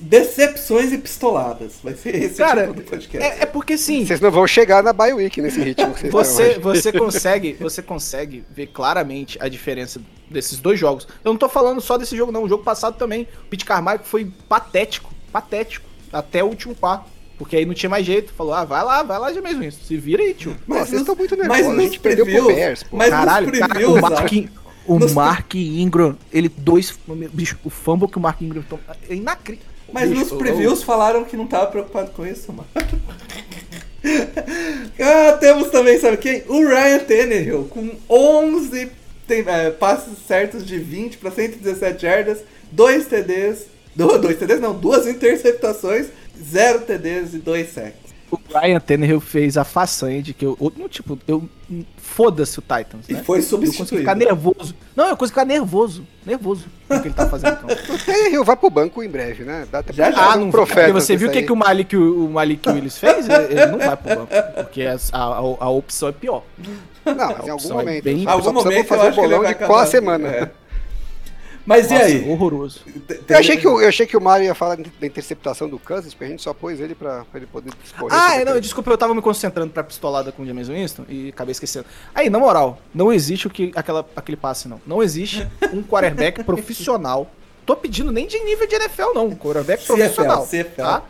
Decepções e Pistoladas. Vai ser esse Cara, o tipo do podcast. é, é porque sim. Vocês não vão chegar na week nesse ritmo que vocês Você, você consegue, você consegue ver claramente a diferença desses dois jogos. Eu não tô falando só desse jogo, não. O jogo passado também. O Pete Carmichael foi patético, patético, até o último quarto. Porque aí não tinha mais jeito. Falou, ah, vai lá, vai lá já mesmo isso. Se vira aí, tio. Pô, vocês estão muito mas nervosos, a nos gente perdeu pro previews- Bears, pô. mas- Caralho, nos cara, previews, o ó. O Nos- Mark Ingram, ele dois. Bicho, o fumble que o Mark Ingram toma. É inacreditável. Mas Bicho, nos previews falaram que não tava preocupado com isso, mano. ah, temos também, sabe quem? O Ryan Tannehill, com 11 tem- é, passes certos de 20 para 117 jardas, 2 TDs, 2 TDs não, duas interceptações, 0 TDs e 2 sacks. O Ryan Tannehill fez a façanha de que eu. tipo, eu. Foda-se o Titans, E né? foi Eu consigo substituído. ficar nervoso. Não, eu consigo ficar nervoso. Nervoso com o que ele tá fazendo. Então. Vai pro banco em breve, né? Dá até Já, pra já. Ah, um não profeta Porque você viu o que, que o Malik, o Malik Willis fez? Ele, não vai pro banco. Porque a, a, a opção é pior. Não, mas em algum é momento. bem- Só Algum momento eu fazer um acho que ele bolão vai de qual a semana. É. Mas e Nossa, aí? Horroroso. Eu achei, que o, eu achei que o Mario ia falar da interceptação do Kansas, porque a gente só pôs ele pra, pra ele poder discorrer. Ah, é, não, aquele- desculpa, eu tava me concentrando pra pistolada com o James Winston e acabei esquecendo. Aí, na moral, não existe o que aquela, aquele passe, não. Não existe um quarterback profissional. Tô pedindo nem de nível de NFL, não. Um quarterback CFL, profissional. CFL. Tá?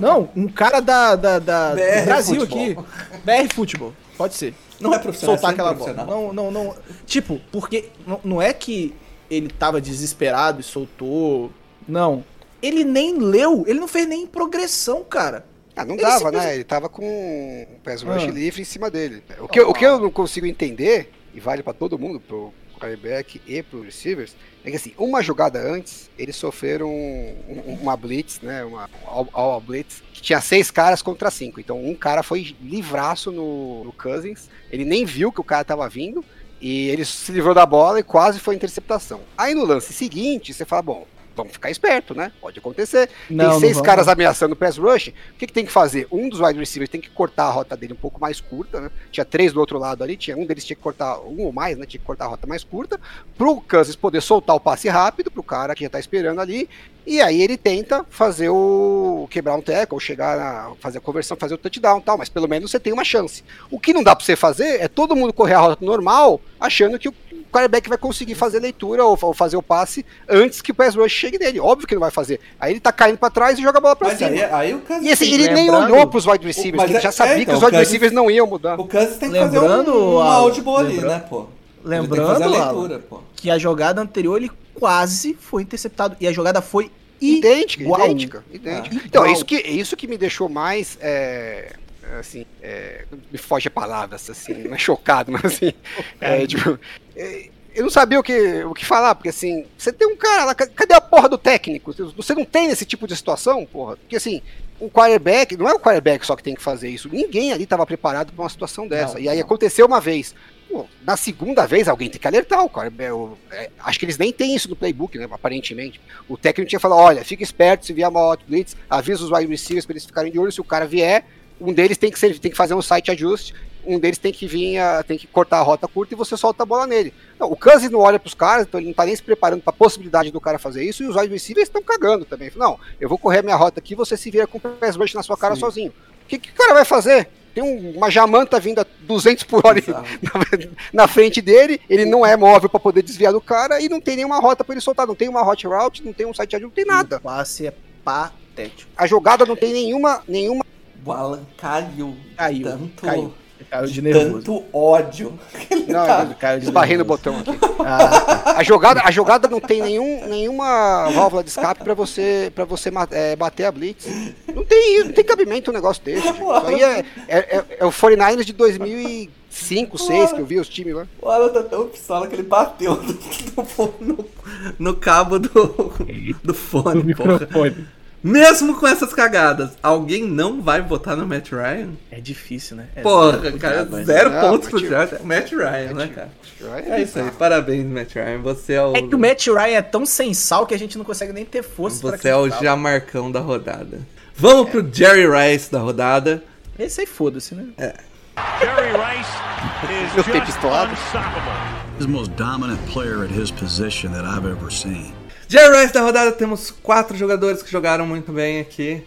Não, um cara da, da, da- do BR Brasil Futebol. aqui. BR Futebol. Pode ser. Não é profissional, soltar é aquela profissional. bola. Não, não, não. Tipo, porque não, não é que ele tava desesperado e soltou. Não. Ele nem leu, ele não fez nem progressão, cara. Ah, não Ele dava, simplesmente- né? Ele tava com um pass rush Ah. livre em cima dele. O que, o que eu não consigo entender, e vale pra todo mundo, pro quarterback e pro receivers, é que assim, uma jogada antes, eles sofreram um- um- uma blitz, né? Uma all blitz, que tinha seis caras contra cinco. Então um cara foi livraço no, no Cousins, ele nem viu que o cara tava vindo, e ele se livrou da bola e quase foi interceptação. Aí no lance seguinte, você fala, bom, vamos ficar esperto, né? Pode acontecer. Não, tem seis caras ameaçando o pass rush. O que, que tem que fazer? Um dos wide receivers tem que cortar a rota dele um pouco mais curta, né? Tinha três do outro lado ali, tinha um deles tinha que cortar, um ou mais, né? Tinha que cortar a rota mais curta, pro Kansas poder soltar o passe rápido pro cara que já tá esperando ali. E aí ele tenta fazer o quebrar um tackle, ou chegar a fazer a conversão, fazer o touchdown e tal, mas pelo menos você tem uma chance. O que não dá pra você fazer é todo mundo correr a rota normal, achando que o quarterback vai conseguir fazer leitura ou, ou fazer o passe antes que o pass rush chegue nele. Óbvio que não vai fazer. Aí ele tá caindo pra trás e joga a bola pra Mas cima. aí, aí o Kansas E assim, ele nem lembrando- olhou pros wide receivers, que ele é- já sabia é, que então, os wide o Kansas- receivers não iam mudar. O Kansas tem que fazer Lembrando, um, um Alan, audible ali, né, pô? Ele que Lembrando, fazer a Alan, leitura, pô. que a jogada anterior ele quase foi interceptado. E a jogada foi Idêntica, igual. idêntica, idêntica. Ah, Então, é igual. isso que, é isso que me deixou mais, é, assim, é, me foge a palavra, assim, não é chocado, mas assim, é, tipo, é, eu não sabia o que, o que falar, porque assim, você tem um cara lá, ca- cadê a porra do técnico? Você não tem esse tipo de situação, porra? Porque assim, o quarterback, não é o quarterback só que tem que fazer isso, ninguém ali estava preparado para uma situação dessa, Não, e aí não. aconteceu uma vez. Pô, na segunda vez, alguém tem que alertar o cara. é, o- é, acho que eles nem têm isso no playbook, né? Aparentemente. O técnico tinha falado: olha, fica esperto se vier uma hot blitz, avisa os wide receivers para eles ficarem de olho. Se o cara vier, um deles tem que, ser, tem que fazer um site ajuste, um deles tem que vir, a- tem que cortar a rota curta e você solta a bola nele. Não, o Kansas não olha pros caras, então ele não tá nem se preparando para a possibilidade do cara fazer isso, e os wide receivers estão cagando também. Não, eu vou correr a minha rota aqui, você se vira com o pass rush na sua cara Sim. sozinho. O que, que o cara vai fazer? Tem um- uma jamanta vindo a 200 por hora na, na frente dele, ele não é móvel para poder desviar do cara e não tem nenhuma rota para ele soltar, não tem uma hot route, não tem um site ajuste, não tem nada. O passe é patético. A jogada não tem nenhuma, nenhuma O Alan caiu. Caiu, Tanto, caiu. Caiu de nervoso. tanto ódio. não, Ele caiu de esbarrei no nervoso. botão aqui. Ah, A jogada, a jogada não tem nenhum, nenhuma válvula de escape para você, pra você é, bater a blitz. Não tem, não tem cabimento um negócio desse. Isso aí é, é, é- é o 49ers de 2005, 2006 que eu vi os times lá. O Alan tá tão pistola que ele bateu no, no- no cabo do, do fone, porra. microfone. Mesmo com essas cagadas, alguém não vai votar no Matt Ryan? É difícil, né? É Porra, cara, Jaguars. zero Não, pontos pro Matt-. Matt Ryan, né, cara? É isso aí, parabéns, Matt Ryan. Você é o. É que o Matt Ryan é tão sem sal que a gente não consegue nem ter força pra Você é o. Jamarcão da rodada. Vamos pro Jerry Rice da rodada. Esse aí foda-se, né? Jerry Rice Eu is just pistolado. unstoppable. He's the most dominant player at his position that I've ever seen. Jerry Rice da rodada, temos quatro jogadores que jogaram muito bem aqui.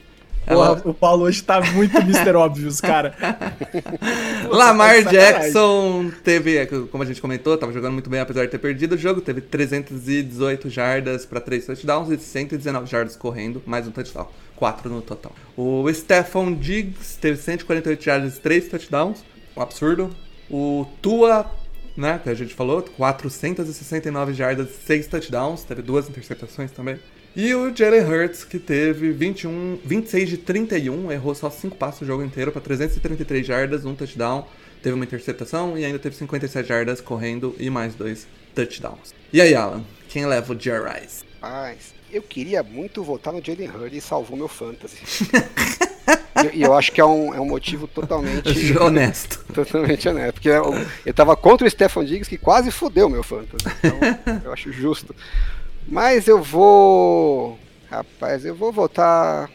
Ela- Porra, o Paulo hoje tá muito Mr. Óbvios, cara. Lamar. Jackson teve, como a gente comentou, tava jogando muito bem apesar de ter perdido o jogo, teve 318 jardas para 3 touchdowns e 119 jardas correndo, mais um touchdown, 4 no total. O Stephon Diggs teve 148 jardas e 3 touchdowns, um absurdo. O Tua, né, que a gente falou, 469 jardas e 6 touchdowns, teve duas interceptações também. E o Jalen Hurts, que teve 21, 26 de 31, errou só 5 passos o jogo inteiro para 333 jardas, um touchdown, teve uma interceptação e ainda teve 57 jardas correndo e mais dois touchdowns. E aí, Alan, quem leva o Jerry Rice? Mas eu queria muito votar no Jalen Hurd e salvou meu fantasy. E eu, acho que é um, é um motivo totalmente, Honesto. totalmente honesto. Porque eu, eu tava contra o Stefan Diggs que quase fudeu meu fantasy. Então eu acho justo. Mas eu vou. Rapaz, eu vou votar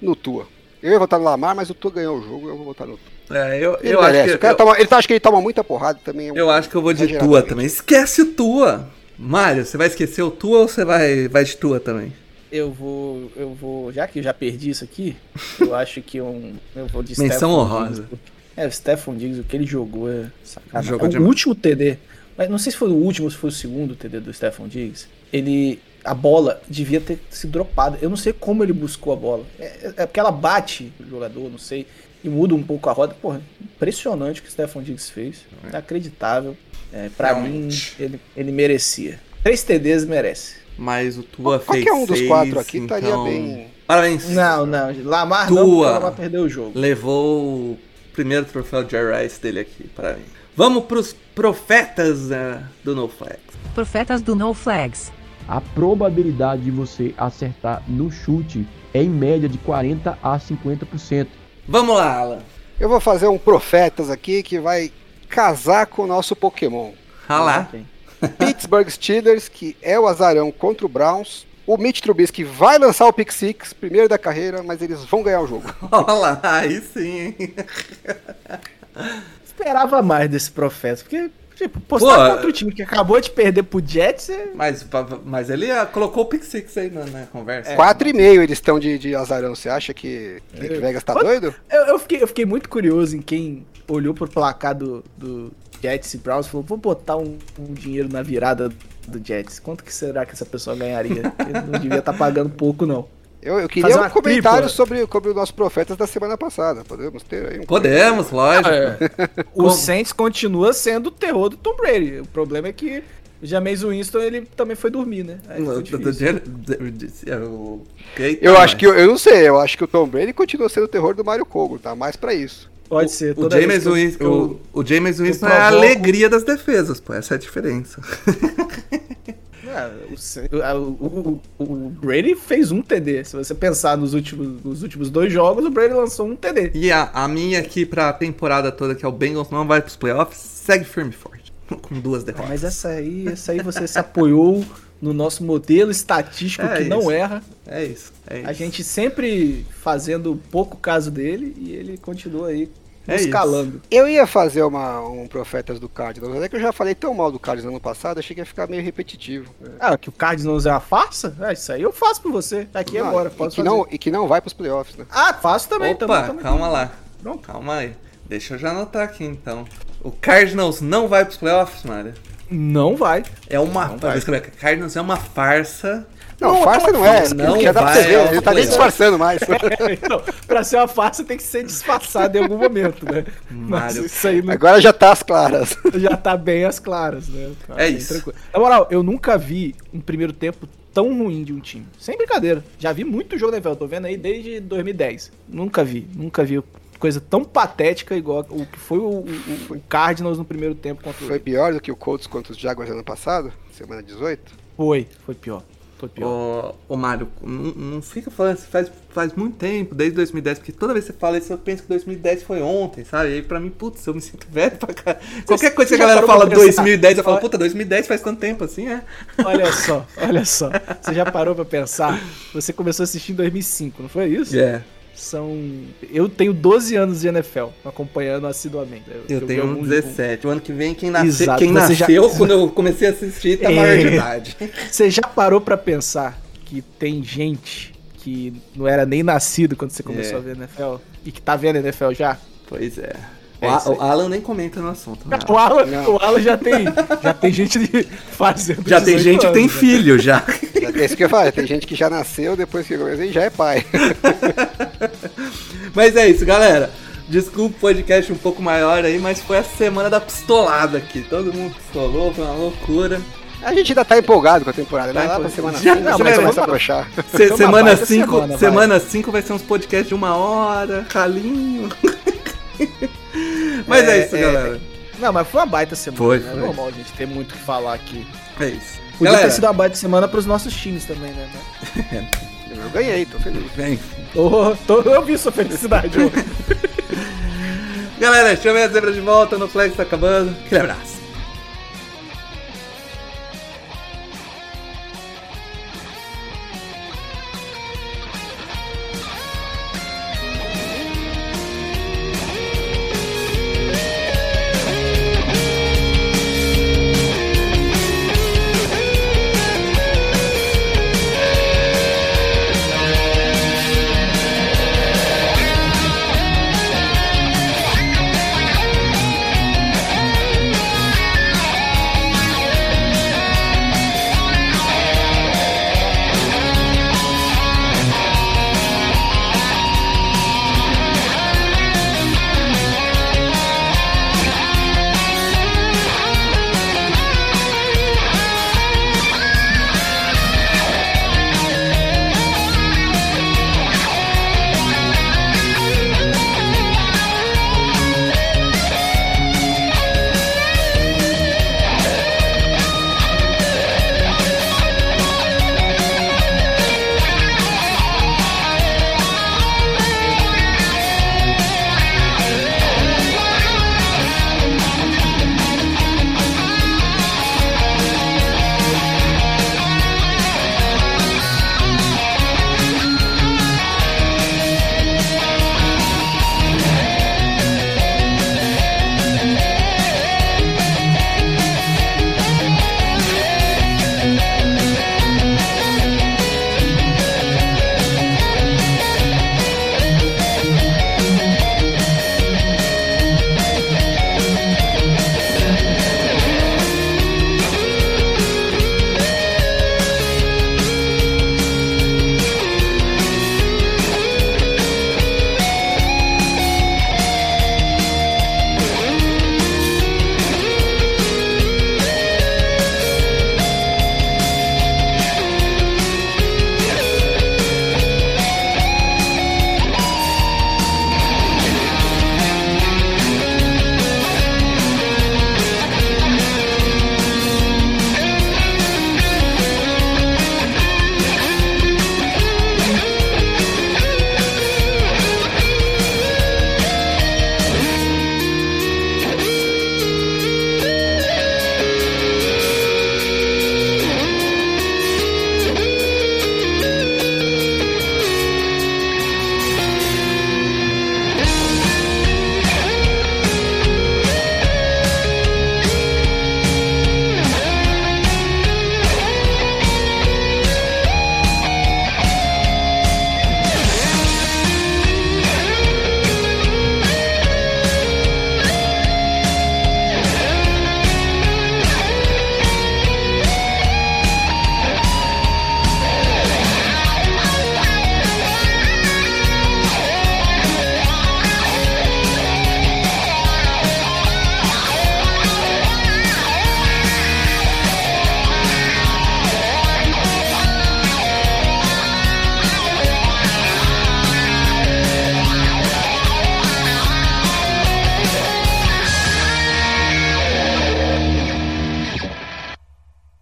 no Tua. Eu ia votar no Lamar, mas o Tua ganhou o jogo, eu vou votar no Tua. É, eu, Ele eu acho que eu, toma- ele tá, acho que ele toma muita porrada também. é um- eu acho que eu vou de Tua também. Esquece o Tua. Mário, você vai esquecer o Tua ou você vai, vai de Tua também? Eu vou. Eu vou. Já que eu já perdi isso aqui, eu acho que um. Eu vou de Menção honrosa. Diggs. É, o Stephon Diggs, o que ele jogou é sacanagem. Jogou o demais. último TD. Mas não sei se foi o último ou se foi o segundo TD do Stephon Diggs. Ele. A bola devia ter sido dropada. Eu não sei como ele buscou a bola. É, é porque ela bate o jogador, não sei. E muda um pouco a roda. Porra, impressionante o que o Stephon Diggs fez. Inacreditável. É, pra mim, Realmente. ele, ele merecia. Três TDs merece. Mas o Tua fez Qualquer um dos seis, quatro aqui então... estaria bem. Parabéns. Não, não. Lamar Tua. não, Lamar perdeu o jogo. levou o primeiro troféu Jerry Rice dele aqui para mim. Vamos pros profetas eh, do No Flags. Profetas do No Flags. A probabilidade de você acertar no chute é em média de 40 a 50%. Vamos lá, Alan. Eu vou fazer um Profetas aqui que vai casar com o nosso Pokémon. Ralá. Ok. Pittsburgh Steelers, que é o azarão contra o Browns. O Mitch Trubisky vai lançar o Pick Six, primeiro da carreira, mas eles vão ganhar o jogo. Olha lá, aí sim, hein? Esperava mais desse profeta, porque, tipo, postar Pô, contra o time que acabou de perder pro Jets é... Mas, mas ele ah, colocou o Pick Six aí na, na conversa. Quatro e meio eles estão de, de azarão. Você acha que, que Vegas tá doido? Eu, eu fiquei, eu fiquei muito curioso em quem olhou pro placar do, do Jets e Browns e falou, vou botar um, um dinheiro na virada do Jets. Quanto que será que essa pessoa ganharia? Ele não devia estar pagando pouco, não. Eu, eu queria um comentário tripla. sobre, sobre os nossos profetas da semana passada. Podemos ter aí um Podemos, lógico. O Como- Saints continua sendo o terror do Tom Brady. O problema é que o Jameis Winston, ele também foi dormir, né? Do- é, o- Eu mas- acho que, eu, eu não sei, eu acho que o Tom Brady continua sendo o terror do Mario Kogo, tá? Mais pra isso. Pode ser. O James, eu- Winston, eu- o, o James Winston eu é a alegria das defesas, pô. Essa é a diferença. Ah, o o, o- Brady fez um TD. Se você pensar nos últimos, nos últimos dois jogos, o Brady lançou um TD. E a, a minha aqui pra temporada toda, que é o Bengals, não vai pros playoffs, segue firme e forte. Com duas derrotas. Mas essa aí, essa aí você se apoiou no nosso modelo estatístico É que não isso. erra. É isso. É isso. A gente sempre fazendo pouco caso dele e ele continua aí É nos isso. calando. Eu ia fazer uma, um Profetas do Cardinals, mas é que eu já falei tão mal do Cardinals ano passado, achei que ia ficar meio repetitivo. Ah, que o Cardinals é uma farsa? É, isso aí eu faço por você. Tá aqui Não, agora, e, posso que fazer. não, e que não vai pros playoffs, né? Ah, faço também. Opa, também, também. calma lá. Pronto. Calma aí. Deixa eu já anotar aqui então. O Cardinals não vai pros playoffs, Mário? Não vai. É uma. Não vai. Cardinals é uma farsa. Não, Não, farsa aquela não é, não já dá pra vai você ver, ao ele tá nem disfarçando mais. não, pra ser uma farsa tem que ser disfarçado em algum momento, né? Mas isso aí não Agora já tá as claras. já tá bem às claras, né? Tá É bem isso. tranquilo. Na moral, eu nunca vi um primeiro tempo tão ruim de um time. Sem brincadeira. Já vi muito jogo da NFL, tô vendo aí desde 2010. Nunca vi, nunca vi coisa tão patética igual o que foi o, o- o Cardinals no primeiro tempo contra o Foi pior do que o Colts contra os Jaguars ano passado, semana 18? Foi, foi pior. Foi pior. Ô, ô Mário, não, não fica falando faz, faz muito tempo, desde 2010, porque toda vez que você fala isso, eu penso que 2010 foi ontem, sabe? E aí pra mim, putz, eu me sinto velho pra cá. Qualquer coisa que a galera fala pra pensar? 2010, eu falo, puta, 2010 faz tanto tempo assim, é? Olha só, olha só. Você já parou pra pensar? Você começou a assistir em 2005, não foi isso? É. São. Eu tenho 12 anos de NFL, acompanhando assiduamente. Eu vi tenho um alguns- 17. O ano que vem, quem, nasce, Exato, quem você já- nasceu quando eu comecei a assistir tá É. maior de idade. Você já parou pra pensar que tem gente que não era nem nascido quando você começou É. a ver NFL e que tá vendo NFL já? Pois é. É o, Alan nem comenta no assunto. né? O Alan, Não. o Alan já tem, já tem gente de fazendo. Já tem 18 gente que tem anos, né? filho já. É isso que eu falei, tem gente que já nasceu depois que eu comecei já é pai. Mas é isso, galera. Desculpa o podcast um pouco maior aí, mas foi a semana da pistolada aqui. Todo mundo pistolou, foi uma loucura. A gente ainda tá empolgado com a temporada, né? Tá Lá pra semana Já- 5, não, mas vai começar a broxar. Se- semana baita 5 semana, vai. semana 5 vai ser uns podcasts de uma hora, calinho. mas é, É, isso, é, galera. Não, mas foi uma baita semana. Foi, né? É foi. normal a gente ter muito o que falar aqui. É isso. Podia galera, ter sido uma baita semana pros nossos times também, né? Eu ganhei, tô feliz. vem. Tô- eu vi sua felicidade. Galera, chamei a zebra de volta, no Flex tá acabando. Aquele abraço.